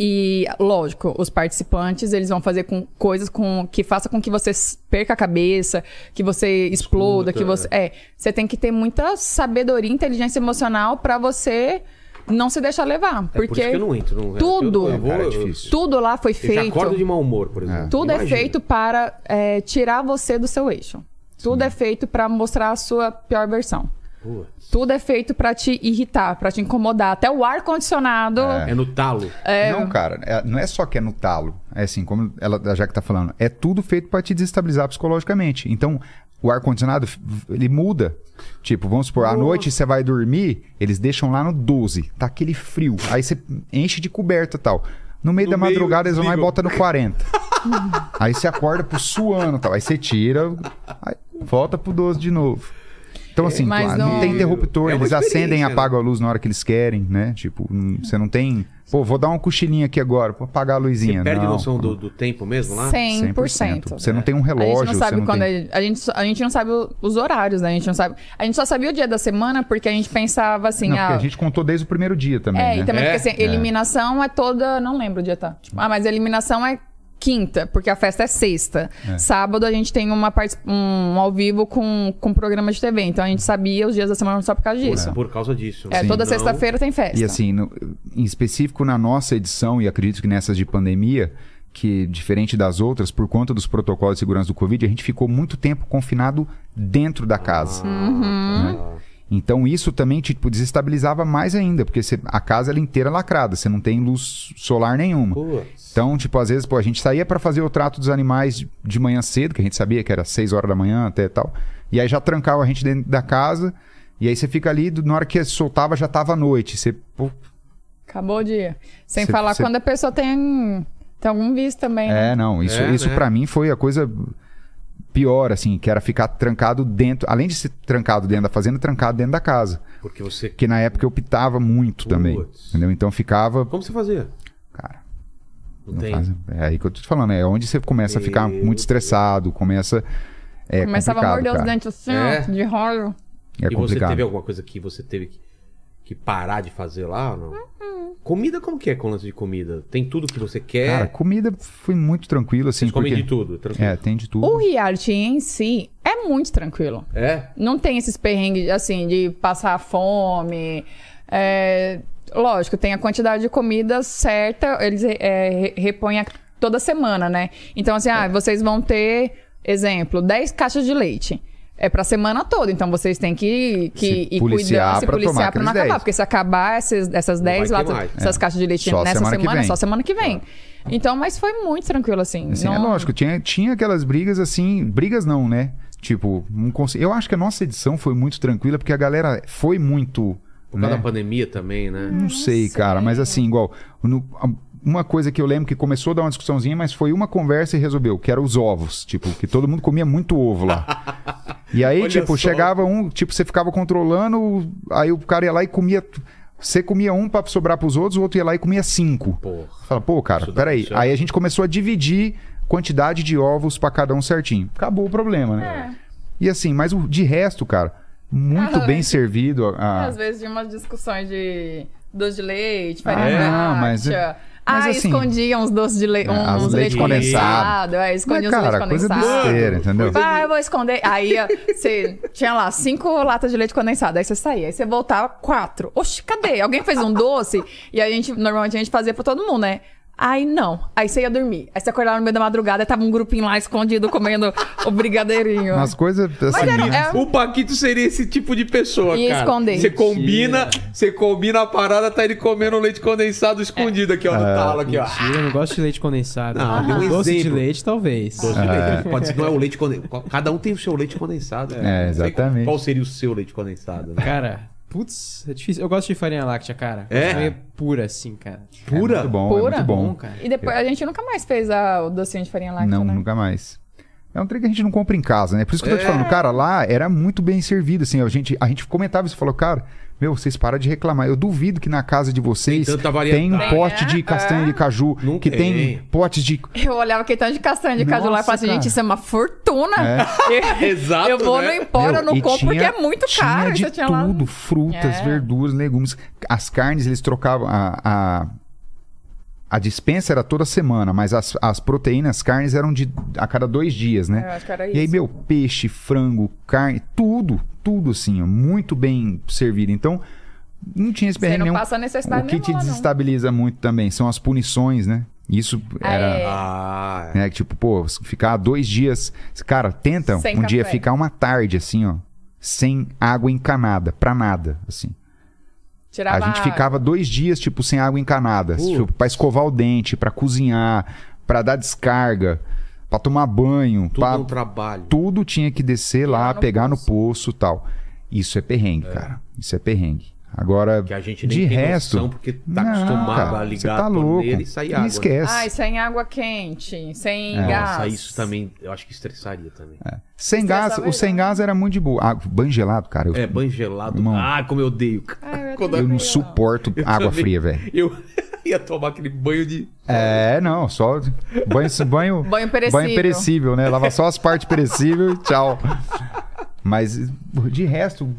E, lógico, os participantes, eles vão fazer com coisas com, que faça com que você perca a cabeça, que você exploda, Escuta, que você... É, você tem que ter muita sabedoria, inteligência emocional pra você não se deixar levar. É por porque isso que eu não entro num tudo- Eu, eu vou, é eu- difícil. tudo lá foi Eu já feito... acordo de mau humor, por exemplo. Tudo é Imagina. feito para é, tirar você do seu eixo. Tudo é feito para mostrar a sua pior versão. Putz. Tudo é feito para te irritar, para te incomodar. Até o ar condicionado. É no talo. Não, cara, é- não é só que é no talo. É assim, como ela, a Jaque tá falando, é tudo feito pra te desestabilizar psicologicamente. Então, o ar-condicionado, ele muda. Tipo, vamos supor, à noite você vai dormir, eles deixam lá no 12, tá aquele frio. Aí você enche de coberta e tal. No meio No da meio, madrugada eles vão lá e botam no 40. aí você acorda pro suando e tal. Aí você tira, aí volta pro 12 de novo. Então, assim, claro, não... não- tem interruptor, É uma eles acendem e né? apagam a luz na hora que eles querem, né? Tipo, hum, você não tem. Pô, vou dar um cochilinho aqui agora, vou apagar a Você luzinha. perde não, noção do, do tempo mesmo lá? 100%. Você não tem um A relógio, gente não sabe você não quando. tem... A, a gente, a gente não sabe os horários, né? A gente não sabe. A gente só sabia o dia da semana porque a gente pensava assim, Não, ah. porque a gente contou desde o primeiro dia também, É, né? e também É? porque assim, eliminação é toda. Não lembro o dia, tá? Tipo, ah, mas a eliminação é quinta, porque a festa é sexta. Sábado a gente tem uma partic- um ao vivo com, com programa de TV. Então a gente sabia os dias da semana só por causa disso. Por causa disso. É, Sim. toda Não- sexta-feira tem festa. E assim, no- em específico na nossa edição, e acredito que nessas de pandemia, que diferente das outras, por conta dos protocolos de segurança do Covid, a gente ficou muito tempo confinado dentro da casa. Uhum. né? Então isso também tipo, desestabilizava mais ainda, porque você- a casa ela é inteira lacrada, você não tem luz solar nenhuma. Putz. Então, tipo, às vezes, pô, a gente saía pra fazer o trato dos animais de- manhã cedo, que a gente sabia que era 6 horas da manhã até tal. E aí já trancava a gente dentro da casa. E aí você fica ali, na hora que soltava já tava à noite. Você, pô, Acabou o dia. Sem Cê- falar cê- quando a pessoa tem, tem algum vício também. né? é, não, isso, É, isso né? para mim foi a coisa pior, assim, que era ficar trancado dentro, além de ser trancado dentro da fazenda, trancado dentro da casa. Porque você. Porque na época eu pitava muito também, Putz. entendeu? Então ficava, Como você fazia? cara, Não, não tem. faz- é aí que eu tô te falando, é onde você começa a ficar Meu muito estressado, começa é Começava a morder os dentes assim, É. de raiva. É e você complicado. teve alguma coisa que você teve que, que parar de fazer lá ou não? Uhum. Comida, como que é com o lance de comida? Tem tudo que você quer? Cara, comida foi muito tranquilo, assim. Vocês comem porque... de tudo, tranquilo. É, tem de tudo. O reality em si é muito tranquilo. É? Não tem esses perrengues, assim, de passar fome. É, Lógico, tem a quantidade de comida certa, eles é, re- repõem a- toda semana, né? Então, assim, ah, vocês vão ter, exemplo, 10 caixas de leite. É pra semana toda, então vocês têm que, que Se ir policiar cuidando, se policiar pra não acabar. 10. Porque se acabar essas, essas Não 10 vai lá, ter mais. essas caixas de leite Só nessa semana semana, é só semana que vem. Então, mas foi muito tranquilo, assim. Assim, É não- lógico, tinha, tinha aquelas brigas assim. Brigas não, né? Tipo, não cons- eu acho que a nossa edição foi muito tranquila, porque a galera foi muito. Por causa né? da pandemia também, né? Não sei, cara, mas assim, igual. no- uma coisa que eu lembro que começou a dar uma discussãozinha, mas foi uma conversa e resolveu, que era os ovos. Tipo, que todo mundo comia muito ovo lá. E aí, Olha tipo, só. chegava um, tipo, você ficava controlando, aí o cara ia lá e comia. Você comia um pra sobrar pros outros, o outro ia lá e comia cinco. Porra. Fala, pô, cara, peraí. certo. Aí a gente começou a dividir quantidade de ovos pra cada um certinho. Acabou o problema, né? E assim, mas o, de resto, cara, muito Ah, bem é. servido. a- Às vezes tinha umas discussões de doce de leite, Ah, farinha é? láctea. Não, mas- mas ah, assim- escondiam uns doces de leite, Ah, as uns leite leite condensado. condensado. É, Mas, escondiam uns leite cara, coisa condensado. besteira, entendeu? Ah, eu vou esconder. Aí você tinha lá cinco latas de leite condensado. Aí você saía. Aí você voltava, quatro. Oxi, cadê? Alguém fez um doce? E a gente, normalmente a gente fazia pra todo mundo, né? Aí não. Aí você ia dormir. Aí você acordava no meio da madrugada e tava um grupinho lá escondido comendo o brigadeirinho. Umas coisas assim. era- é- O Paquito seria esse tipo de pessoa, Ia cara. esconder. Você combina, você combina a parada, tá ele comendo leite condensado escondido aqui, ó, no talo aqui, ó. Mentira, eu não gosto de leite condensado. Não, dê um Doce de exemplo. leite, talvez. Doce de leite. Pode ser, não é o leite condensado. Cada um tem o seu leite condensado. É, sei exatamente. Qual seria o seu leite condensado? né? Cara, putz, é difícil. Eu gosto de farinha láctea, cara. É? Farinha pura, assim, cara. Pura? É muito bom, Pura? é muito bom. Bom, cara. E depois a gente nunca mais fez a- o docinho de farinha láctea, Não, né? nunca mais. É um trem que a gente não compra em casa, né? Por isso que eu tô te É. falando, cara, lá era muito bem servido, assim. A gente, a gente comentava isso, falou, cara, meu, vocês param de reclamar. Eu duvido que na casa de vocês Tem um Tem, pote é, de castanha é. de caju, Não que tem. tem. potes de. Eu olhava aquele tanto de castanha de caju lá e falava assim, gente, isso é uma fortuna. Eu- Exato, Eu vou né? no Empório, eu Meu, não compro porque é muito tinha caro. de Você tinha lá... tudo, frutas, É. verduras, legumes. As carnes, eles trocavam. A, a, a dispensa era toda semana, mas as, as proteínas, as carnes eram de a cada dois dias, né? Eu acho que era E aí, isso. meu, peixe, frango, carne, tudo, tudo assim, ó, muito bem servido. Então, não tinha esse Você perrengue nenhum. passa necessidade O que te nenhuma, não. desestabiliza muito também são as punições, né? Isso Ah, era. é. Ah, é. Né, que, tipo, pô, ficar dois dias. Cara, tenta Sem um dia café. ficar uma tarde, assim, ó, sem água encanada, pra nada, assim. Tirava A gente ficava dois dias, tipo, sem água encanada. Putz. Tipo, pra escovar o dente, pra cozinhar, pra dar descarga, pra tomar banho. Tudo pra... um trabalho. Tudo tinha que descer lá, lá no pegar poço. no poço e tal. Isso é perrengue, cara. Isso é perrengue. Agora, Que a gente nem de tem resto. noção, porque tá Não, acostumado cara, a você ligar tá a louco. torneira e sair água. Esquece. Ai, sem água quente, sem É. gás. Nossa, isso também, eu acho que estressaria também. Sem Estressa gás, o sem gás era muito de boa. Ah, banho gelado, cara. Eu, É, banho gelado. Irmão. Ah, como eu odeio. cara. Ai, eu eu não suporto Eu água também. fria, velho. Eu ia tomar aquele banho de. É, não, só banho, banho, Banho perecível. banho perecível, né? Lava só as partes perecíveis e tchau. Mas de resto,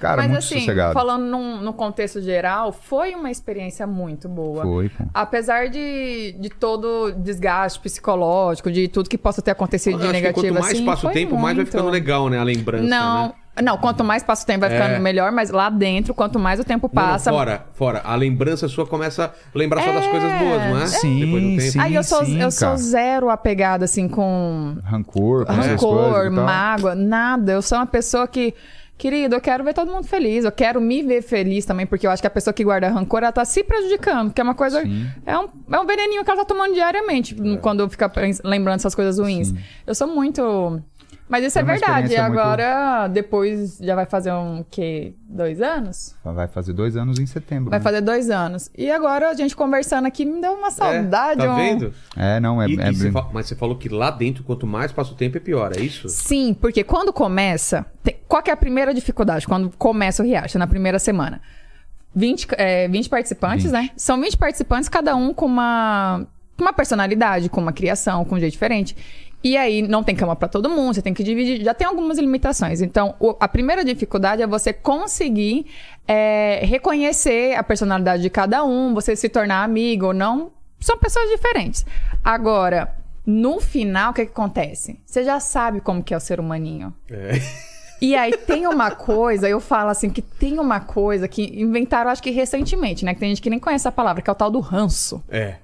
cara, Mas muito assim, sossegado. falando num, no contexto geral, foi uma experiência muito boa. Foi, pô. Apesar de, de todo o desgaste psicológico, de tudo que possa ter acontecido Eu de acho que negativo quanto mais assim, passa o tempo, mais vai muito. ficando legal, né? A lembrança. Não, né? Não, quanto mais passa o tempo vai ficando É. melhor, mas lá dentro, quanto mais o tempo Não, não, passa. fora, fora. A lembrança sua começa a lembrar só das É. coisas boas, não é? Sim, Depois do tempo. sim. Aí eu sou, sim, eu sou zero apegada, assim, com Rancor, com rancor, mágoa, nada. Eu sou uma pessoa que, querido, eu quero ver todo mundo feliz, eu quero me ver feliz também, porque eu acho que a pessoa que guarda rancor, ela tá se prejudicando, que é uma coisa. Sim. É um, é um veneninho que ela tá tomando diariamente quando fica lembrando essas coisas ruins. Eu sou muito. Mas isso é verdade. E experiência muito- agora, depois, já vai fazer um quê? Dois anos? Vai fazer dois anos em setembro. Vai né? fazer dois anos. E agora, a gente conversando aqui, me deu uma saudade. Tá um- vendo? É, não, é. E- é e você Mas você falou que lá dentro, quanto mais passa o tempo, é pior, é isso? Sim, porque quando começa. tem- qual que é a primeira dificuldade? Quando começa o Riacho, na primeira semana? 20, é, 20 participantes, 20. né? São 20 participantes, cada um com uma, com uma personalidade, com uma criação, com um jeito diferente. E aí não tem cama pra todo mundo, você tem que dividir. Já tem algumas limitações. Então, o- a primeira dificuldade é você conseguir é, reconhecer a personalidade de cada um, você se tornar amigo ou não. São pessoas diferentes. Agora, no final, o que, que acontece? Você já sabe como que é o ser humaninho. É. E aí tem uma coisa, eu falo assim, que tem uma coisa que inventaram, acho que recentemente, né? Que tem gente que nem conhece a palavra, que é o tal do ranço. É.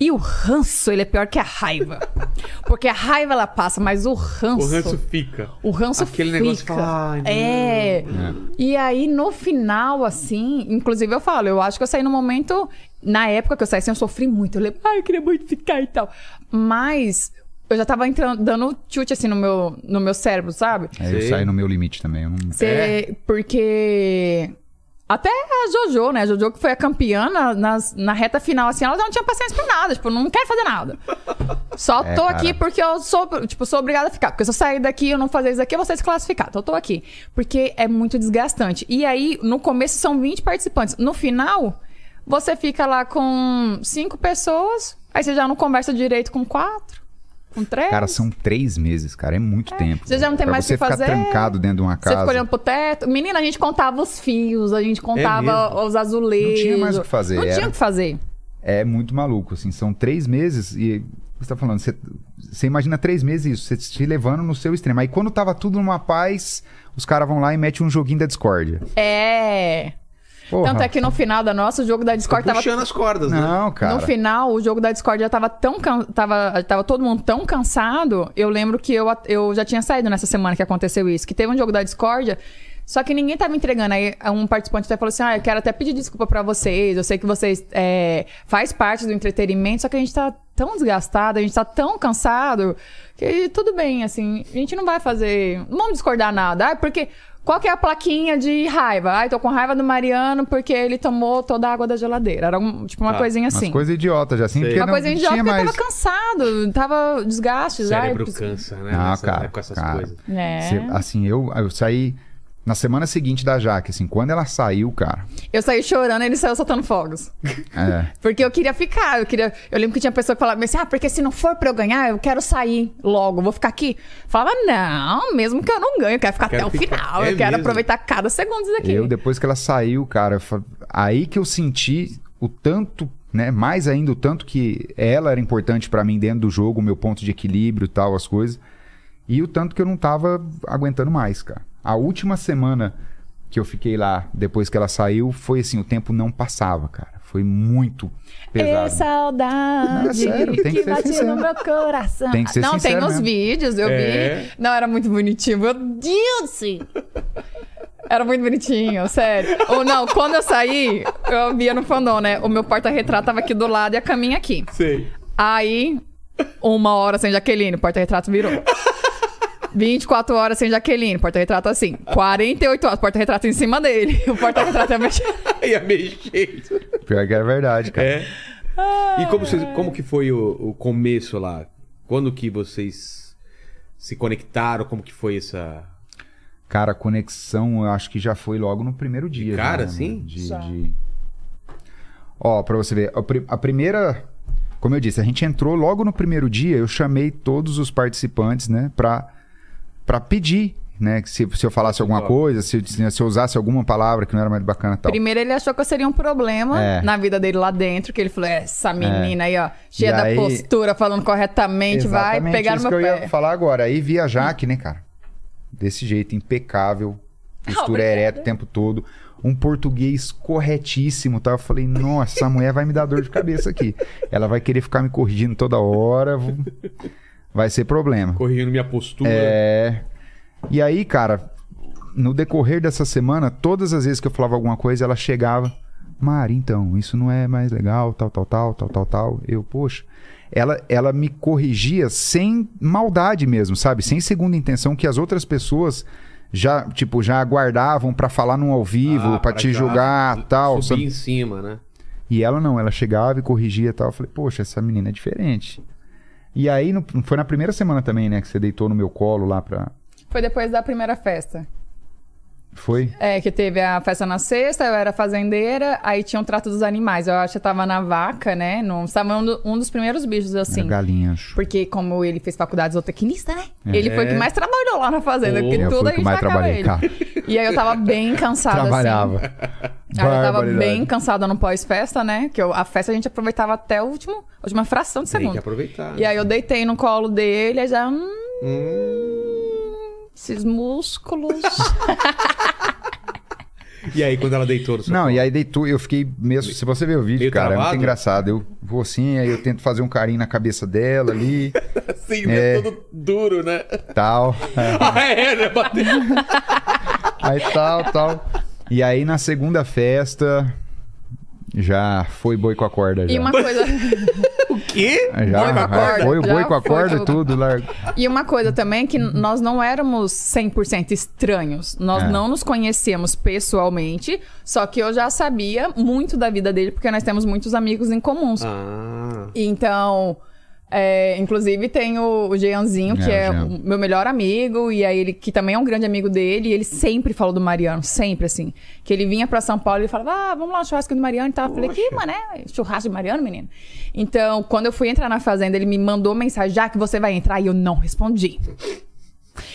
E o ranço, ele é pior que a raiva. Porque a raiva ela passa, mas o ranço. O ranço fica. O ranço Aquele fica. negócio que fala, "Ai, não." é. E aí, no final, assim, inclusive eu falo, eu acho que eu saí no momento na época que eu saí assim, eu sofri muito. Eu lembro, ai, eu queria muito ficar e tal. Mas eu já tava entrando, dando chute assim no meu, no meu cérebro, sabe? É, eu Sei. saí no meu limite também. Eu não... Você- Porque. Até a Jojo, né? A Jojo que foi a campeã na, nas- na reta final, assim, ela já não tinha paciência pra nada. Tipo, não quero fazer nada. Só É, tô cara. aqui porque eu sou, tipo, sou obrigada a ficar. Porque se eu sair daqui e eu não fazer isso aqui, eu vou ser desclassificada. Então eu tô aqui. Porque é muito desgastante. E aí, no começo são 20 participantes. No final, você fica lá com cinco pessoas, aí você já não conversa direito com quatro, com três. Cara, são três meses, cara. É muito tempo. Você já não tem Pra mais o você que fazer. ficar trancado dentro de uma Você casa. ficou olhando pro teto. Menina, a gente contava os fios, a gente contava mesmo? os azulejos. Não tinha mais o que fazer, Não era. tinha o que fazer. É muito maluco, assim. São três meses e... Você tá falando, você, você imagina três meses isso, você te levando no seu extremo. Aí quando tava tudo numa paz, os caras vão lá e metem um joguinho da discórdia. É. Porra. Tanto é que no final da nossa, o jogo da Discord tava. puxando as cordas, né? Não, cara. No final, o jogo da Discord já tava tão can... tava, tava todo mundo tão cansado. Eu lembro que eu, eu já tinha saído nessa semana que aconteceu isso. Que teve um jogo da Discord, só que ninguém tava entregando. Aí um participante até falou assim: Ah, eu quero até pedir desculpa pra vocês. Eu sei que vocês é, faz parte do entretenimento, só que a gente tá tão desgastado, a gente tá tão cansado, que tudo bem, assim, a gente não vai fazer. Não vamos discordar nada. Ah, porque. Qual que é a plaquinha de raiva? Ai, tô com raiva do Mariano porque ele tomou toda a água da geladeira. Era um- tipo uma Tá. coisinha assim. coisas idiotas já, assim, porque Uma não coisa idiota tinha porque mais... tava cansado, tava desgaste O já. cérebro cansa, né? Nessa- cara, com essas cara. coisas. É. Assim, eu, eu saí na semana seguinte da Jaque, assim, quando ela saiu, cara. Eu saí chorando e ele saiu soltando fogos. É, Porque eu queria ficar, eu queria. Eu lembro que tinha pessoa que falava assim: ah, porque se não for pra eu ganhar, eu quero sair logo, vou ficar aqui. Falava, não, mesmo que eu não ganhe, eu quero ficar Quero até o ficar. final. É eu quero mesmo? aproveitar cada segundo disso aqui. eu, depois que ela saiu, cara, fa- aí que eu senti o tanto, né, mais ainda o tanto que ela era importante pra mim dentro do jogo, o meu ponto de equilíbrio e tal, as coisas. E o tanto que eu não tava aguentando mais, cara. A última semana que eu fiquei lá, depois que ela saiu, foi assim, o tempo não passava, cara. Foi muito pesado. É saudade Não, é sério, tem que que ser bate sincero. no meu coração. Tem que ser não, tem os mesmo. vídeos, eu É. vi. Não, era muito bonitinho. Meu Deus! Era muito bonitinho, sério. Ou não, quando eu saí, eu via no fandom, né? O meu porta-retrato tava aqui do lado e a caminha aqui. Sei. Aí, uma hora sem Jaqueline, o porta-retrato virou. 24 horas sem Jaqueline, porta-retrato assim. 48 horas, porta-retrato em cima dele. O porta-retrato ia mexer. Ia mexer. Pior que era verdade, cara. É. E como, vocês- como que foi o, o começo lá? Quando que vocês se conectaram? Como que foi essa... Cara, a conexão eu acho que já foi logo no primeiro dia. Cara, né? sim? De, de- Ó, pra você ver, a primeira. Como eu disse, a gente entrou logo no primeiro dia, eu chamei todos os participantes, né, pra, pra pedir, né, que se, se eu falasse alguma coisa, se, eu- se eu usasse alguma palavra que não era mais bacana e tal. Primeiro ele achou que eu seria um problema É. na vida dele lá dentro, que ele falou: essa menina aí, ó, cheia E da aí- postura, falando corretamente, vai Exatamente pegar no isso meu que eu pé. ia falar agora. Aí vi a Jaque, né, cara? Desse jeito, impecável. Postura Obrigada. ereta o tempo todo. Um português corretíssimo, tá? Eu falei, nossa, essa mulher vai me dar dor de cabeça aqui. Ela vai querer ficar me corrigindo toda hora. vou- Vai ser problema. Corrigindo minha postura. É. E aí, cara, no decorrer dessa semana, todas as vezes que eu falava alguma coisa, ela chegava. Mari, então, isso não é mais legal, tal, tal, tal, tal, tal, tal. Eu, poxa. Ela, ela me corrigia sem maldade mesmo, sabe? Sem segunda intenção que as outras pessoas já, tipo, já aguardavam pra falar num ao vivo, Ah, pra te julgar, tal. Subir sabe? em cima, né? E ela não, ela chegava e corrigia e tal. Eu falei, poxa, essa menina é diferente. E aí, no- foi na primeira semana também, né, que você deitou no meu colo lá pra. Foi depois da primeira festa. Foi? É, que teve a festa na sexta, eu era fazendeira, aí tinha o trato dos animais. Eu acho que eu tava na vaca, né? Não, tava um, do- um dos primeiros bichos, assim. Era galinha, acho. Porque como ele fez faculdade de zootecnista, né? É. Ele foi o que mais trabalhou lá na fazenda, Oh. porque Eu tudo fui a gente trabalhei, ele. cara. E aí eu tava bem cansada, Trabalhava. assim. Aí eu tava bem cansada no pós-festa, né? Que eu- a festa a gente aproveitava até o último, a última fração de Tem que segundo. aproveitar. E aí eu deitei no colo dele, aí já... Hum, Hum. Esses músculos... E aí, quando ela deitou no Não, colo? e aí deitou, eu fiquei mesmo. Se você ver o vídeo, Meio cara, é travado? muito engraçado. Eu vou assim, aí eu tento fazer um carinho na cabeça dela ali, Assim, É. né? Todo duro, né? tal. É. Ah, é, né? Bateu. Aí tal, tal. E aí na segunda festa, Já foi boi com a corda. Já. E uma coisa. O quê? Já, Boi com a corda, foi o boi com a corda, tudo. tudo. largo. E uma coisa também que nós não éramos 100% estranhos. Nós É. não nos conhecíamos pessoalmente, só que eu já sabia muito da vida dele, porque nós temos muitos amigos em comuns. Ah. Então, é, inclusive tem o, o Jeanzinho, que É, é, o Jean. meu melhor amigo, e aí ele, que também é um grande amigo dele, e ele sempre falou do Mariano, sempre assim. Que ele vinha pra São Paulo e falava, ah, vamos lá no churrasco do Mariano e tal. Eu falei, que, mano, é churrasco do Mariano, menino? Então, quando eu fui entrar na fazenda, ele me mandou mensagem, já que você vai entrar, e eu não respondi.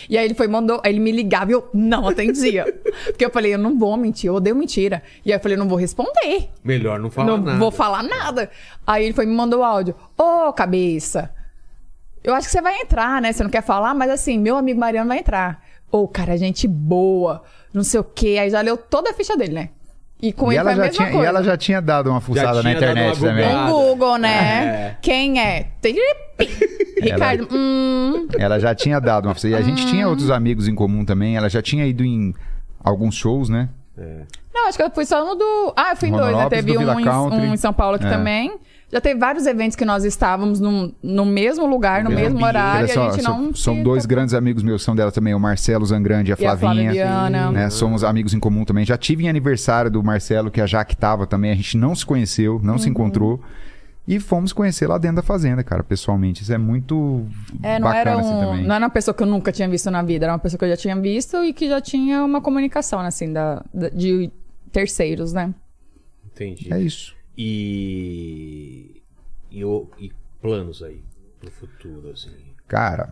E aí ele foi, mandou, aí ele me ligava e eu não atendia. Porque eu falei, eu não vou mentir, eu odeio mentira. E aí eu falei, eu não vou responder. Melhor não falar não nada. vou falar nada. Aí ele foi me mandou o áudio. Ô, cabeça, eu acho que você vai entrar, né? Você não quer falar, mas assim, meu amigo Mariano vai entrar. Ô, cara, gente boa, não sei o quê. Aí já leu toda a ficha dele, né? E com E ele ela, foi a já mesma tinha, coisa. e ela já tinha dado uma fuçada na internet também. Com Google, né? É. Quem é? Ricardo, hum... Ela já tinha dado uma. E a gente tinha outros amigos em comum também. Ela já tinha ido em alguns shows, né? Não, acho que eu fui só no do. Ah, eu fui em dois, né? Teve do um em, um em São Paulo aqui É. também. Já teve vários eventos que nós estávamos no, no mesmo lugar, no Mesmo mesmo ambiente. horário, e só, a gente são, não. são dois grandes amigos meus, são dela também, o Marcelo Zangrande e a E a Flavinha. Flaviana. né? Somos amigos em comum também. Já tive em aniversário do Marcelo, que a Jaque tava também. A gente não se conheceu, não Uhum. se encontrou. E fomos conhecer lá dentro da fazenda, cara, pessoalmente. Isso é muito É, não bacana era, assim um, também. não era uma pessoa que eu nunca tinha visto na vida, era uma pessoa que eu já tinha visto e que já tinha uma comunicação, assim, da, da- de terceiros, né? Entendi. É isso. E... E, o- e planos aí pro futuro, assim. Cara,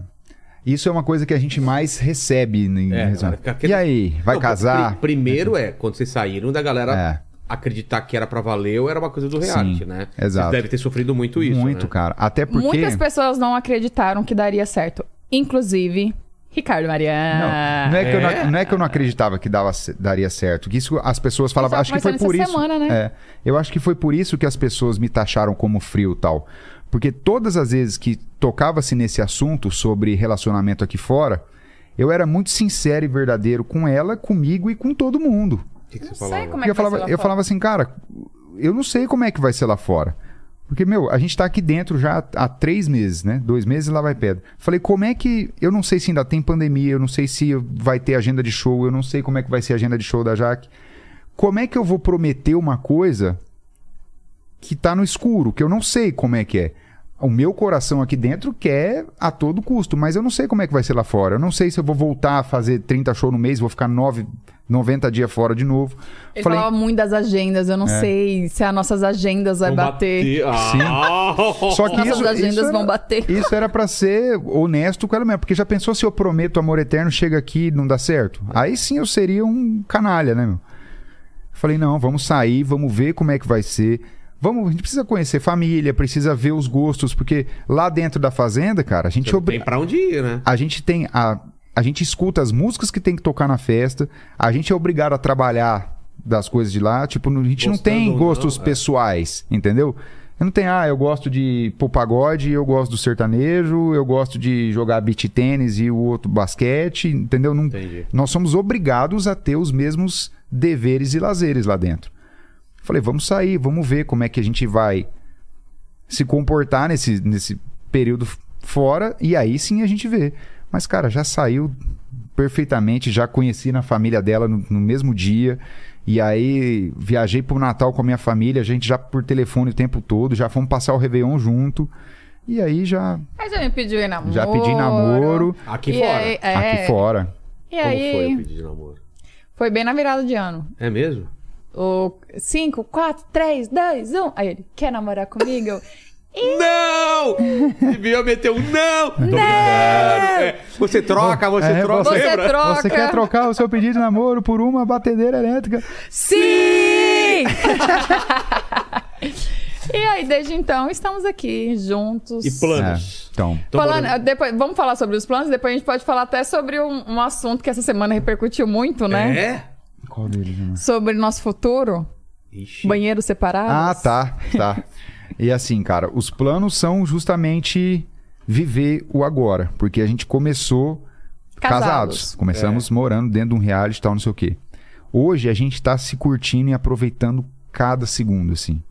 isso é uma coisa que a gente mais recebe em É, E aí, vai Não, casar? pri- primeiro é, quando vocês saíram da galera É. acreditar que era pra valer ou era uma coisa do reality, Sim, né? exato. Vocês devem ter sofrido muito isso, Muito, né? cara. Até porque. Muitas pessoas não acreditaram que daria certo. Inclusive, Ricardo Mariano. Não, não é, que eu É? não, não é que eu não acreditava que dava, daria certo. Que isso as pessoas falavam. Acho que foi por isso. semana, né? É, eu acho que foi por isso que as pessoas me taxaram como frio e tal. Porque todas as vezes que tocava-se nesse assunto sobre relacionamento aqui fora, eu era muito sincero e verdadeiro com ela, comigo e com todo mundo. Que, que Não sei como é que eu falava, eu fora. falava assim, cara, eu não sei como é que vai ser lá fora. Porque, meu, a gente tá aqui dentro já há três meses, né? Dois meses lá vai pedra. Falei, como é que. Eu não sei se ainda tem pandemia, eu não sei se vai ter agenda de show, eu não sei como é que vai ser a agenda de show da Jaque. Como é que eu vou prometer uma coisa que tá no escuro, que eu não sei como é que é? O meu coração aqui dentro quer a todo custo, mas eu não sei como é que vai ser lá fora. Eu não sei se eu vou voltar a fazer 30 shows no mês, vou ficar 9, 90 dias fora de novo. Ele Falei, falava muito das agendas, eu não É. sei se as nossas agendas vai Vão bater. Ah, Só que Nossas isso, agendas isso era, vão bater. Isso era pra ser honesto com ela mesmo. Porque já pensou se eu prometo amor eterno, chega aqui e não dá certo? Aí sim eu seria um canalha, né, meu? Falei, não, vamos sair, vamos ver como é que vai ser. Vamos, a gente precisa conhecer família, precisa ver os gostos, porque lá dentro da fazenda, cara, a gente Tem pra onde ir, né? a gente tem a a gente escuta as músicas que tem que tocar na festa, a gente é obrigado a trabalhar das coisas de lá, tipo, a gente não Gostando tem ou não, gostos é. pessoais, entendeu? Eu não tenho, ah, eu gosto de pôr pagode, eu gosto do sertanejo, eu gosto de jogar beach tênis e o outro basquete, entendeu? Não, Entendi. nós somos obrigados a ter os mesmos deveres e lazeres lá dentro. Falei, vamos sair, vamos ver como é que a gente vai se comportar nesse, nesse período fora e aí sim a gente vê. Mas, cara, já saiu perfeitamente, já conheci na família dela no, no mesmo dia. E aí viajei pro Natal com a minha família, a gente já por telefone o tempo todo, já fomos passar o Réveillon junto. E aí já, Aí já me pediu em namoro. já pedi namoro Aqui E fora. aí- é, aqui fora. E Como aí, foi o pedido de namoro? foi bem na virada de ano. É mesmo? O 5, 4, 3, 2, 1. Aí ele, quer namorar comigo? Não! Devia meter um não! Tô brincando. É, Você troca, você É, troca, Você lembra? troca. Você quer trocar o seu pedido de namoro por uma batedeira elétrica? Sim! e aí, desde então, estamos aqui juntos. E planos? É, então, Tô Falando, morando- depois, vamos falar sobre os planos, depois a gente pode falar até sobre um, um assunto que essa semana repercutiu muito, né? É? qual deles, né? Sobre nosso futuro, Ixi. banheiros separados. Ah, tá, tá. E assim, cara, os planos são justamente viver o agora, porque a gente começou casados. Casados. Começamos morando dentro de um reality e tal, não sei o quê. Hoje a gente tá se curtindo e aproveitando cada segundo, assim.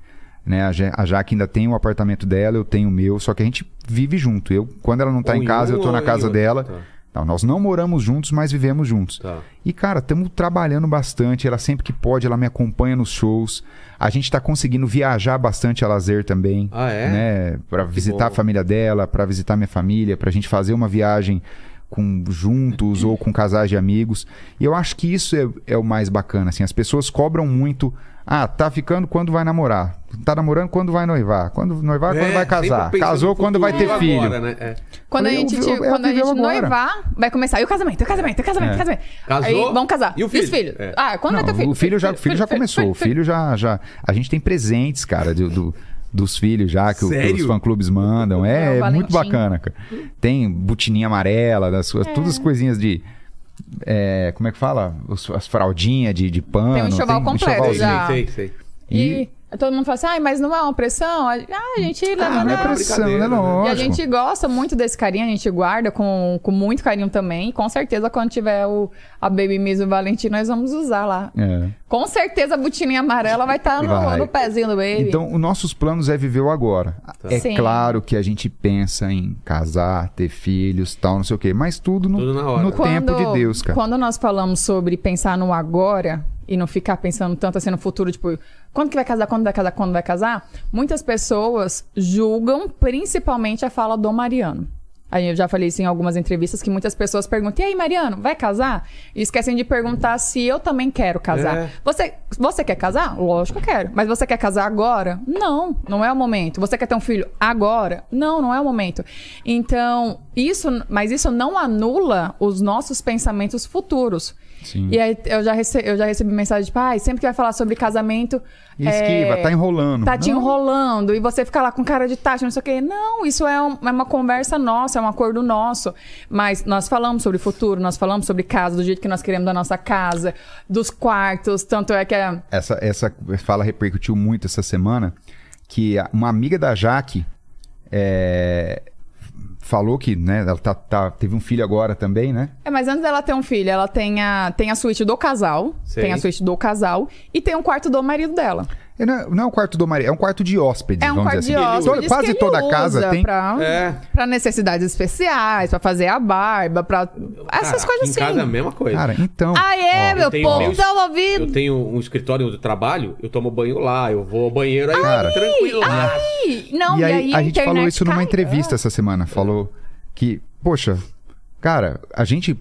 Né? A, Ja- a Jaque ainda tem o apartamento dela, eu tenho o meu, só que a gente vive junto. Eu, quando ela não tá Ou em em casa, um eu tô na casa dela. tá. Não, nós não moramos juntos, mas vivemos juntos. Tá. E, cara, estamos trabalhando bastante. Ela sempre que pode, ela me acompanha nos shows. A gente tá conseguindo viajar bastante a lazer também. Ah, é? Né? Pra visitar bom. a família dela, pra visitar minha família, pra gente fazer uma viagem com juntos ou com casais de amigos. E eu acho que isso é, é o mais bacana, assim. As pessoas cobram muito. Ah, tá ficando quando vai namorar. Tá namorando quando vai noivar. Quando noivar, quando É, vai casar. Casou quando vai ter e filho. agora, né? É. Quando a gente, eu- eu- eu quando a gente agora. noivar, vai começar. E o casamento, e o casamento, e o casamento, e o casamento. Casou? Aí vamos casar. E o os filho? filhos? É. Ah, quando vai Não, ter filho? O filho já, o filho já começou. O filho já, já. A gente tem presentes, cara, do, do- dos filhos já que, o- que os fã-clubes mandam. É, É, é muito bacana, cara. Tem botininha amarela, das suas, todas as coisinhas de. É, como é que fala? Os- as fraldinhas de, de pano. Tem um enxoval completo enxovalzinho. já. Sei, sei, sei. E, todo mundo fala assim, ai, mas não é uma pressão? Ah, a gente leva Ah, não é na- pressão, né? né? E a Lógico. gente gosta muito desse carinho, a gente guarda com, com muito carinho também. E com certeza, quando tiver o, a Baby Miss e o Valentim, nós vamos usar lá. É. Com certeza a botininha amarela vai estar no, Vai. no pezinho do Baby. Então, os nossos planos é viver o agora. É Sim. claro que a gente pensa em casar, ter filhos, tal, não sei o quê, mas tudo no, Tudo na hora. no tempo de Deus, cara. Quando nós falamos sobre pensar no agora e não ficar pensando tanto assim no futuro, tipo, quando que vai casar, quando vai casar, quando vai casar, muitas pessoas julgam principalmente a fala do Mariano. Aí eu já falei isso em algumas entrevistas que muitas pessoas perguntam: e aí, Mariano, vai casar? E esquecem de perguntar se eu também quero casar. É. Você, você quer casar? Lógico que eu quero. Mas você quer casar agora? Não, não é o momento. Você quer ter um filho agora? Não, não é o momento. Então, isso, mas isso não anula os nossos pensamentos futuros. Sim. E aí eu já, rece, eu já recebi mensagem de pai, sempre que vai falar sobre casamento. Esquiva, é, tá enrolando. Tá te Não. enrolando e você fica lá com cara de taxa, não sei o quê. Não, isso é, um- é uma conversa nossa, é um acordo nosso. Mas nós falamos sobre futuro, nós falamos sobre casa, do jeito que nós queremos da nossa casa, dos quartos. Tanto é que a, Essa, essa fala repercutiu muito essa semana, que uma amiga da Jaque é, falou que, né, ela tá- tá- teve um filho agora também, né? É, mas antes dela ter um filho, ela tem a, tem a suíte do casal. Sei. Tem a suíte do casal. E tem um quarto do marido dela. E Não é, não é um quarto do marido, é um quarto de hóspedes, É um vamos quarto dizer de assim. hóspedes Toda- quase que ele toda casa usa tem. Pra, É. pra necessidades especiais, pra fazer a barba, pra... Essas Cara, coisas aqui assim. Em casa é a mesma coisa. Cara, então. Ah, é, Ó, meu tenho povo, meus- tá Eu ouvindo? tenho um escritório onde eu trabalho, eu tomo banho lá, eu vou ao banheiro aí Cara. tranquilo. Ih, Não, e aí, a, gente internet falou isso numa cai. entrevista essa semana. Falou que, poxa, cara, a gente.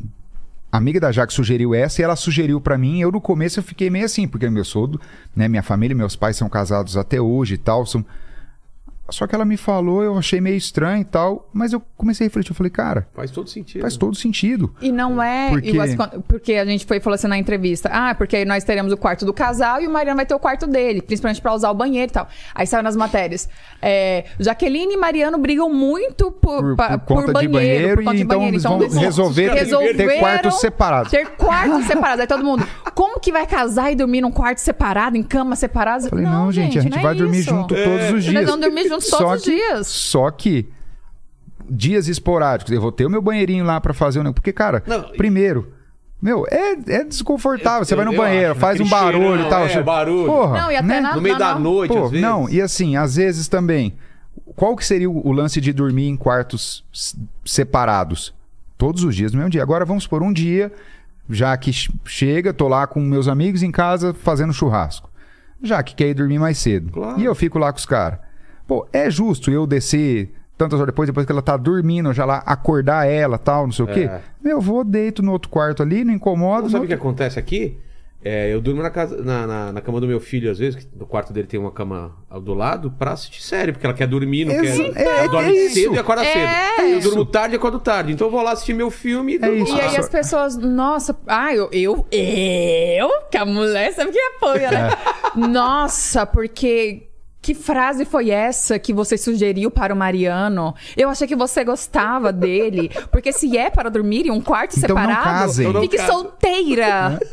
A amiga da Jaque sugeriu essa e ela sugeriu pra mim. Eu no começo eu fiquei meio assim, porque meu sogro, né, minha família, meus pais são casados até hoje e tal. São... Só que ela me falou, eu achei meio estranho e tal. Mas eu comecei a refletir. Eu falei, cara, Faz todo sentido. faz todo sentido. E não é Porque- porque a gente foi falou assim na entrevista. Ah, porque aí nós teremos o quarto do casal e o Mariano vai ter o quarto dele, principalmente pra usar o banheiro e tal. Aí saiu nas matérias. É, Jaqueline e Mariano brigam muito por, Por- por conta de banheiro, banheiro, por conta e de então banheiro. eles vão resolver ter quartos separados. Ter quartos separados. Aí todo mundo, como que vai casar e dormir num quarto separado, em cama separada? Eu falei, não, gente, a gente não é vai dormir isso. junto todos os dias. Nós vamos dormir juntos todos Só os que- dias. Só que dias esporádicos, eu vou ter o meu banheirinho lá pra fazer o negócio. Porque, cara, Não, primeiro, meu, é, é desconfortável. Você Eu- vai no eu banheiro, acho, faz um barulho e tal. é, barulho. Porra, Não, e até né? na- No meio da não. noite, Pô, às vezes. não, e assim, às vezes também, qual que seria o o lance de dormir em quartos separados? Todos os dias, no mesmo dia. Agora vamos por um dia, já que ch- chega, tô lá com meus amigos em casa fazendo churrasco. Já que quer ir dormir mais cedo. Claro. E eu fico lá com os caras. Pô, é justo eu descer tantas horas depois, depois que ela tá dormindo, já lá acordar ela tal, não sei o quê? É. Meu, vou, deito no outro quarto ali, não incomodo. Não sabe o que outro- acontece aqui? É, eu durmo na, casa, na, na, na cama do meu filho, às vezes, que no quarto dele tem uma cama ao do lado, pra assistir série, porque ela quer dormir, não quer. é- ela dorme é cedo e acorda É cedo. Eu durmo tarde e acordo tarde. Então eu vou lá assistir meu filme e durmo isso. E aí as pessoas, nossa, ah, eu, eu, eu, que a mulher sabe que apoia, né? Nossa, porque que frase foi essa que você sugeriu para o Mariano? Eu achei que você gostava dele, porque se é para dormir em um quarto Então não separado, casem. Não fique casem. solteira.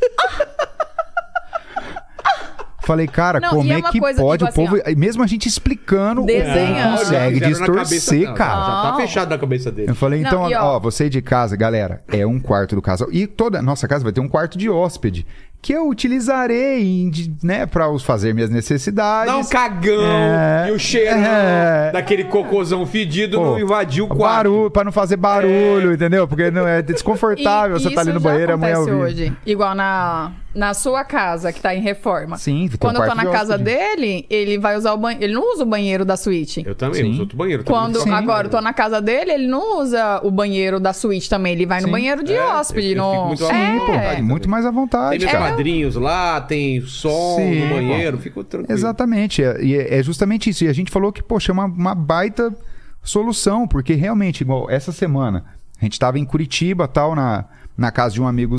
Falei, cara, Não, como é é, que pode tipo o povo. assim, mesmo a gente explicando, o povo Desenhando. consegue Já fizeram na distorcer, cabeça- cara. Já tá Não. fechado na cabeça dele. Eu falei, Não, então, ó, ó- você de casa, galera, é um quarto do casal. E toda a nossa casa vai ter um quarto de hóspede. Que eu utilizarei, né, para os fazer minhas necessidades. Dá um cagão É, e o cheiro é. daquele cocôzão fedido Pô, não invadiu o quarto. Pra não fazer barulho, entendeu? Porque não é desconfortável E você tá ali no banheiro a mulher acontece ouvir. hoje. Igual na, na sua casa, que tá em reforma. Sim, tem Quando um eu tô na casa hóspede. dele, ele vai usar o banheiro. Ele não usa o banheiro da suíte. Eu também, Sim. uso outro banheiro. também. Quando Sim. agora eu tô na casa dele, ele não usa o banheiro da suíte também. Ele vai no Sim. banheiro de É, hóspede. eu- eu no... fico muito Sim, pô, É. muito mais à Tem vontade, meus cara. padrinhos lá, tem som Sim, no banheiro, fico tranquilo. Exatamente, é, e é, é justamente isso. E a gente falou que, poxa, é uma, uma baita solução, porque realmente, igual essa semana, a gente tava em Curitiba, tal, na, na casa de um amigo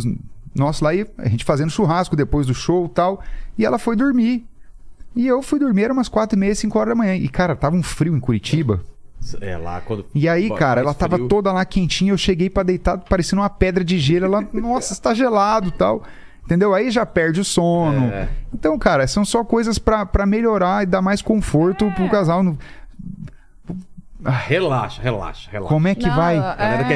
nosso lá, e a gente fazendo churrasco depois do show tal, e ela foi dormir. E eu fui dormir, era umas quatro e meia, cinco horas da manhã. E, cara, tava um frio em Curitiba. É lá quando. E aí, cara, ela tava frio. toda lá quentinha, eu cheguei pra deitar, parecendo uma pedra de gelo. Ela, nossa, está gelado tal. Entendeu? Aí já perde o sono. É. Então, cara, são só coisas pra pra melhorar e dar mais conforto É. pro casal. Não- Relaxa, relaxa, relaxa. Como é que Não, vai?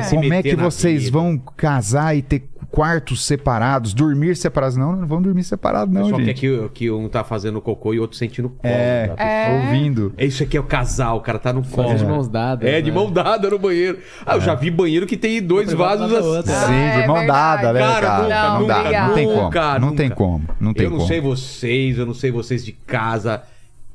Se Como é que vocês vida. vão casar e ter quartos separados, dormir separados? Não, não vão dormir separados, não, quer gente. que, que um tá fazendo cocô e o outro sentindo colo. É, da pessoa. ouvindo. É Isso aqui é o casal, o cara tá no colo. Fazer de mãos dadas. É, de né? mão dada no banheiro. Ah, eu já vi banheiro que tem dois vasos assim. outra. Sim, Ah, de é mão dada, né, Cara, não, dá, não tem como. nunca, não tem como. Não tem eu não sei vocês, eu não sei vocês de casa.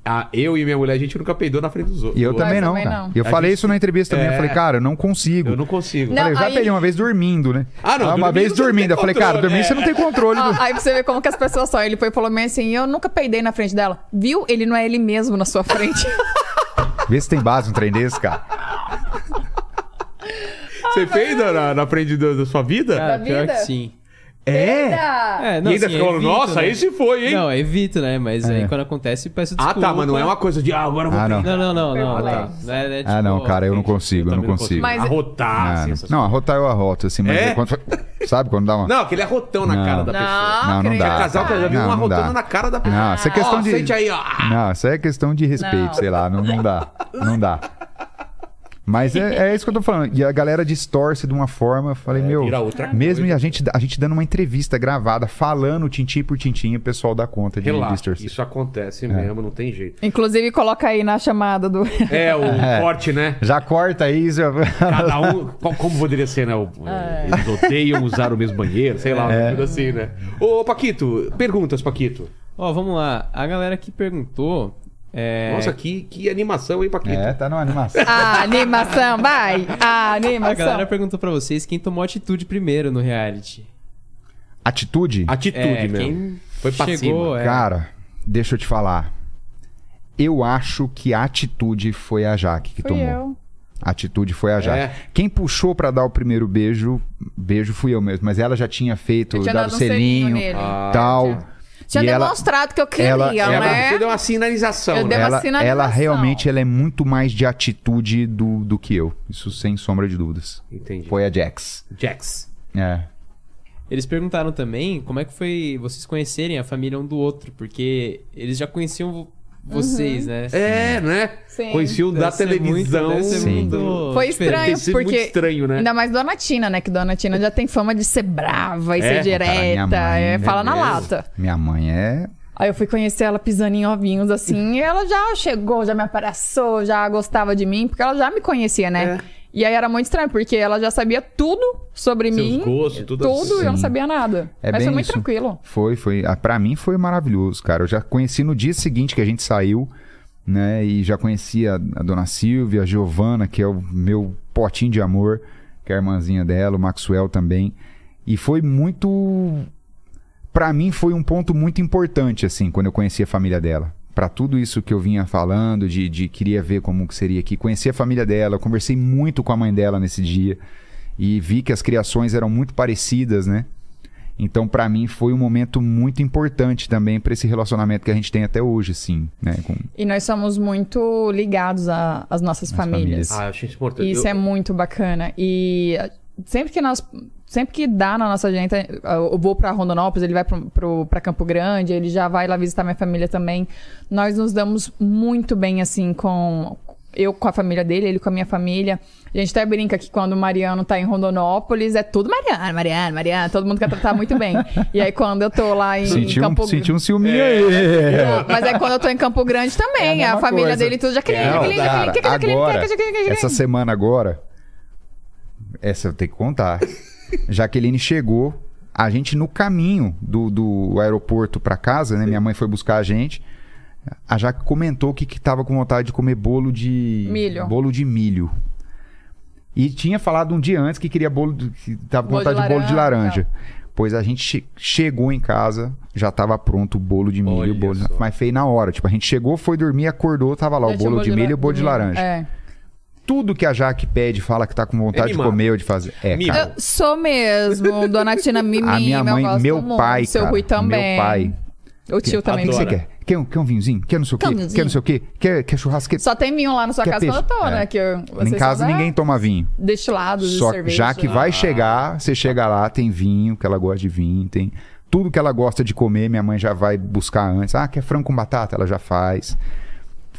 Ah, eu e minha mulher, a gente nunca peidou na frente dos outros. E eu também não, também cara. não. E eu A falei gente- isso na entrevista também. É. Eu falei, cara, eu não consigo. Eu não consigo. Não, Falei, eu já aí- peguei uma vez dormindo, né? Ah, não, Ah, uma vez dormindo. Eu falei, cara, dormindo é. você não tem controle. Ah, do- aí você vê como que as pessoas são. Ele foi e falou bem assim: eu nunca peidei na frente dela. Viu? Ele não é ele mesmo na sua frente. Vê se tem base um trem desse, cara. Você peida na, na frente da, da sua vida? Cara, Da pior vida? que sim. É? É, e ainda assim, evito, nossa, né? esse foi, hein? Não, evito, né? Mas É. aí quando acontece, peço ah, desculpa. tá, mas não é uma coisa de, ah, agora eu vou Ah, não. Não, não, não, não. Ah, não. tá. Não é, é, Ah, não, tipo, cara, eu não consigo, eu não também consigo. Mas- Arrotar, Ah, assim, não. não, arrotar eu arroto, assim, mas É? é quando- sabe quando dá uma. Não, aquele arrotão na Não. cara da pessoa. Não, Não, não dá. Casal que eu já vi Não, um não arrotando na cara da pessoa. Não, isso é questão Ó, de- Sente aí, ó. Não, isso aí é questão de respeito, Não. sei lá, não, não dá. Não dá. Mas é, é isso que eu tô falando. E a galera distorce de uma forma. Eu falei, É, meu. mesmo coisa. e a gente, a gente dando uma entrevista gravada, falando tintim por tintim, o pessoal dá conta de Relaxa, distorcer. isso acontece mesmo, não tem jeito. Inclusive, coloca aí na chamada do. É, o É. corte, né? Já corta isso. já- Cada um. qual- Como poderia ser, né? O- Eles odeiam usar o mesmo banheiro, sei lá, É. assim, né? Ô, Paquito, perguntas, Paquito. Ó, vamos lá. A galera que perguntou. É... Nossa, que, que animação, hein, Paquito? É, tá numa animação. A animação, vai! A A animação. galera perguntou pra vocês quem tomou atitude primeiro no reality. Atitude? Atitude É, mesmo. quem Foi pra chegou, cima. é. Cara, deixa eu te falar. Eu acho que a atitude foi a Jaque que Fui tomou. eu. A atitude foi a Jaque. É. Quem puxou pra dar o primeiro beijo, beijo fui eu mesmo, mas ela já tinha feito, Eu tinha dado dado um selinho selinho, nele. Ah, tal. Tinha E ela- demonstrado que eu queria, ela- ela- né? Você deu uma sinalização, Eu né? uma ela, sinalização. ela realmente ela é muito mais de atitude do, do que eu. Isso sem sombra de dúvidas. Entendi. Foi a Jax. Jax. É. Eles perguntaram também como é que foi vocês conhecerem a família um do outro, porque eles já conheciam vo- vocês, né? É, né? Sim. Conheci o da televisão. Muito, Foi estranho, porque. muito estranho, né? Ainda mais Dona Tina, né? Que Dona Tina já tem fama de ser brava e É? ser Cara, direta. mãe é, é fala na lata. Minha mãe é. Aí eu fui conhecer ela pisando em ovinhos assim, e ela já chegou, já me abraçou, já gostava de mim, porque ela já me conhecia, né? E aí era muito estranho, porque ela já sabia tudo sobre Seus mim. gostos, tudo Tudo, e eu não Sim. sabia nada. É Mas bem foi muito isso. tranquilo. Foi, foi. Ah, pra mim foi maravilhoso, cara. Eu já conheci no dia seguinte que a gente saiu, né? E já conhecia a dona Silvia, a Giovana, que é o meu potinho de amor, que é a irmãzinha dela, o Maxwell também. E foi muito. Pra mim foi um ponto muito importante, assim, quando eu conheci a família dela. Pra tudo isso que eu vinha falando, de, de queria ver como que seria aqui. Conheci a família dela, eu conversei muito com a mãe dela nesse dia. E vi que as criações eram muito parecidas, né? Então, pra mim, foi um momento muito importante também pra esse relacionamento que a gente tem até hoje, assim, né? Com... E nós somos muito ligados às nossas As famílias. famílias. Ah, eu achei isso importante. Isso Eu- é muito bacana. E ah, sempre que nós. Sempre que dá na nossa agenda, eu vou pra Rondonópolis, ele vai pra Campo Grande, ele já vai lá visitar minha família também. Nós nos damos muito bem, assim, com. Eu com a família dele, ele com a minha família. A gente até brinca que quando o Mariano tá em Rondonópolis, é tudo Mariano, Mariano, Mariano. Todo mundo quer tratar muito bem. E aí quando eu tô lá em, Senti em um, Campo senti um ciúminho aí. Não, Mas é quando eu tô em Campo Grande também. É a a família coisa. dele tudo já queria. Não, Jaqueline, cara, Jaqueline, Jaqueline, agora, Jaqueline, Jaqueline, Jaqueline. essa semana agora, essa eu tenho que contar. Jaqueline chegou, a gente no caminho do, do aeroporto pra casa, né? Minha mãe foi buscar a gente. A Jaque comentou que, que tava com vontade de comer bolo de... Milho. Bolo de milho. E tinha falado um dia antes que queria bolo... de- Que tava com Bolo de vontade de bolo de laranja. laranja. Pois a gente che- chegou em casa, já tava pronto o bolo de milho, Olha bolo, só. mas fez na hora. Tipo, a gente chegou, foi dormir, acordou, tava lá Já o tinha bolo de milho e o bolo de laranja. É. Tudo que a Jaque pede, fala que tá com vontade de comer ou de fazer. É, Mimo. cara. Eu sou mesmo, dona Tina Mimi, A minha mãe, meu muito. pai, Seu cara, Rui também. Meu pai. O tio também. O que você quer? Quer um, quer um vinhozinho? Quer não sei o quê? Quer um vinhozinho? Quer não sei o quê? Quer, quer churrasco? Só tem vinho lá na sua Quer casa quando eu tô, É. né? Que eu, em casa ninguém toma vinho. Destilados de Só cerveja. já que vai chegar, você chega lá, tem vinho, que ela gosta de vinho, tem tudo que ela gosta de comer, minha mãe já vai buscar antes. Ah, quer frango com batata? Ela já faz.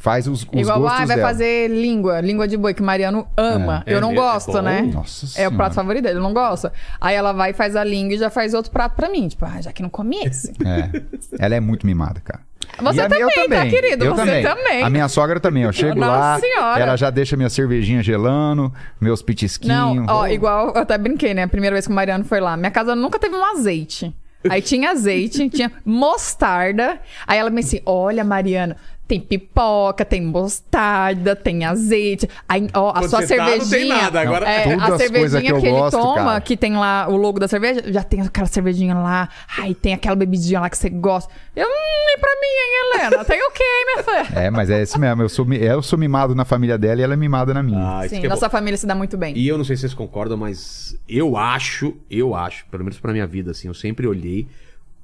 Faz os, os Igual, gostos ah, vai dela. língua, língua de boi, que o Mariano ama. É. Eu não É, é gosto, né? Nossa É o Senhora. prato favorito dele, eu não gosto. Aí ela vai e faz a língua e já faz outro prato pra mim. Tipo, ah, já que não comi esse. É. Ela é muito mimada, cara. Você E a minha eu também, tá, querido? Eu Você também. A minha sogra também. Eu chego Nossa lá, Senhora. ela já deixa minha cervejinha gelando, meus Não, petisquinhos. ó, igual eu até brinquei, né? A primeira vez que o Mariano foi lá. Minha casa nunca teve um azeite. Aí tinha azeite, tinha mostarda. Aí ela me disse: Olha, Mariano, tem pipoca, tem mostarda, tem azeite. Aí, ó, a Quando sua você tá, não tem cervejinha. nada, agora- é, Todas a as cervejinha coisas que, que eu ele gosto, toma, cara. que tem lá o logo da cerveja, já tem aquela cervejinha lá. Aí tem aquela bebidinha lá que você gosta. Eu, hum, e pra mim, hein, Helena? Tem o quê, hein, minha filha? É, mas é isso mesmo. Eu sou, mi- eu sou mimado na família dela e ela é mimada na minha. Ah, isso Sim, que é nossa bom. família se dá muito bem. E eu não sei se vocês concordam, mas eu acho, eu acho, pelo menos pra minha vida, assim, eu sempre olhei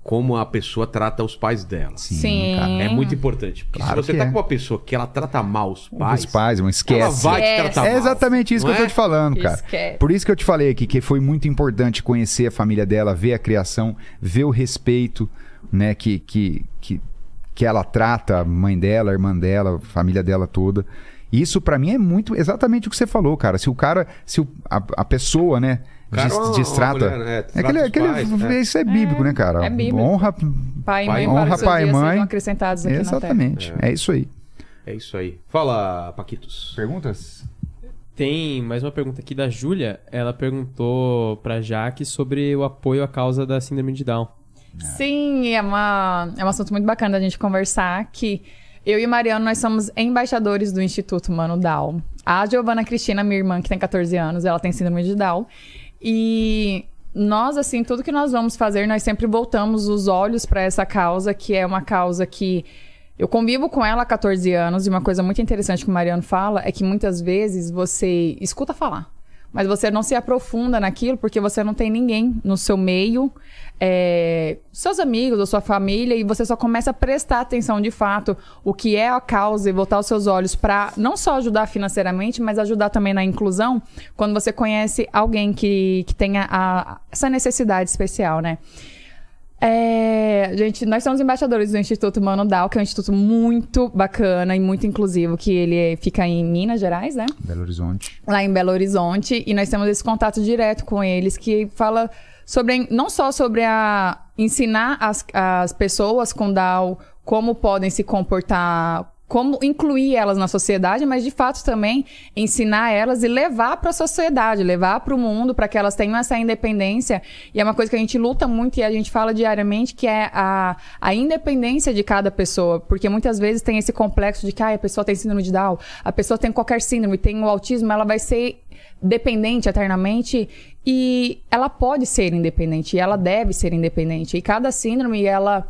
como a pessoa trata os pais dela. Sim. cara. É muito importante. Porque Claro se você que tá é. com uma pessoa que ela trata mal os pais. Os pais, não esquece. Ela vai te Esquece. tratar mal. É exatamente isso que eu tô é? te falando, cara. Esquece. Por isso que eu te falei aqui que foi muito importante conhecer a família dela, ver a criação, ver o respeito, né, que, que, que, que ela trata a mãe dela, a irmã dela, a família dela toda. Isso pra mim é muito exatamente o que você falou, cara. Se o cara, se o- a, a pessoa, né, cara é mulher, né, é aquele, aquele- pais, é. Isso é bíblico, né, cara? é bíblico. Honra, Pai e mãe, honra pai e mãe. sejam acrescentados aqui na terra. Exatamente. É. isso aí. É isso aí. Fala, Paquitos. Perguntas? Tem mais uma pergunta aqui da Júlia. Ela perguntou pra Jaque sobre o apoio à causa da síndrome de Down. Sim, é, uma, é um assunto muito bacana da gente conversar, que eu e Mariano, nós somos embaixadores do Instituto Mano Down. A Giovana Cristina, minha irmã, que tem 14 anos, ela tem síndrome de Down. E nós, assim, tudo que nós vamos fazer, nós sempre voltamos os olhos para essa causa, que é uma causa que eu convivo com ela há 14 anos, e uma coisa muito interessante que o Mariano fala é que muitas vezes você escuta falar, mas você não se aprofunda naquilo porque você não tem ninguém no seu meio, é, seus amigos ou sua família, e você só começa a prestar atenção de fato o que é a causa e voltar os seus olhos para não só ajudar financeiramente, mas ajudar também na inclusão, quando você conhece alguém que, que tenha a- essa necessidade especial, né? É, gente, nós somos embaixadores do Instituto Mano Down, que é um instituto muito bacana e muito inclusivo, que ele é- fica em Minas Gerais, né? Belo Horizonte. lá em Belo Horizonte e nós temos esse contato direto com eles que fala sobre não só sobre a ensinar as, as pessoas com Down como podem se comportar como incluir elas na sociedade, mas de fato também ensinar elas e levar para a sociedade, levar para o mundo, para que elas tenham essa independência. E é uma coisa que a gente luta muito e a gente fala diariamente, que é a, a independência de cada pessoa. Porque muitas vezes tem esse complexo de que ah, a pessoa tem síndrome de Down, a pessoa tem qualquer síndrome, tem o autismo, ela vai ser dependente eternamente e ela pode ser independente, e ela deve ser independente. E cada síndrome, ela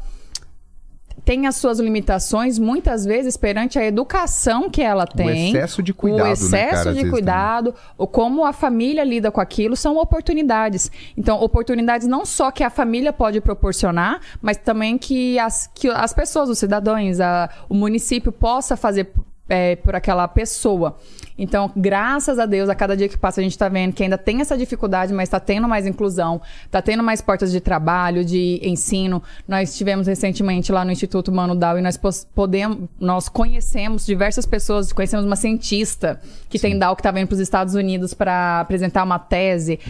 tem as suas limitações, muitas vezes, perante a educação que ela tem. excesso de cuidado, O né, excesso cara, às de vezes cuidado, ou como a família lida com aquilo, são oportunidades. Então, oportunidades não só que a família pode proporcionar, mas também que as, que as pessoas, os cidadãos, a- o município possa fazer é, por aquela pessoa. Então, graças a Deus, a cada dia que passa, a gente tá vendo que ainda tem essa dificuldade, mas tá tendo mais inclusão, tá tendo mais portas de trabalho, de ensino. Nós tivemos recentemente lá no Instituto Mano Dal e nós podemos, nós conhecemos diversas pessoas, conhecemos uma cientista que tem Down que tá vindo para os Estados Unidos para apresentar uma tese.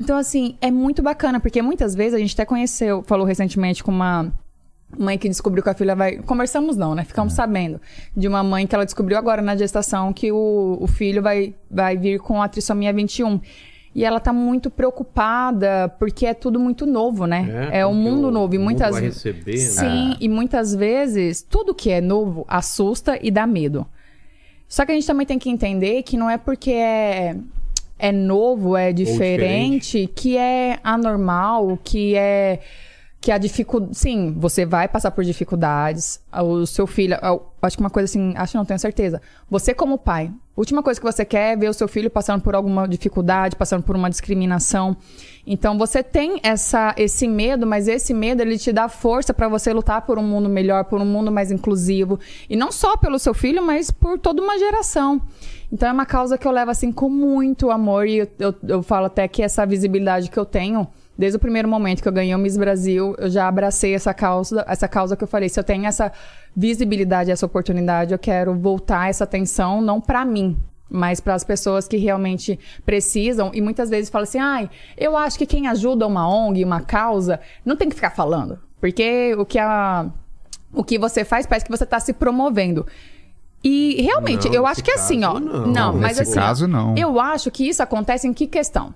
Então, assim, é muito bacana, porque muitas vezes a gente até conheceu, falou recentemente com uma mãe que descobriu que a filha vai. Conversamos não, né? Ficamos sabendo. De uma mãe que ela descobriu agora na gestação que o, o filho vai, vai vir com a trissomia 21. E ela tá muito preocupada, porque é tudo muito novo, né? É, um porque mundo novo. E mundo muitas vai receber, né? Sim, e muitas vezes tudo que é novo assusta e dá medo. Só que a gente também tem que entender que não é porque é, é novo, é diferente, que é anormal, que é que a dificuldade. Sim, você vai passar por dificuldades. O seu filho. eu Acho que uma coisa assim. Acho não, tenho certeza. Você, como pai, última coisa que você quer é ver o seu filho passando por alguma dificuldade, passando por uma discriminação. Então você tem essa, esse medo, mas esse medo ele te dá força para você lutar por um mundo melhor, por um mundo mais inclusivo. E não só pelo seu filho, mas por toda uma geração. Então é uma causa que eu levo assim com muito amor. E eu, eu, eu falo até que essa visibilidade que eu tenho. Desde o primeiro momento que eu ganhei o Miss Brasil, eu já abracei essa causa, essa causa que eu falei. Se eu tenho essa visibilidade, essa oportunidade, eu quero voltar essa atenção não para mim, mas para as pessoas que realmente precisam. E muitas vezes falam assim: ai, eu acho que quem ajuda uma ONG, uma causa, não tem que ficar falando. Porque o que, a, o que você faz parece que você está se promovendo. E realmente, Não, eu acho que é assim, ó. não. Não, mas Nesse assim. caso, não. Eu acho que isso acontece em que questão?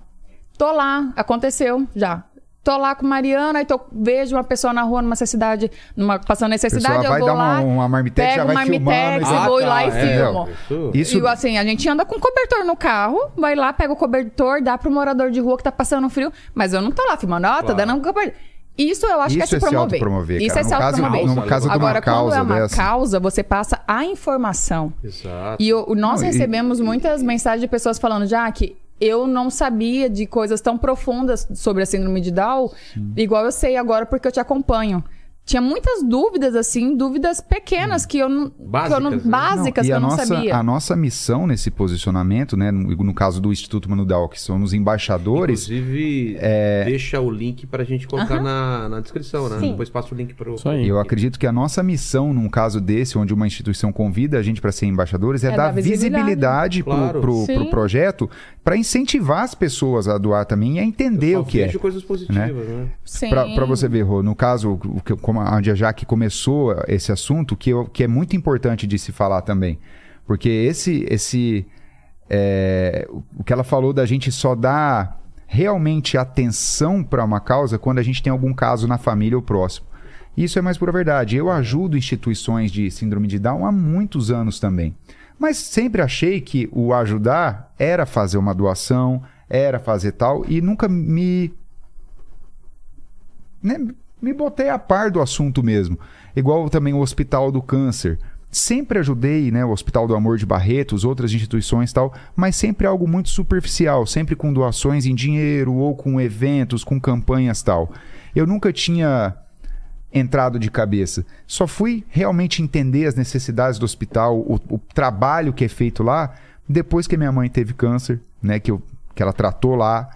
Tô lá, aconteceu já. Tô lá com Mariana e tô, vejo uma pessoa na rua numa necessidade, numa, passando necessidade, Pessoa eu vai vou dar uma- lá, uma marmitex, já pego vai uma filmando marmitex e e tal. vou Ah, lá e tá, é, filmo. isso- Isso- E assim, a gente anda com cobertor no carro, vai lá, pega o cobertor, dá pro morador de rua que tá passando frio, mas eu não tô lá filmando, ó, tá Claro. dando um cobertor. Isso eu acho que é Isso se é se promover. autopromover, Isso cara. é se autopromover. no caso de uma Agora, quando causa é uma dessa- causa, você passa a informação. Exato. E o- nós Não, e- recebemos muitas mensagens de pessoas falando, já que eu não sabia de coisas tão profundas sobre a síndrome de Down, igual eu sei agora porque eu te acompanho. Tinha muitas dúvidas, assim, dúvidas pequenas que eu não. que eu não- Básicas, né? básicas e que a eu não nossa, sabia. a nossa missão nesse posicionamento, né, no, no caso do Instituto Manudal, que somos embaixadores, Inclusive, deixa o link pra gente colocar na, na descrição, né? Sim. Depois passa o link pro. Isso aí. eu acredito que a nossa missão, num caso desse, onde uma instituição convida a gente para ser embaixadores, é, É dar dar visibilidade. visibilidade pro, Claro. pro, pro projeto, para incentivar as pessoas a doar também e a entender Eu o que é. coisas positivas, né? Sim. Para você ver, Rô, no caso, o que- a a Jaque começou esse assunto, que, eu- que é muito importante de se falar também. Porque esse. esse é, o que ela falou da gente só dar realmente atenção para uma causa quando a gente tem algum caso na família ou próximo. Isso é mais pura verdade. Eu ajudo instituições de síndrome de Down há muitos anos também. Mas sempre achei que o ajudar era fazer uma doação, era fazer tal, e nunca me né, me botei a par do assunto mesmo. Igual também o Hospital do Câncer. Sempre ajudei, né, o Hospital do Amor de Barretos, outras instituições tal, mas sempre algo muito superficial, sempre com doações em dinheiro ou com eventos, com campanhas tal. Eu nunca tinha entrado de cabeça. Só fui realmente entender as necessidades do hospital, o, o trabalho que é feito lá, depois que minha mãe teve câncer, né, que, eu, que ela tratou lá,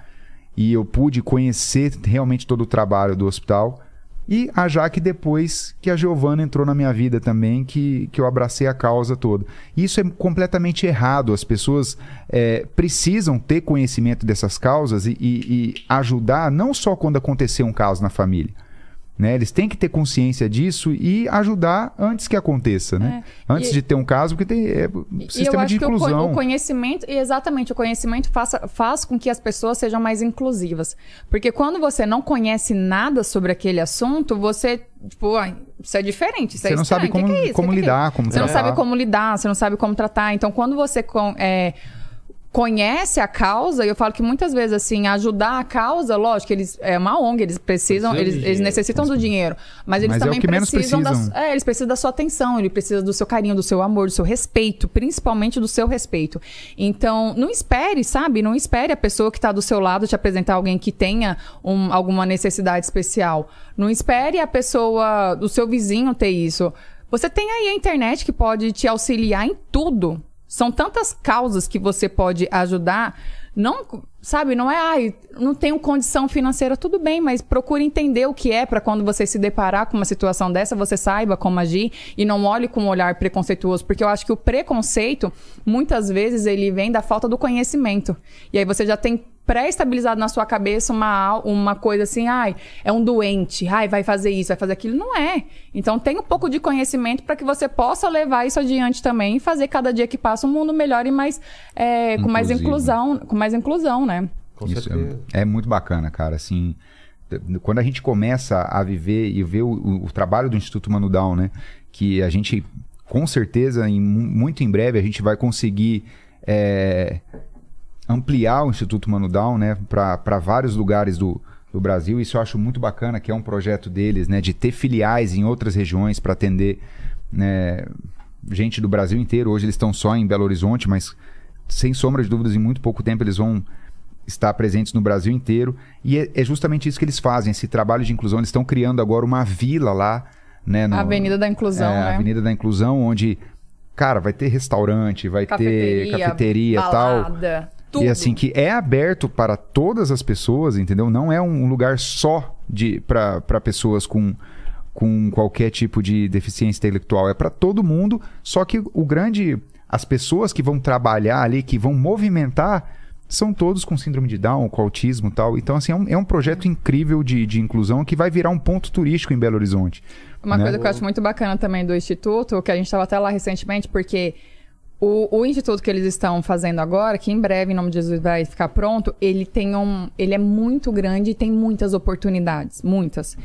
e eu pude conhecer realmente todo o trabalho do hospital. E a Jaque depois que a Giovana entrou na minha vida também, que, que eu abracei a causa toda. Isso é completamente errado. As pessoas é, precisam ter conhecimento dessas causas e, e- e ajudar não só quando acontecer um caso na família. Né? Eles têm que ter consciência disso e ajudar antes que aconteça, né? Antes E- de ter um caso, porque tem é, eu sistema acho de que o, co- inclusão. o conhecimento, exatamente, o conhecimento faça- faz com que as pessoas sejam mais inclusivas. Porque quando você não conhece nada sobre aquele assunto, você, tipo, "Ai, isso é diferente, isso é Você não sabe estranho, que como- que é isso? como que que é lidar, isso?" como Você não tratar. sabe como lidar, você não sabe como tratar. Então, quando você com- é, conhece a causa, e eu falo que muitas vezes, assim, ajudar a causa, lógico, eles é uma ONG, eles precisam, eles, eles necessitam do dinheiro, mas eles Mas é também que menos precisam da, precisam. é, eles precisam da sua atenção, ele precisa do seu carinho, do seu amor, do seu respeito, principalmente do seu respeito. Então, não espere, sabe? Não espere a pessoa que está do seu lado te apresentar alguém que tenha um- alguma necessidade especial. Não espere a pessoa, o seu vizinho ter isso. Você tem aí a internet que pode te auxiliar em tudo. São tantas causas que você pode ajudar. Não, sabe, não é, ai, não tenho condição financeira, tudo bem, mas procure entender o que é para quando você se deparar com uma situação dessa, você saiba como agir e não olhe com um olhar preconceituoso, porque eu acho que o preconceito, muitas vezes, ele vem da falta do conhecimento. E aí você já tem pré-estabilizado na sua cabeça uma, uma coisa assim, ai, é um doente, ai, vai fazer isso, vai fazer aquilo. Não é. Então tem um pouco de conhecimento para que você possa levar isso adiante também e fazer cada dia que passa um mundo melhor e mais é, com mais inclusão, com mais inclusão, né? Com Isso certeza. é, é muito bacana, cara. Assim, quando a gente começa a viver e ver o, o- o trabalho do Instituto Mano Down, né? Que a gente, com certeza, em, mu- muito em breve, a gente vai conseguir é, ampliar o Instituto Mano Down, né? Para vários lugares do, do Brasil. Isso eu acho muito bacana, que é um projeto deles, né? De ter filiais em outras regiões para atender né, gente do Brasil inteiro. Hoje eles estão só em Belo Horizonte, mas sem sombra de dúvidas, em muito pouco tempo eles vão estar presentes no Brasil inteiro. E é, é justamente isso que eles fazem, esse trabalho de inclusão. Eles estão criando agora uma vila lá, né? no- A Avenida da Inclusão, é, né? Avenida da Inclusão, onde, cara, vai ter restaurante, vai ter cafeteria e tal. Tudo. E assim, que é aberto para todas as pessoas, entendeu? Não é um lugar só de para pessoas com, com qualquer tipo de deficiência intelectual. É para todo mundo, só que o grande. As pessoas que vão trabalhar ali, que vão movimentar, são todos com síndrome de Down, com autismo e tal. Então, assim, é um, é um projeto incrível de, de inclusão que vai virar um ponto turístico em Belo Horizonte. Uma né? coisa que eu acho muito bacana também do Instituto, que a gente estava até lá recentemente, porque o, o Instituto que eles estão fazendo agora, que em breve, em nome de Jesus, vai ficar pronto, ele tem um. Ele é muito grande e tem muitas oportunidades. Muitas.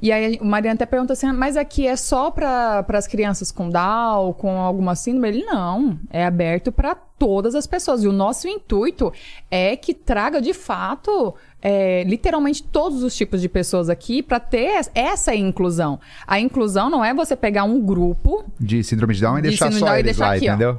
E aí o Mariana até pergunta assim, "Ah, mas aqui é só para as crianças com Down, com alguma síndrome? Ele não, é aberto para todas as pessoas. E o nosso intuito é que traga de fato, é, literalmente todos os tipos de pessoas aqui para ter es- essa inclusão. A inclusão não é você pegar um grupo De síndrome de Down e De deixar só Down e eles deixar lá, aqui, ó.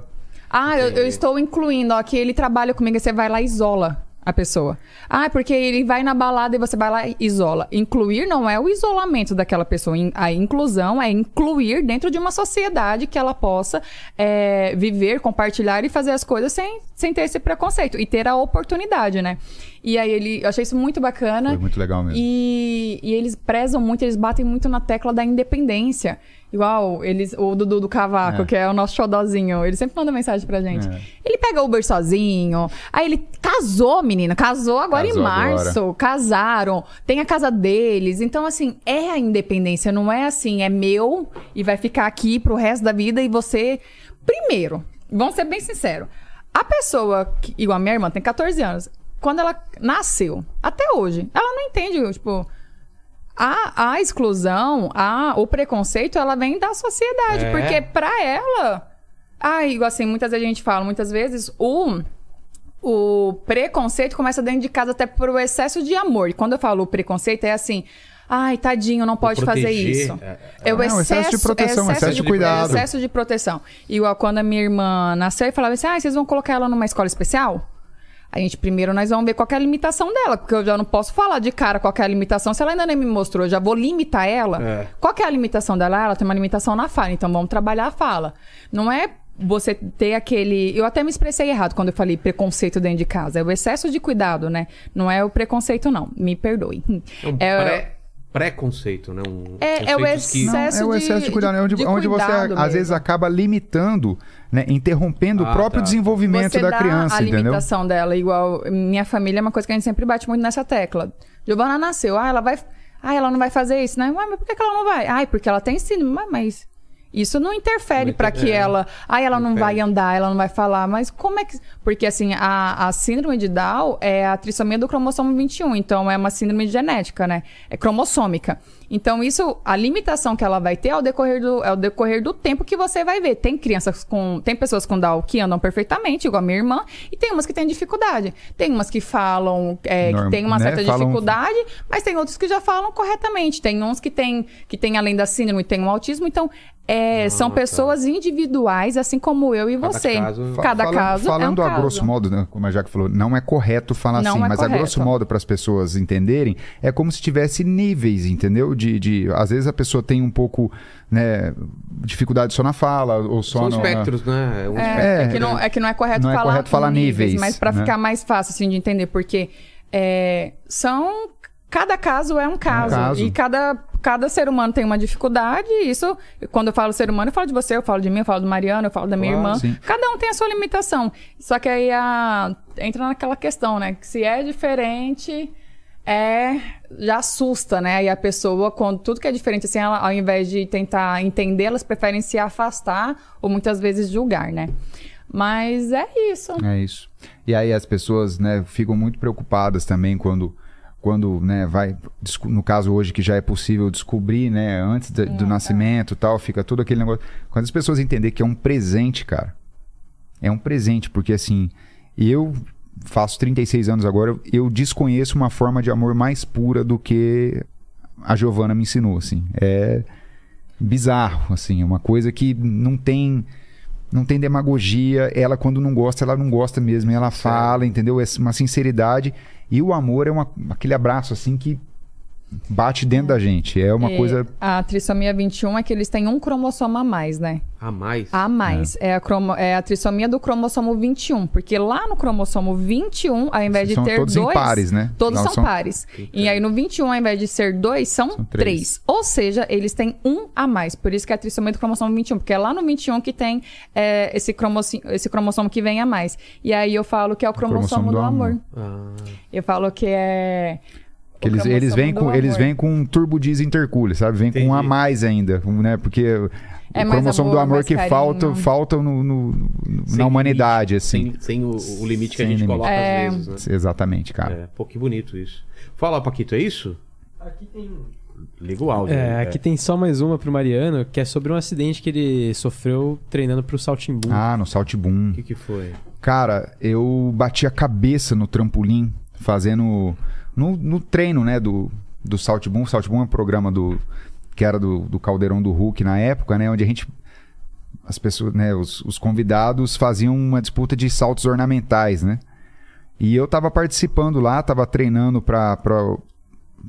Ah, eu, eu estou incluindo, ó, que ele trabalha comigo, você vai lá e isola a pessoa. Ah, porque ele vai na balada e você vai lá e isola. Incluir não é o isolamento daquela pessoa. A inclusão é incluir dentro de uma sociedade que ela possa é, viver, compartilhar e fazer as coisas sem, sem ter esse preconceito. E ter a oportunidade, né? E aí ele, eu achei isso muito bacana. Foi muito legal mesmo. E, e eles prezam muito, eles batem muito na tecla da independência. Igual eles, o Dudu do Cavaco, É. que é o nosso xodozinho, ele sempre manda mensagem pra gente. É. Ele pega Uber sozinho. Aí ele casou, menina. Casou agora Casou em março. agora. Casaram. Tem a casa deles. Então, assim, é a independência. Não é assim, é meu e vai ficar aqui pro resto da vida e você. Primeiro, vamos ser bem sinceros. A pessoa, que, igual a minha irmã, tem 14 anos. Quando ela nasceu, até hoje, ela não entende, tipo. A, a exclusão, a, o preconceito, ela vem da sociedade. É. Porque pra ela. Ah, igual assim, muitas vezes a gente fala, muitas vezes o, o preconceito começa dentro de casa até por excesso de amor. E quando eu falo preconceito, é assim. Ai, tadinho, não pode fazer isso. é- É, o Não, excesso, excesso de proteção, é excesso de cuidado. é excesso de proteção. Igual quando a minha irmã nasceu e falava assim: ah, vocês vão colocar ela numa escola especial? A gente primeiro nós vamos ver qual que é a limitação dela, porque eu já não posso falar de cara qual que é a limitação se ela ainda nem me mostrou. Eu já vou limitar ela. É. Qual é a limitação dela? Ah, Ela tem uma limitação na fala, então vamos trabalhar a fala. Não é você ter aquele. Eu até me expressei errado quando eu falei preconceito dentro de casa. É o excesso de cuidado, né? Não é o preconceito, não. Me perdoe. É um É- pré- preconceito, né? Um É- é o que- Não, excesso é o excesso de, de- cuidado, é onde, de onde você cuidado às mesmo. vezes acaba limitando, né, interrompendo Ah, o próprio tá. desenvolvimento Você da dá criança, a entendeu? limitação dela, igual minha família é uma coisa que a gente sempre bate muito nessa tecla. Giovana nasceu, ah, ela vai, ah, ela não vai fazer isso, né? Ué, mas por que, que ela não vai? Ai, porque ela tem síndrome, mas, mas isso não interfere inter- que é, ela, ah, ela não interfere. vai andar, ela não vai falar, mas como é que, porque assim, a, a síndrome de Down é a trissomia do cromossomo 21, então é uma síndrome genética, né? É cromossômica. Então, isso, a limitação que ela vai ter é ao decorrer do, é ao decorrer do tempo que você vai ver. Tem crianças com. Tem pessoas com Down que andam perfeitamente, igual a minha irmã, e tem umas que têm dificuldade. Tem umas que falam, é, Norm- que tem uma né? certa Falam- dificuldade, mas tem outros que já falam corretamente. Tem uns que tem, que tem além da síndrome, tem o autismo. Então, É, são tá. pessoas individuais, assim como eu e Cada você. caso- Fa- Cada fala- caso Falando é um a caso. grosso modo, né, como a Jaque falou, não é correto falar Não assim, é mas a correto. grosso modo para as pessoas entenderem, é como se tivesse níveis, entendeu? De, de às vezes a pessoa tem um pouco, né, dificuldade só na fala ou só São no, espectros, né? Um É, espectro é É, que não, é que não é correto não é falar, correto falar níveis, mas para né? ficar mais fácil assim de entender, porque é, são cada caso é um caso, caso. e cada cada ser humano tem uma dificuldade. E isso, quando eu falo ser humano, eu falo de você, eu falo de mim, eu falo do Mariano, eu falo da minha Claro, irmã. sim. Cada um tem a sua limitação. Só que aí a, entra naquela questão, né? Que se é diferente, é já assusta, né? E a pessoa, quando tudo que é diferente, assim, ela, ao invés de tentar entender, elas preferem se afastar ou muitas vezes julgar, né? Mas é isso. É isso. E aí as pessoas, né, ficam muito preocupadas também quando quando, né, vai, no caso hoje que já é possível descobrir, né, antes da- do nascimento e tal, fica tudo aquele negócio. Quando as pessoas entenderem que é um presente, cara, é um presente, porque assim, eu faço 36 anos agora, eu- desconheço uma forma de amor mais pura do que a Giovana me ensinou, assim. É bizarro, assim, é uma coisa que não tem não tem demagogia, ela quando não gosta, ela não gosta mesmo, e ela fala, entendeu? É uma sinceridade e o amor é uma, aquele abraço assim que bate dentro da gente, é uma É, coisa A trissomia 21 é que eles têm um cromossomo a mais, né? A mais. A mais. É, a, cromo- é a trissomia do cromossomo 21. Porque lá no cromossomo 21, ao invés de ter todos dois. pares, né? Todos Não, são, são- pares. E aí no 21, ao invés de ser dois, são, São três. três. Ou seja, eles têm um a mais. Por isso que é a trissomia do cromossomo 21. Porque é lá no 21 que tem é, esse, cromossi- esse cromossomo que vem a mais. E aí eu falo que é o cromossomo, cromossomo do, do amor. amor. Ah, Eu falo que é. Que eles, eles vêm com eles vêm com um turbo diesel intercooler, sabe? Vem com um a Entendi. mais ainda, né? Porque É o cromossomo amor, do amor que carinho. falta falta no, no- na humanidade limite, assim. Sem, sem o, o limite que a gente limite. coloca É. às vezes, né? Exatamente, cara. É, pô, que bonito isso. Fala, Paquito, é isso? Aqui tem. Liga o áudio. É, aí, aqui tem só mais uma pro Mariano, que é sobre um acidente que ele sofreu treinando pro Saltimbum. Ah, no Salt Boom. O que, que foi? Cara, eu bati a cabeça no trampolim fazendo. No, no treino, né, do, do Salt Boom. Salt Boom é um programa do. que era do, do Caldeirão do Hulk na época, né? Onde a gente. As pessoas, né, os, os convidados faziam uma disputa de saltos ornamentais, né? E eu tava participando lá, tava treinando pra. pra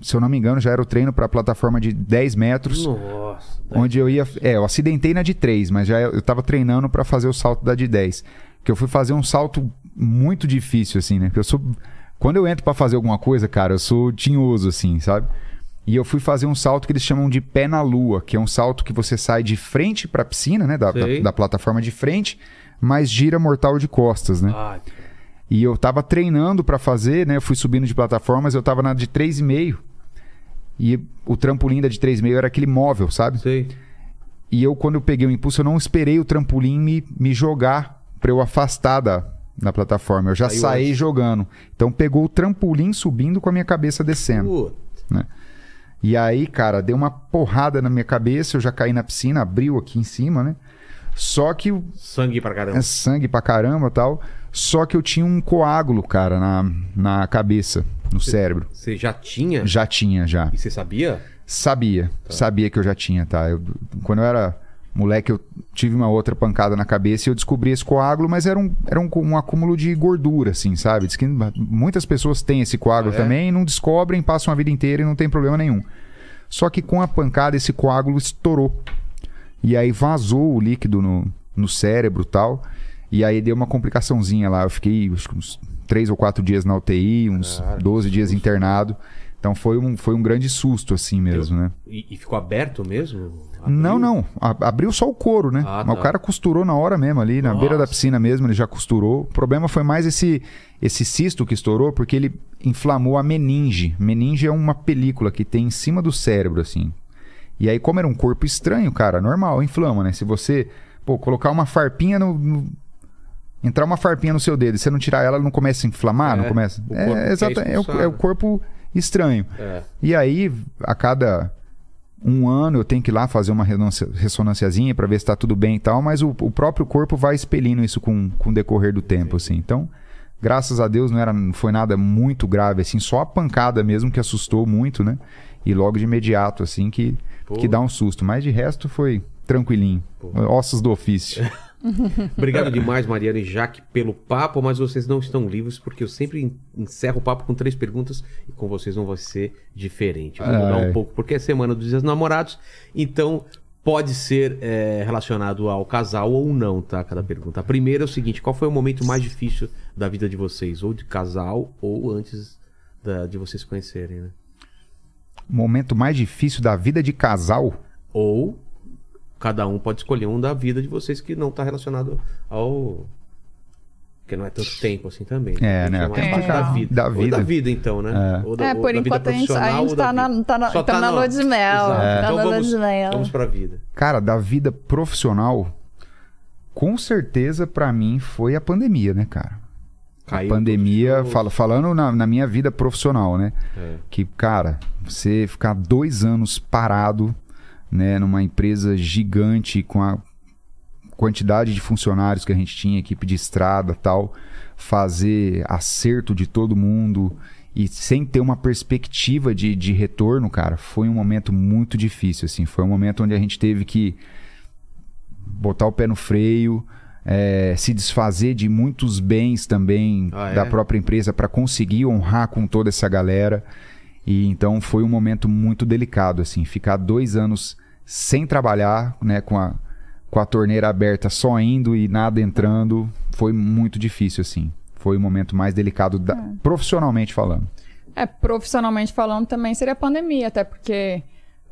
se eu não me engano, já era o treino pra plataforma de 10 metros. Nossa. Onde eu ia. É, eu acidentei na de 3, mas já eu tava treinando pra fazer o salto da de 10. Que eu fui fazer um salto muito difícil, assim, né? Porque eu sou. Quando eu entro pra fazer alguma coisa, cara, eu sou tinhoso, assim, sabe? E eu fui fazer um salto que eles chamam de pé na lua, que é um salto que você sai de frente pra piscina, né? Da, da, da plataforma de frente, mas gira mortal de costas, né? Ai, E eu tava treinando pra fazer, né? Eu fui subindo de plataformas, eu tava na de 3,5. E o trampolim da de 3,5 era aquele móvel, sabe? sei. E eu, quando eu peguei o impulso, eu não esperei o trampolim me, me jogar pra eu afastar da, da plataforma. Eu já Saiu saí antes. jogando. Então pegou o trampolim subindo com a minha cabeça descendo. Puta. E aí, cara, deu uma porrada na minha cabeça, eu já caí na piscina, abriu aqui em cima, né? Só que Sangue pra caramba. é sangue pra caramba tal. Só que eu tinha um coágulo, cara, na, na cabeça, no cérebro. Você já tinha? Já tinha, já. E você sabia? Sabia, sabia que eu já tinha, tá? Eu- quando eu era moleque, eu tive uma outra pancada na cabeça e eu descobri esse coágulo, mas era um, era um, um acúmulo de gordura, assim, sabe? Diz que muitas pessoas têm esse coágulo Ah, é? também e não descobrem, passam a vida inteira e não tem problema nenhum. Só que com a pancada, esse coágulo estourou. E aí vazou o líquido no, no cérebro e tal. E aí deu uma complicaçãozinha lá. Eu fiquei acho uns três ou quatro dias na UTI, uns Cara, 12 que dias internado. Então foi um, foi um grande susto, assim mesmo, né? E, e ficou aberto mesmo? Abriu? Não, não. Abriu só o couro, né? Ah, Mas tá. o cara costurou na hora mesmo ali, na Nossa. beira da piscina mesmo, ele já costurou. O problema foi mais esse, esse cisto que estourou, porque ele inflamou a meninge. Meninge é uma película que tem em cima do cérebro, assim. E aí, como era um corpo estranho, cara, normal, inflama, né? Se você, pô, colocar uma farpinha no. no- Entrar uma farpinha no seu dedo e você não tirar ela, ela não começa a inflamar? É, não começa? É, quer exata, é, é o né? corpo estranho. É. E aí, a cada um ano, eu tenho que ir lá fazer uma ressonância- ressonânciazinha para ver se tá tudo bem e tal, mas o, o próprio corpo vai expelindo isso com, com o decorrer do tempo, assim. Então, graças a Deus, não, era, não foi nada muito grave, assim, só a pancada mesmo que assustou muito, né? E logo de imediato, assim, que, Pô. que dá um susto. Mas de resto foi tranquilinho. Ossos do ofício. Obrigado demais, Mariana e Jaque, pelo papo, mas vocês não estão livres porque eu sempre en- encerro o papo com três perguntas e com vocês não vai ser diferente. Vou mudar um pouco porque é semana dos dias namorados, então pode ser é, relacionado ao casal ou não, tá? Cada pergunta. A primeira é o seguinte: qual foi o momento mais difícil da vida de vocês? Ou de casal ou antes da- de vocês se conhecerem, né? Momento mais difícil da vida de casal. Ou cada um pode escolher um da vida de vocês que não tá relacionado ao. Porque não é tanto tempo assim também. É, Tem que né? É. parte da vida. Da Ou da vida. vida, então, né? É. Ou da- É, ou por da vida enquanto a gente, a profissional gente ou da tá, na, vida. tá, na, Só tá na lua de mel. Exato. Tá Então na vamos, mel. vamos pra vida. Cara, da vida profissional, com certeza pra mim foi a pandemia, né, cara? Caiu a pandemia, fala- falando na, na minha vida profissional, né? É. Que, cara, você ficar dois anos parado, né, numa empresa gigante com a quantidade de funcionários que a gente tinha, equipe de estrada tal, fazer acerto de todo mundo e sem ter uma perspectiva de, de retorno, cara, foi um momento muito difícil, assim. Foi um momento onde a gente teve que botar o pé no freio, é, se desfazer de muitos bens também Ah, é? da própria empresa para conseguir honrar com toda essa galera. E então foi um momento muito delicado, assim, ficar dois anos sem trabalhar, né, com a, com a torneira aberta, só indo e nada entrando, foi muito difícil, assim. Foi o momento mais delicado, da- profissionalmente falando. É, profissionalmente falando também seria pandemia, até porque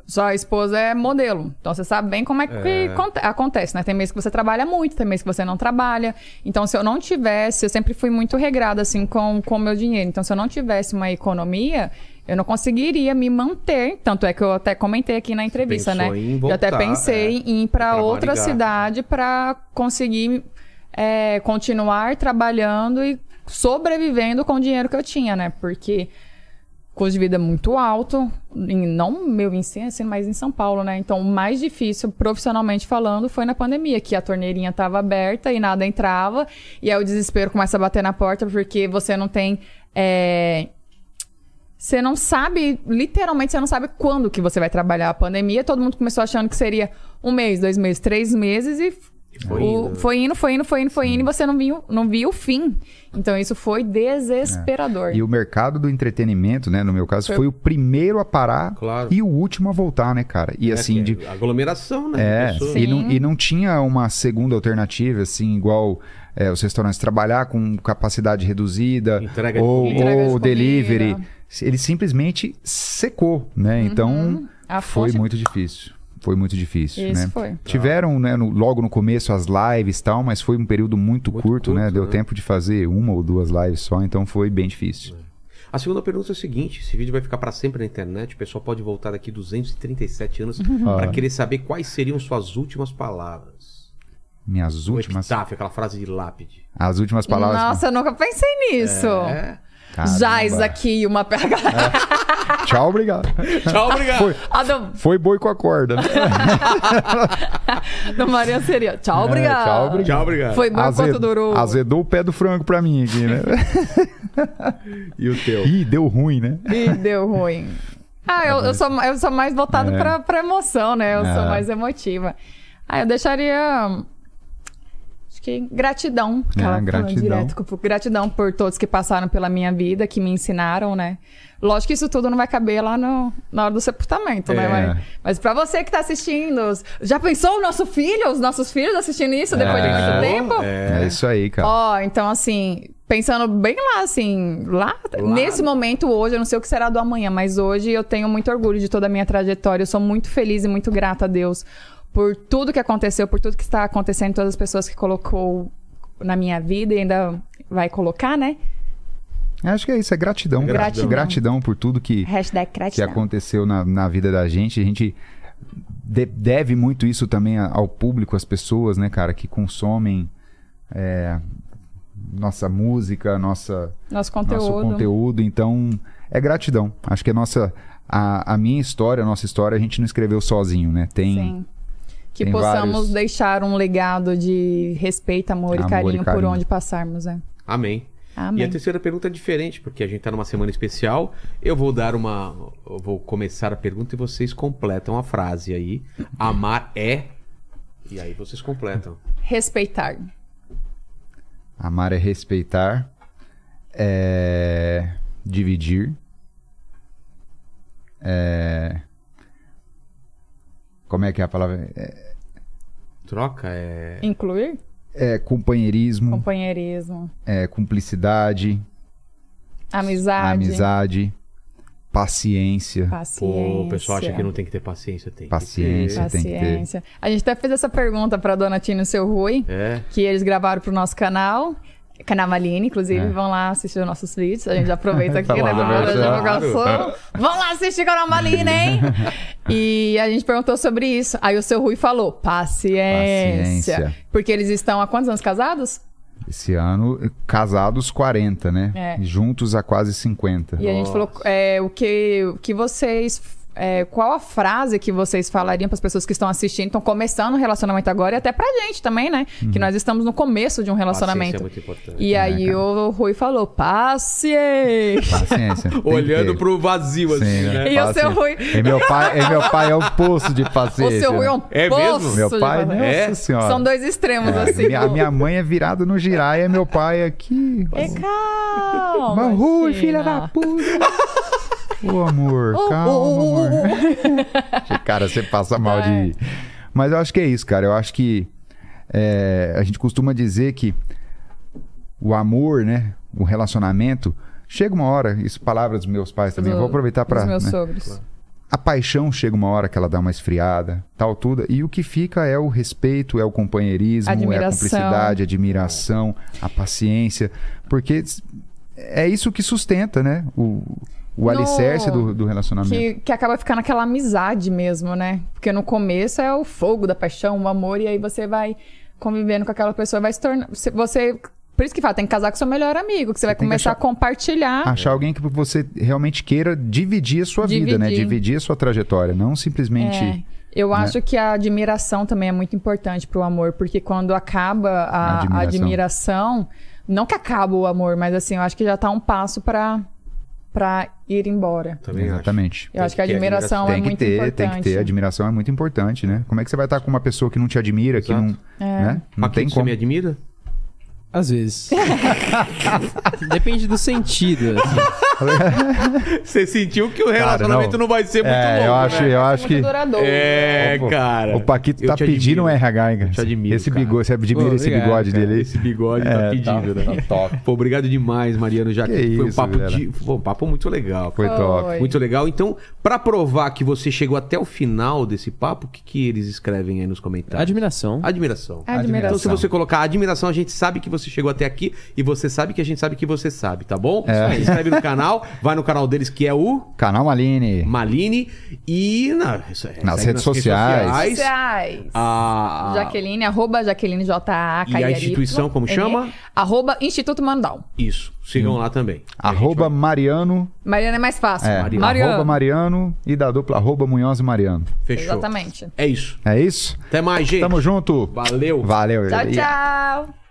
sua esposa é modelo. Então você sabe bem como é que aconte- acontece, né? Tem mês que você trabalha muito, tem mês que você não trabalha. Então, se eu não tivesse, eu sempre fui muito regrada assim com o meu dinheiro. Então, se eu não tivesse uma economia, eu não conseguiria me manter. Tanto é que eu até comentei aqui na entrevista, né? em eu até voltar, pensei é, em ir para outra Maringá. cidade para conseguir é, continuar trabalhando e sobrevivendo com o dinheiro que eu tinha, né? Porque custo de vida muito alto, em, não meu ensino, assim, mas em São Paulo, né? Então, o mais difícil, profissionalmente falando, foi na pandemia, que a torneirinha estava aberta e nada entrava, e aí o desespero começa a bater na porta porque você não tem. é, Você não sabe, literalmente, você não sabe quando que você vai trabalhar a pandemia. Todo mundo começou achando que seria um mês, dois meses, três meses e foi o- indo, foi indo, foi indo, foi indo, foi indo, e você não viu, não viu o fim. Então isso foi desesperador. E o mercado do entretenimento, né, no meu caso, Foi- foi, o primeiro a parar Claro. e o último a voltar, né, cara? E É, assim, de, é aglomeração, né? É, e não, Sim. e não tinha uma segunda alternativa, assim, igual é, os restaurantes trabalhar com capacidade reduzida Entrega de ou, de ou delivery. Ele simplesmente secou, né? Então Uhum. Foi muito difícil. Foi muito difícil, Isso né? foi. Tiveram, né, no- logo no começo as lives e tal, mas foi um período muito, Muito curto, né? curto, Deu né? tempo de fazer uma ou duas lives só, então foi bem difícil. A segunda pergunta é o seguinte: esse vídeo vai ficar para sempre na internet, o pessoal pode voltar daqui 237 anos para Ah. querer saber quais seriam suas últimas palavras. Minhas O últimas, epitáfio, aquela frase de lápide. as últimas palavras. Nossa, eu nunca pensei nisso. É. Caramba. Jaz aqui, uma pega. Tchau, obrigado. Tchau, obrigado. Foi, do, foi boi com a corda. Né? do Maria seria. Tchau, obrigado. É, tchau, obrigado. Tchau, obrigado. Foi bom Azed- quanto durou. Azedou o pé do frango pra mim aqui, né? E o teu? Ih, deu ruim, né? E deu ruim. Ah, eu, eu, sou, eu sou mais voltada É. pra, pra emoção, né? Eu sou É. mais emotiva. Ah, eu deixaria. Acho que gratidão. É, gratidão. Direto, gratidão por todos que passaram pela minha vida, que me ensinaram, né? Lógico que isso tudo não vai caber lá no, na hora do sepultamento, né? É. Mas, mas pra você que tá assistindo, já pensou o nosso filho, os nossos filhos assistindo isso depois de muito tempo? É, isso aí, cara. Ó, então assim, pensando bem lá, assim, lá, nesse momento hoje, eu não sei o que será do amanhã, mas hoje eu tenho muito orgulho de toda a minha trajetória. Eu sou muito feliz e muito grata a Deus por tudo que aconteceu, por tudo que está acontecendo, todas as pessoas que colocou na minha vida e ainda vai colocar, né? Acho que é isso, é gratidão. É gratidão. Gratidão por tudo que, que aconteceu na, na vida da gente. A gente de- deve muito isso também a- ao público, às pessoas, né, cara, que consomem é, nossa música, nossa, Nosso conteúdo. nosso conteúdo. Então, é gratidão. Acho que a nossa. A, a minha história, a nossa história, a gente não escreveu sozinho, né? Tem. Sim. Que tem possamos vários- deixar um legado de respeito, amor, Amor e, e carinho por carinho. onde passarmos, né? Amém. Amém. E a terceira pergunta é diferente, porque a gente tá numa semana especial. Eu vou dar uma. Eu vou começar a pergunta e vocês completam a frase aí. Amar é. E aí vocês completam. Respeitar. Amar é respeitar, é dividir, é... Como é que é a palavra? É, Troca é. Incluir. É companheirismo, Companheirismo. é cumplicidade, Amizade. amizade, paciência. Paciência. Pô, o pessoal acha que não tem que ter paciência. Tem. que Paciência. ter. tem que ter. Paciência. A gente até fez essa pergunta pra Dona Tina e o seu Rui, É. que eles gravaram pro nosso canal. Canal Maline, inclusive, É. vão lá assistir os nossos vídeos. A gente já aproveita aqui, né? Claro, Do programa de claro. divulgação. Vão lá assistir Canal Maline, hein? E a gente perguntou sobre isso. Aí o seu Rui falou: paciência. Paciência. Porque eles estão há quantos anos casados? Esse ano, casados 40, né? É. Juntos há quase 50. E a gente falou é, o que, o que vocês. É, qual a frase que vocês falariam para as pessoas que estão assistindo, estão começando um relacionamento agora e até pra gente também, né? Que nós estamos no começo de um Paciência relacionamento. é muito importante. E aí cara. o Rui falou, paciência. Paciência. Olhando pro vazio, assim, Sim, né? E o seu Rui- E meu pai, e meu pai é um poço de O paciência. seu Rui é um né? É poço mesmo? Meu de pai, paciência. nossa É? senhora. São dois extremos, É, assim. minha, a o- minha mãe é virada no giraia, meu pai aqui. É calma. Mas Rui, filha da puta. Ô, amor, Oh, calma, oh, oh, oh, amor. cara, você passa mal de... Mas eu acho que é isso, cara. Eu acho que é, a gente costuma dizer que o amor, né? O relacionamento... Chega uma hora, isso palavras dos meus pais também. eu vou aproveitar para Dos meus sogros. a paixão chega uma hora que ela dá uma esfriada, tal, tudo. E o que fica é o respeito, é o companheirismo, é a Admiração. cumplicidade, a admiração, a paciência. Porque é isso que sustenta, né? O, o No- alicerce do, do relacionamento. Que, que acaba ficando aquela amizade mesmo, né? Porque no começo é o fogo da paixão, o amor, e aí você vai convivendo com aquela pessoa, vai se tornar. Você. você- por isso que fala, tem que casar com seu melhor amigo, que você vai tem que começar achar- a compartilhar. Achar alguém que você realmente queira dividir a sua vida, né? Dividir. Dividir a sua trajetória, não simplesmente. É. Eu né? acho que a admiração também é muito importante pro amor, porque quando acaba a, a Admiração. admiração. não que acaba o amor, mas assim, eu acho que já tá um passo pra, pra ir embora. Também acho. Exatamente. Eu acho que a admiração é Tem que muito ter, importante. tem que ter. Admiração é muito importante, né? Como é que você vai estar com uma pessoa que não te admira, que não. Né? Não tem você como. me admira? Às vezes. Depende do sentido. assim. Você sentiu que o relacionamento não. não. vai ser muito É, longo, eu acho, né? eu acho que. Duradouro. É, Pô, cara. O Paquito tá pedindo um. RH, hein, cara? Eu te admiro, Esse cara. bigode, você admira Pô, esse obrigado, bigode Cara, dele aí? Esse bigode tá É, pedindo, tá- né? tá top. Pô, obrigado demais, Mariano, já que Que foi um papo de... Pô, um papo muito legal. Foi Foi. top. Muito legal. Então, pra provar que você chegou até o final desse papo, o que, que eles escrevem aí nos comentários? Admiração. Admiração. Admiração. Então, se você colocar admiração, a gente sabe que você chegou até aqui e você sabe que a gente sabe que você sabe, tá bom? É. Se inscreve no canal, vai no canal deles que é o Canal Maline. Maline e na, Nas segue redes sociais. Sociais. A, Jaqueline, arroba Jaqueline J-A, E a instituição, como chama? Arroba Instituto Mandal. Isso, sigam lá também. Arroba Mariano. Mariana é mais fácil. É, Mariano. arroba Mariano e da dupla arroba Munhoz e Mariano. Fechou. Exatamente. É isso. É isso? Até mais, gente. Tamo junto. Valeu. Valeu. Tchau, tchau.